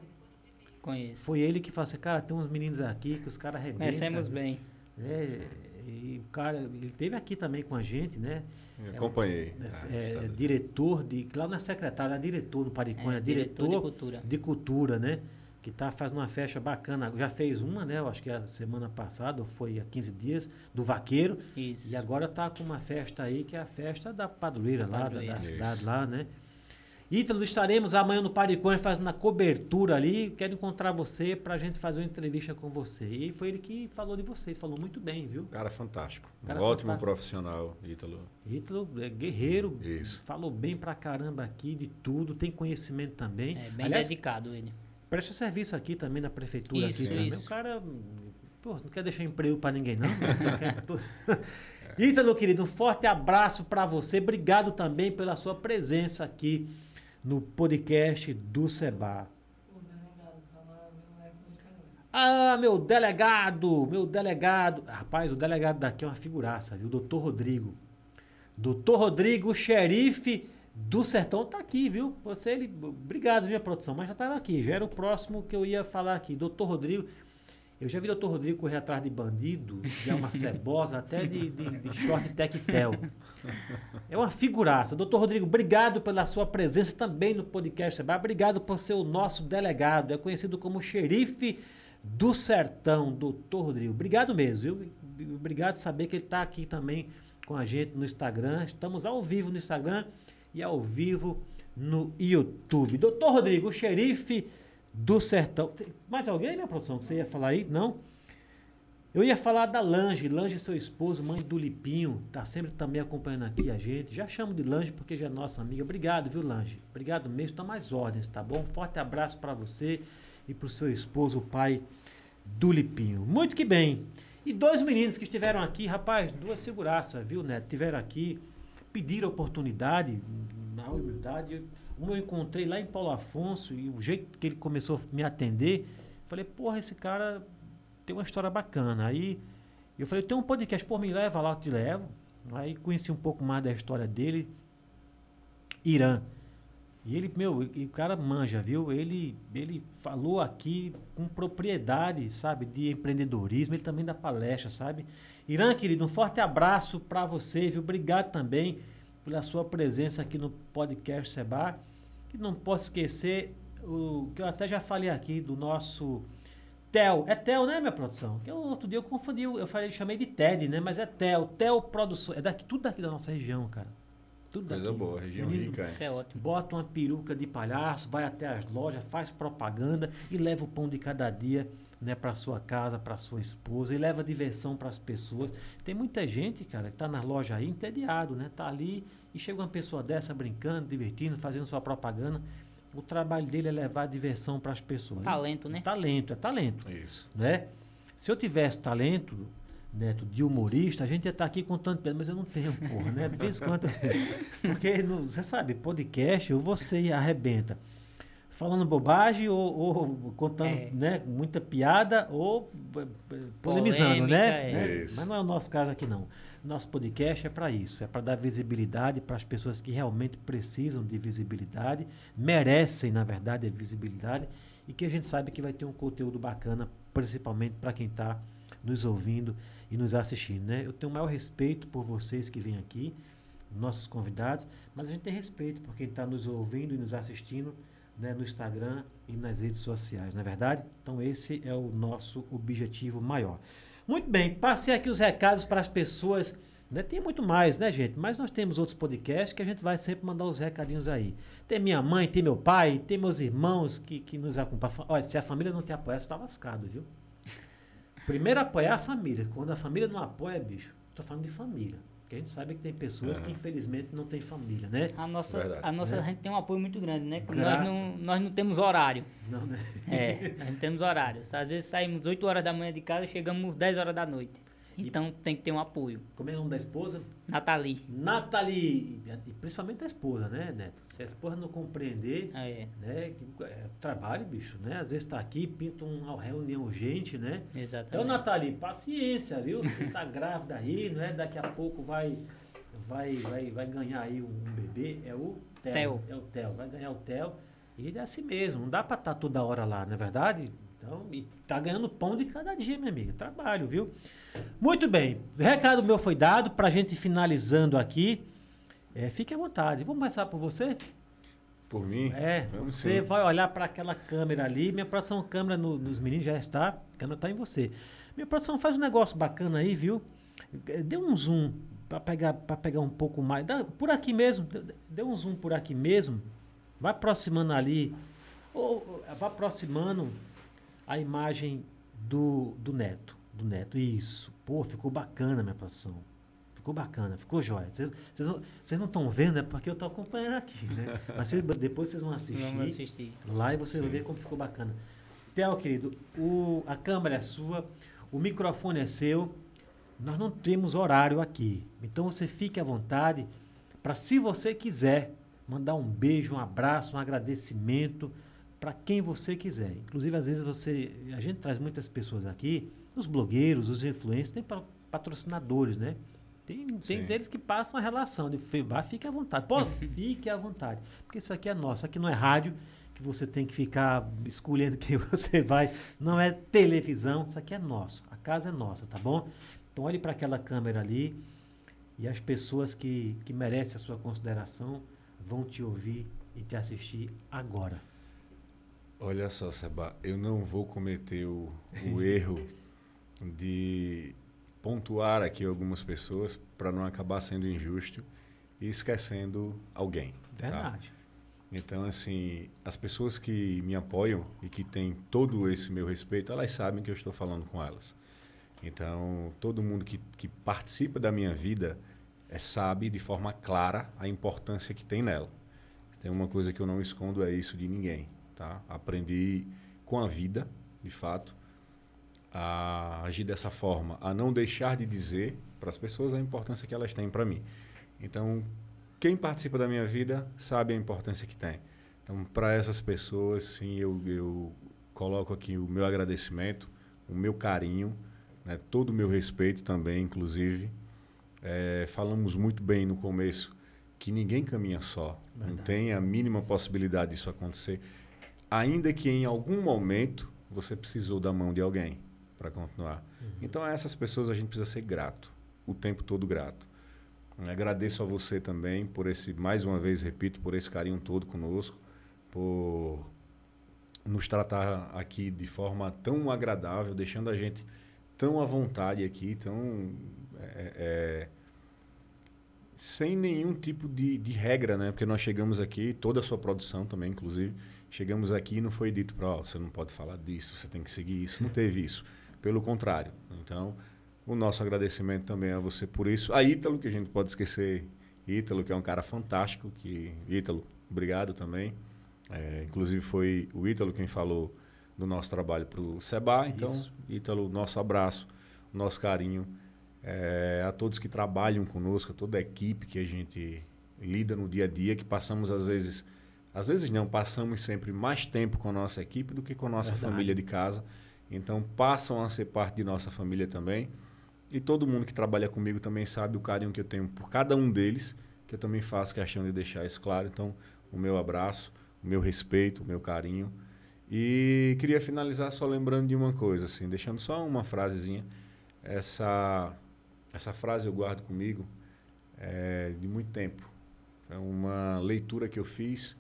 Conheço. Foi ele que falou assim, cara, tem uns meninos aqui que os caras arrebentam. Conhecemos viu?" bem. É, e o cara, ele esteve aqui também com a gente, né? Eu acompanhei. É, Ah, é, está- diretor de. Lá não é secretário, é diretor no Pariconha, É, diretor, diretor de cultura. de cultura, né? Que tá fazendo uma festa bacana. Já fez uma, né? Eu acho que a semana passada, ou foi há 15 dias, do Vaqueiro. Isso. E agora tá com uma festa aí, que é a festa da padroeira Da lá, da- padroeira. da, Isso. cidade lá, né? Ítalo, estaremos amanhã no Paricone fazendo a cobertura ali. Quero encontrar você pra gente fazer uma entrevista com você. E foi ele que falou de você, falou muito bem, viu? Cara fantástico. Cara um ótimo fantástico. profissional, Ítalo. Ítalo é guerreiro, Isso. falou bem pra caramba aqui de tudo, tem conhecimento também. É bem Aliás, dedicado ele. Presta serviço aqui também na prefeitura Isso, aqui também. isso. O cara, pô, não quer deixar emprego pra ninguém não. Ítalo, querido, um forte abraço pra você. Obrigado também pela sua presença aqui no podcast do Seba. Ah, meu delegado, meu delegado. Rapaz, o delegado daqui é uma figuraça, viu? Doutor Rodrigo. Doutor Rodrigo, xerife do sertão, tá aqui, viu? Você, ele. Obrigado, minha produção, mas já tava aqui. Já era o próximo que eu ia falar aqui. Doutor Rodrigo. Eu já vi doutor Rodrigo correr atrás de bandido, de alma cebosa, até de, de, de short tectel. É uma figuraça. Doutor Rodrigo, obrigado pela sua presença também no podcast Seba. Obrigado por ser o nosso delegado. É conhecido como xerife do sertão, doutor Rodrigo. Obrigado mesmo, viu? Obrigado saber que ele está aqui também com a gente no Instagram. Estamos ao vivo no Instagram e ao vivo no YouTube. Doutor Rodrigo, o xerife do sertão. Mais alguém, minha produção, que você ia falar aí? Não? Eu ia falar da Lange, Lange, seu esposo, mãe do Lipinho, tá sempre também acompanhando aqui a gente. Já chamo de Lange porque já é nossa amiga. Obrigado, viu, Lange? Obrigado mesmo. Tá mais ordens, tá bom? Forte abraço para você e pro seu esposo, o pai do Lipinho. Muito que bem. E dois meninos que estiveram aqui, rapaz, duas seguranças, viu, Neto? Tiveram aqui, pediram oportunidade, na humildade. Um eu encontrei lá em Paulo Afonso e o jeito que ele começou a me atender, falei, porra, esse cara tem uma história bacana. Aí eu falei, tem um podcast, pô, me leva lá, eu te levo. Aí conheci um pouco mais da história dele. Irã. E ele, meu, e o cara manja, viu? Ele, ele falou aqui com propriedade, sabe, de empreendedorismo. Ele também dá palestra, sabe? Irã, querido, um forte abraço para você, viu? Obrigado também pela sua presença aqui no podcast Seba. E não posso esquecer o que eu até já falei aqui do nosso Tel. É Tel, né, minha produção? Que outro dia eu confundi, eu falei, chamei de TED, né? Mas é Tel. Tel Produções. É daqui, tudo daqui da nossa região, cara. Tudo Coisa daqui. boa, região Menino, rica. Isso é ótimo. Bota uma peruca de palhaço, vai até as lojas, faz propaganda e leva o pão de cada dia né, para sua casa, para sua esposa e leva diversão para as pessoas. Tem muita gente, cara, que tá na loja aí entediado, né? Tá ali e chega uma pessoa dessa brincando, divertindo, fazendo sua propaganda. O trabalho dele é levar diversão para as pessoas. Talento, né? Talento, é talento Isso. né? Se eu tivesse talento, Neto, de humorista, a gente ia estar aqui contando piada, mas eu não tenho, porra, né? De vez em quando. Porque, no- você sabe, podcast, ou você arrebenta falando bobagem, ou, ou contando É. né, muita piada, ou eh, polemizando, né? Polêmica, é. né? Isso. Mas não é o nosso caso aqui, não. Nosso podcast é para isso, é para dar visibilidade para as pessoas que realmente precisam de visibilidade, merecem, na verdade, a visibilidade, e que a gente sabe que vai ter um conteúdo bacana, principalmente para quem está nos ouvindo e nos assistindo. Né? Eu tenho o maior respeito por vocês que vêm aqui, nossos convidados, mas a gente tem respeito por quem está nos ouvindo e nos assistindo né, no Instagram e nas redes sociais, não é verdade? Então esse é o nosso objetivo maior. Muito bem, passei aqui os recados para as pessoas. Né? Tem muito mais, né, gente? Mas nós temos outros podcasts que a gente vai sempre mandar os recadinhos aí. Tem minha mãe, tem meu pai, tem meus irmãos que, que nos acompanham. Olha, se a família não te apoiar, você tá lascado, viu? Primeiro apoiar a família. Quando a família não apoia, bicho, tô falando de família. Porque a gente sabe que tem pessoas É. que infelizmente não têm família, né? A nossa, Verdade. a nossa É. a gente tem um apoio muito grande, né? Nós não, nós não temos horário. Não, né? É, nós não temos horário. Às vezes saímos 8 horas da manhã de casa e chegamos 10 horas da noite. Então tem que ter um apoio. Como é o nome da esposa? Nathalie. Nathalie. E principalmente a esposa, né, Neto? Se a esposa não compreender, É, né? Que, é, trabalho, bicho, né? Às vezes tá aqui, pinta uma reunião urgente, né? Então, exatamente. Nathalie, paciência, viu? Você tá grávida aí, né? Daqui a pouco vai, vai, vai, vai ganhar aí um bebê. É o Theo. É o Theo. Vai ganhar o Theo. E ele é assim mesmo. Não dá pra estar toda hora lá, não é verdade? Então, e tá ganhando pão de cada dia, minha amiga. Trabalho, viu? Muito bem. O recado meu foi dado pra gente finalizando aqui. É, fique à vontade. Vamos começar por você? Por mim? É, Vamos você sim. vai olhar para aquela câmera ali. Minha produção câmera no- nos meninos já está. A câmera está em você. Minha produção faz um negócio bacana aí, viu? Eh, Dê um zoom para pegar, pra pegar um pouco mais. Dá- por aqui mesmo. dê- Dê um zoom por aqui mesmo. Vai aproximando ali, ou vai aproximando a imagem do, do neto. Do neto, isso. Pô, ficou bacana a minha produção. Ficou bacana, ficou jóia. Vocês não estão vendo, é porque eu estou acompanhando aqui, né? Mas cês, depois vocês vão assistir, Vamos assistir. lá e você vai ver como ficou bacana. Theo, querido, o, a câmera é sua, o microfone é seu. Nós não temos horário aqui. Então você fique à vontade para, se você quiser, mandar um beijo, um abraço, um agradecimento para quem você quiser. Inclusive, às vezes você. A gente traz muitas pessoas aqui, os blogueiros, os influencers, tem pa- patrocinadores, né? Tem, tem deles que passam a relação de "Fe- vá, fique à vontade. Pô, fique à vontade. Porque isso aqui é nosso. Aqui não é rádio que você tem que ficar escolhendo quem você vai. Não é televisão. Isso aqui é nosso. A casa é nossa, tá bom? Então olhe para aquela câmera ali e as pessoas que, que merecem a sua consideração vão te ouvir e te assistir agora. Olha só, Seba, eu não vou cometer o, o erro de pontuar aqui algumas pessoas para não acabar sendo injusto e esquecendo alguém. tá? Verdade. Então, assim, as pessoas que me apoiam e que têm todo esse meu respeito, elas sabem que eu estou falando com elas. Então, todo mundo que, que participa da minha vida é, sabe de forma clara a importância que tem nela. Tem uma coisa que eu não escondo, é isso de ninguém. Tá? Aprendi com a vida, de fato, a agir dessa forma, a não deixar de dizer para as pessoas a importância que elas têm para mim. Então, quem participa da minha vida sabe a importância que tem. Então, para essas pessoas, sim, eu, eu coloco aqui o meu agradecimento, o meu carinho, né, todo o meu respeito também, inclusive. É, falamos muito bem no começo que ninguém caminha só. Não Verdade. tem a mínima possibilidade disso acontecer. Ainda que em algum momento você precisou da mão de alguém para continuar. Então, a essas pessoas a gente precisa ser grato, o tempo todo grato. Agradeço a você também por esse, mais uma vez, repito, por esse carinho todo conosco, por nos tratar aqui de forma tão agradável, deixando a gente tão à vontade aqui, tão é, é, sem nenhum tipo de, de regra, né? Porque nós chegamos aqui, toda a sua produção também, inclusive, chegamos aqui e não foi dito para, ó, você não pode falar disso, você tem que seguir isso. Não teve isso. Pelo contrário. Então, o nosso agradecimento também a você por isso. A Ítalo, que a gente pode esquecer, Ítalo, que é um cara fantástico, que Ítalo, obrigado também. É, inclusive foi o Ítalo quem falou do nosso trabalho para o Seba. Então, Isso. Ítalo, nosso abraço, nosso carinho. É, a todos que trabalham conosco, a toda a equipe que a gente lida no dia a dia, que passamos às vezes, às vezes não, passamos sempre mais tempo com a nossa equipe do que com a nossa Verdade. família de casa. Então passam a ser parte de nossa família também. E todo mundo que trabalha comigo também sabe o carinho que eu tenho por cada um deles, que eu também faço questão de deixar isso claro. Então, o meu abraço, o meu respeito, o meu carinho. E queria finalizar só lembrando de uma coisa, assim, deixando só uma frasezinha. Essa, essa frase eu guardo comigo é, de muito tempo. É uma leitura que eu fiz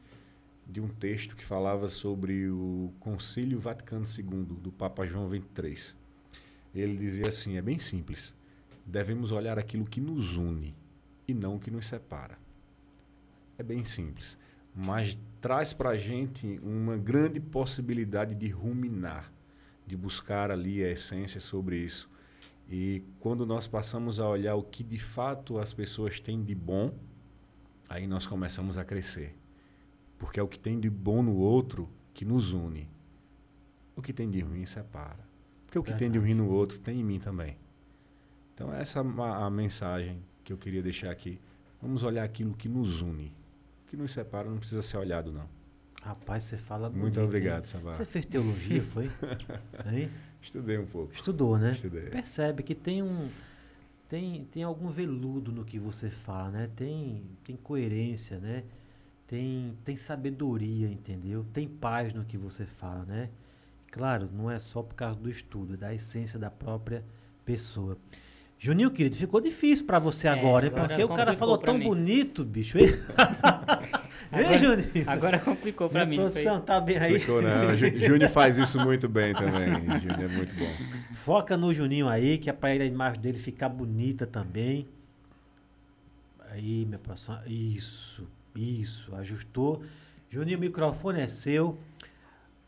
de um texto que falava sobre o Concílio Vaticano II, do Papa João XXIII. Ele dizia assim: é bem simples. Devemos olhar aquilo que nos une e não o que nos separa. É bem simples. Mas traz para a gente uma grande possibilidade de ruminar, de buscar ali a essência sobre isso. E quando nós passamos a olhar o que de fato as pessoas têm de bom, aí nós começamos a crescer. Porque é o que tem de bom no outro que nos une. O que tem de ruim separa. Porque o que tem de ruim no outro tem em mim também. Então essa é a, a mensagem que eu queria deixar aqui. Vamos olhar aquilo que nos une. O que nos separa não precisa ser olhado, não. Rapaz, você fala Muito bonito, obrigado, Sabá. Você fez teologia, foi? Estudei um pouco. Estudou, né? Estudei. Percebe que tem um tem, tem algum veludo no que você fala, né? Tem tem coerência, né? Tem tem sabedoria, entendeu? Tem paz no que você fala, né? Claro, não é só por causa do estudo, é da essência da própria pessoa. Juninho, querido, ficou difícil pra você É, agora, hein? agora Porque o cara complicou falou tão mim. bonito, bicho, hein? hein, Juninho? Agora complicou pra Minha mim. foi? produção, tá bem aí? Ficou, não. Ju- Júnior faz isso muito bem também. Júnior é muito bom. Foca no Juninho aí, que é pra ele, a imagem dele ficar bonita também. Aí, minha produção. Isso, isso. Ajustou. Juninho, o microfone é seu,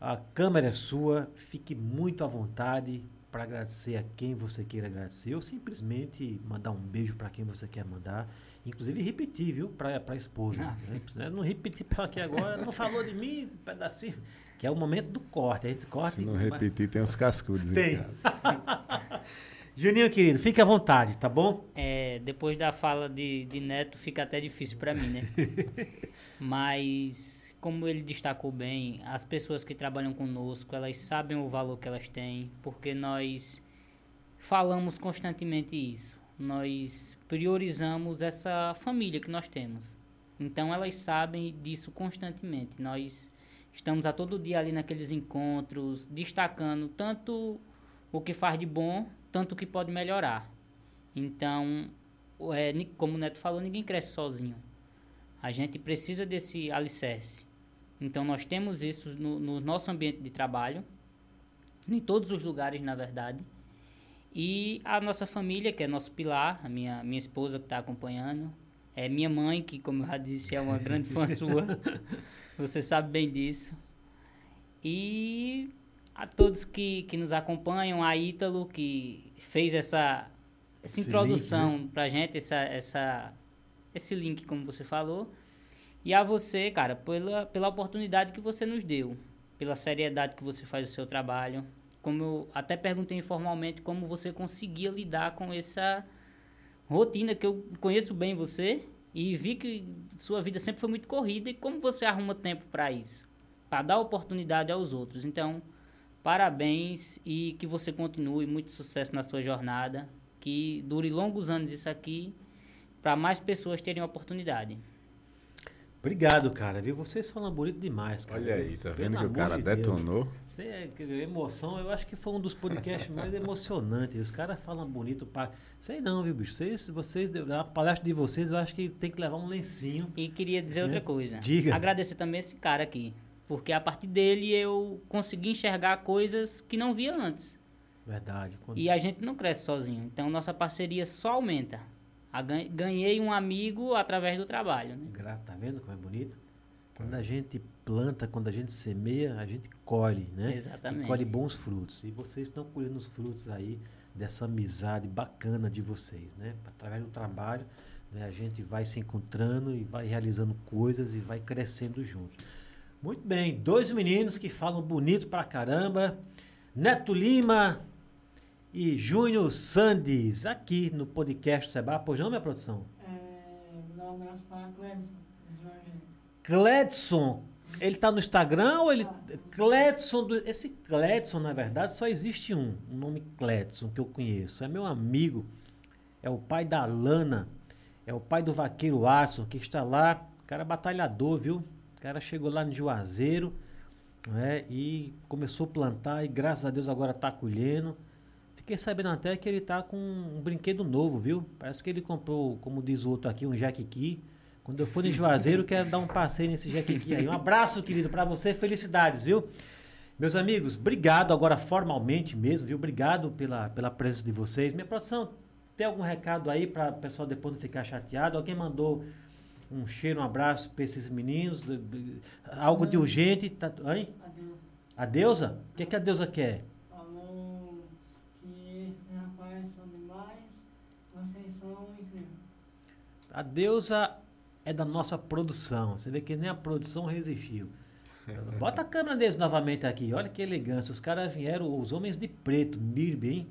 a câmera é sua, fique muito à vontade para agradecer a quem você queira agradecer ou simplesmente mandar um beijo para quem você quer mandar. Inclusive repetir, viu, para a esposa. Ah. Né? Não repetir para aqui agora, não falou de mim, um pedacinho. Que é o momento do corte. A gente corta Se e não vai- repetir, tem uns cascudos. em Tem. Juninho, querido, fique à vontade, tá bom? É, depois da fala de, de Neto fica até difícil para mim, né? Mas, como ele destacou bem, as pessoas que trabalham conosco, elas sabem o valor que elas têm, porque nós falamos constantemente isso. Nós priorizamos essa família que nós temos. Então, elas sabem disso constantemente. Nós estamos a todo dia ali naqueles encontros, destacando tanto o que faz de bom, tanto o que pode melhorar. Então, é, como o Neto falou, ninguém cresce sozinho. A gente precisa desse alicerce. Então, nós temos isso no, no nosso ambiente de trabalho, em todos os lugares, na verdade. E a nossa família, que é nosso pilar, a minha, minha esposa que está acompanhando, é minha mãe, que, como eu já disse, é uma grande fã sua. Você sabe bem disso. E a todos que, que nos acompanham, a Ítalo, que fez essa, essa Esse introdução link, pra gente, essa, essa, esse link, como você falou. E a você, cara, pela, pela oportunidade que você nos deu, pela seriedade que você faz o seu trabalho. Como eu até perguntei informalmente como você conseguia lidar com essa rotina que eu conheço bem você e vi que sua vida sempre foi muito corrida e como você arruma tempo para isso, para dar oportunidade aos outros. Então, parabéns e que você continue muito sucesso na sua jornada, que dure longos anos isso aqui para mais pessoas terem oportunidade. Obrigado, cara. Viu? Vocês falam bonito demais, cara. Olha aí, tá Pelo vendo que o cara de Deus. detonou? Isso é que- emoção, eu acho que foi um dos podcasts mais emocionantes. Os caras falam bonito pra. Sei não, viu, bicho? Vocês, vocês, a palestra de vocês, eu acho que tem que levar um lencinho. E queria dizer Né? outra coisa. Diga. Agradecer também esse cara aqui. Porque a partir dele eu consegui enxergar coisas que não via antes. Verdade. Quando- E a gente não cresce sozinho. Então nossa parceria só aumenta. Ganhei um amigo através do trabalho. Né? Gra- Tá vendo como é bonito? Quando a gente planta, quando a gente semeia, a gente colhe, né? Exatamente. E colhe bons frutos. E vocês estão colhendo os frutos aí dessa amizade bacana de vocês, né? Através do trabalho, né, a gente vai se encontrando e vai realizando coisas e vai crescendo juntos. Muito bem, dois meninos que falam bonito pra caramba. Neto Lima e Júnior Sandes, aqui no podcast Seba. Pois não, minha produção? É, um abraço para Cledson. Cledson, ele tá no Instagram ou ele. Cledson, do- esse Cledson, na verdade, só existe um, um nome Cledson que eu conheço. É meu amigo, é o pai da Lana, é o pai do vaqueiro Arson, que está lá, cara batalhador, viu? O cara chegou lá no Juazeiro, né? E começou a plantar e graças a Deus agora tá colhendo. Fiquei sabendo até que ele tá com um brinquedo novo, viu? Parece que ele comprou, como diz o outro aqui, um Jaquiqui. Quando eu for em Juazeiro, quero dar um passeio nesse Jaquiqui aí. Um abraço, querido, para você. Felicidades, viu? Meus amigos, obrigado agora formalmente mesmo, viu? Obrigado pela, pela presença de vocês. Minha produção, tem algum recado aí para o pessoal depois não ficar chateado? Alguém mandou um cheiro, um abraço para esses meninos? Algo de urgente? Tá, hein? Adeus. A deusa? O que, que a deusa quer? Falou que esses rapazes são demais, vocês são incríveis. A deusa é da nossa produção. Você vê que nem a produção resistiu. Bota a câmera deles novamente aqui. Olha que elegância. Os caras vieram, os homens de preto, Mirbe, hein?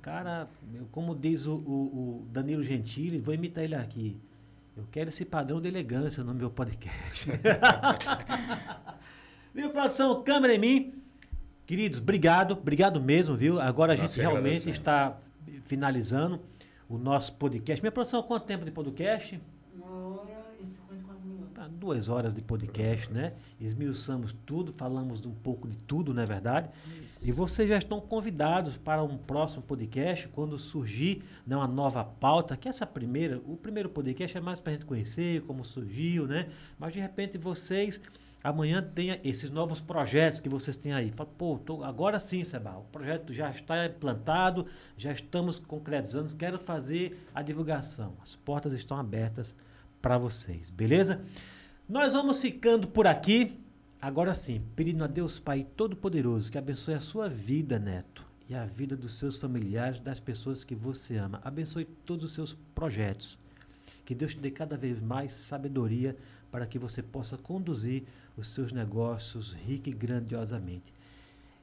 Cara, eu- como diz o, o- o Danilo Gentili, vou imitar ele aqui. Eu quero esse padrão de elegância no meu podcast. viu, produção? Câmera em mim. Queridos, obrigado. Obrigado mesmo, viu? Agora a gente realmente está finalizando o nosso podcast. Minha produção, quanto tempo de podcast? Uma hora e 54 minutos. Tá, duas horas de podcast, né? Esmiuçamos tudo, falamos um pouco de tudo, não é verdade? E vocês já estão convidados para um próximo podcast, quando surgir né, uma nova pauta, que essa primeira, o primeiro podcast é mais para a gente conhecer como surgiu, né? Mas de repente vocês amanhã tenha esses novos projetos que vocês têm aí. Fala, pô, tô- agora sim, Seba, o projeto já está implantado, já estamos concretizando, quero fazer a divulgação. As portas estão abertas para vocês, beleza? Nós vamos ficando por aqui. Agora sim, pedindo a Deus Pai Todo-Poderoso que abençoe a sua vida, neto, e a vida dos seus familiares, das pessoas que você ama. Abençoe todos os seus projetos. Que Deus te dê cada vez mais sabedoria para que você possa conduzir os seus negócios rica e grandiosamente.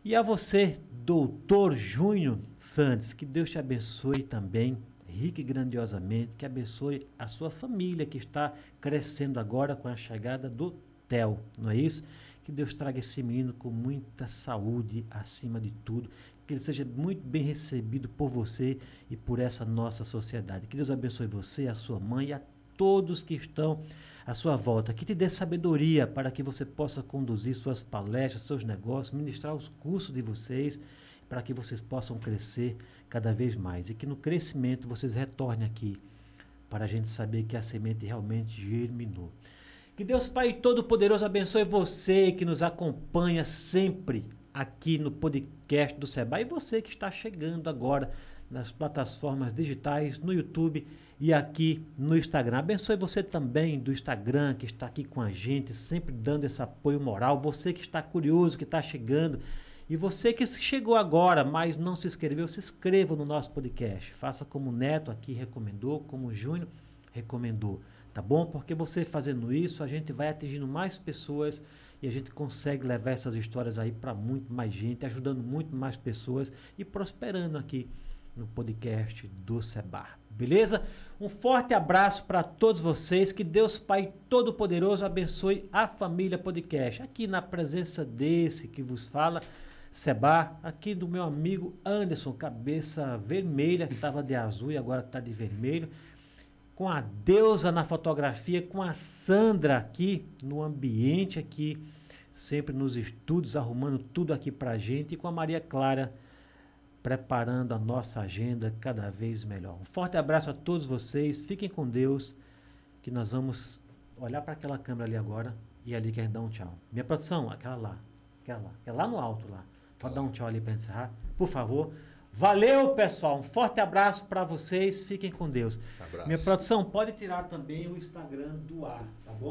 E a você, doutor Júnior Santos, que Deus te abençoe também, rica e grandiosamente, que abençoe a sua família que está crescendo agora com a chegada do Theo, não é isso? Que Deus traga esse menino com muita saúde acima de tudo, que ele seja muito bem recebido por você e por essa nossa sociedade. Que Deus abençoe você, a sua mãe e a todos que estão à sua volta, que te dê sabedoria para que você possa conduzir suas palestras, seus negócios, ministrar os cursos de vocês, para que vocês possam crescer cada vez mais. E que no crescimento vocês retornem aqui para a gente saber que a semente realmente germinou. Que Deus Pai Todo-Poderoso abençoe você que nos acompanha sempre aqui no podcast do Seba e você que está chegando agora nas plataformas digitais, no YouTube e aqui no Instagram. Abençoe você também do Instagram que está aqui com a gente, sempre dando esse apoio moral. Você que está curioso, que está chegando. E você que chegou agora, mas não se inscreveu, se inscreva no nosso podcast. Faça como o Neto aqui recomendou, como o Júnior recomendou. Tá bom? Porque você fazendo isso, a gente vai atingindo mais pessoas e a gente consegue levar essas histórias aí para muito mais gente, ajudando muito mais pessoas e prosperando aqui no podcast do Sebar. Beleza? Um forte abraço para todos vocês. Que Deus Pai Todo-Poderoso abençoe a família podcast. Aqui na presença desse que vos fala, Sebar, aqui do meu amigo Anderson, cabeça vermelha, que estava de azul e agora está de vermelho. Com a deusa na fotografia, com a Sandra aqui no ambiente aqui, sempre nos estudos, arrumando tudo aqui pra gente, e com a Maria Clara preparando a nossa agenda cada vez melhor. Um forte abraço a todos vocês, fiquem com Deus, que nós vamos olhar para aquela câmera ali agora e ali quer dar um tchau. Minha produção, aquela lá, aquela lá, aquela lá no alto lá. Pode dar um tchau ali para encerrar, por favor. Valeu, pessoal. Um forte abraço para vocês. Fiquem com Deus. Abraço. Minha produção, pode tirar também o Instagram do ar, tá bom?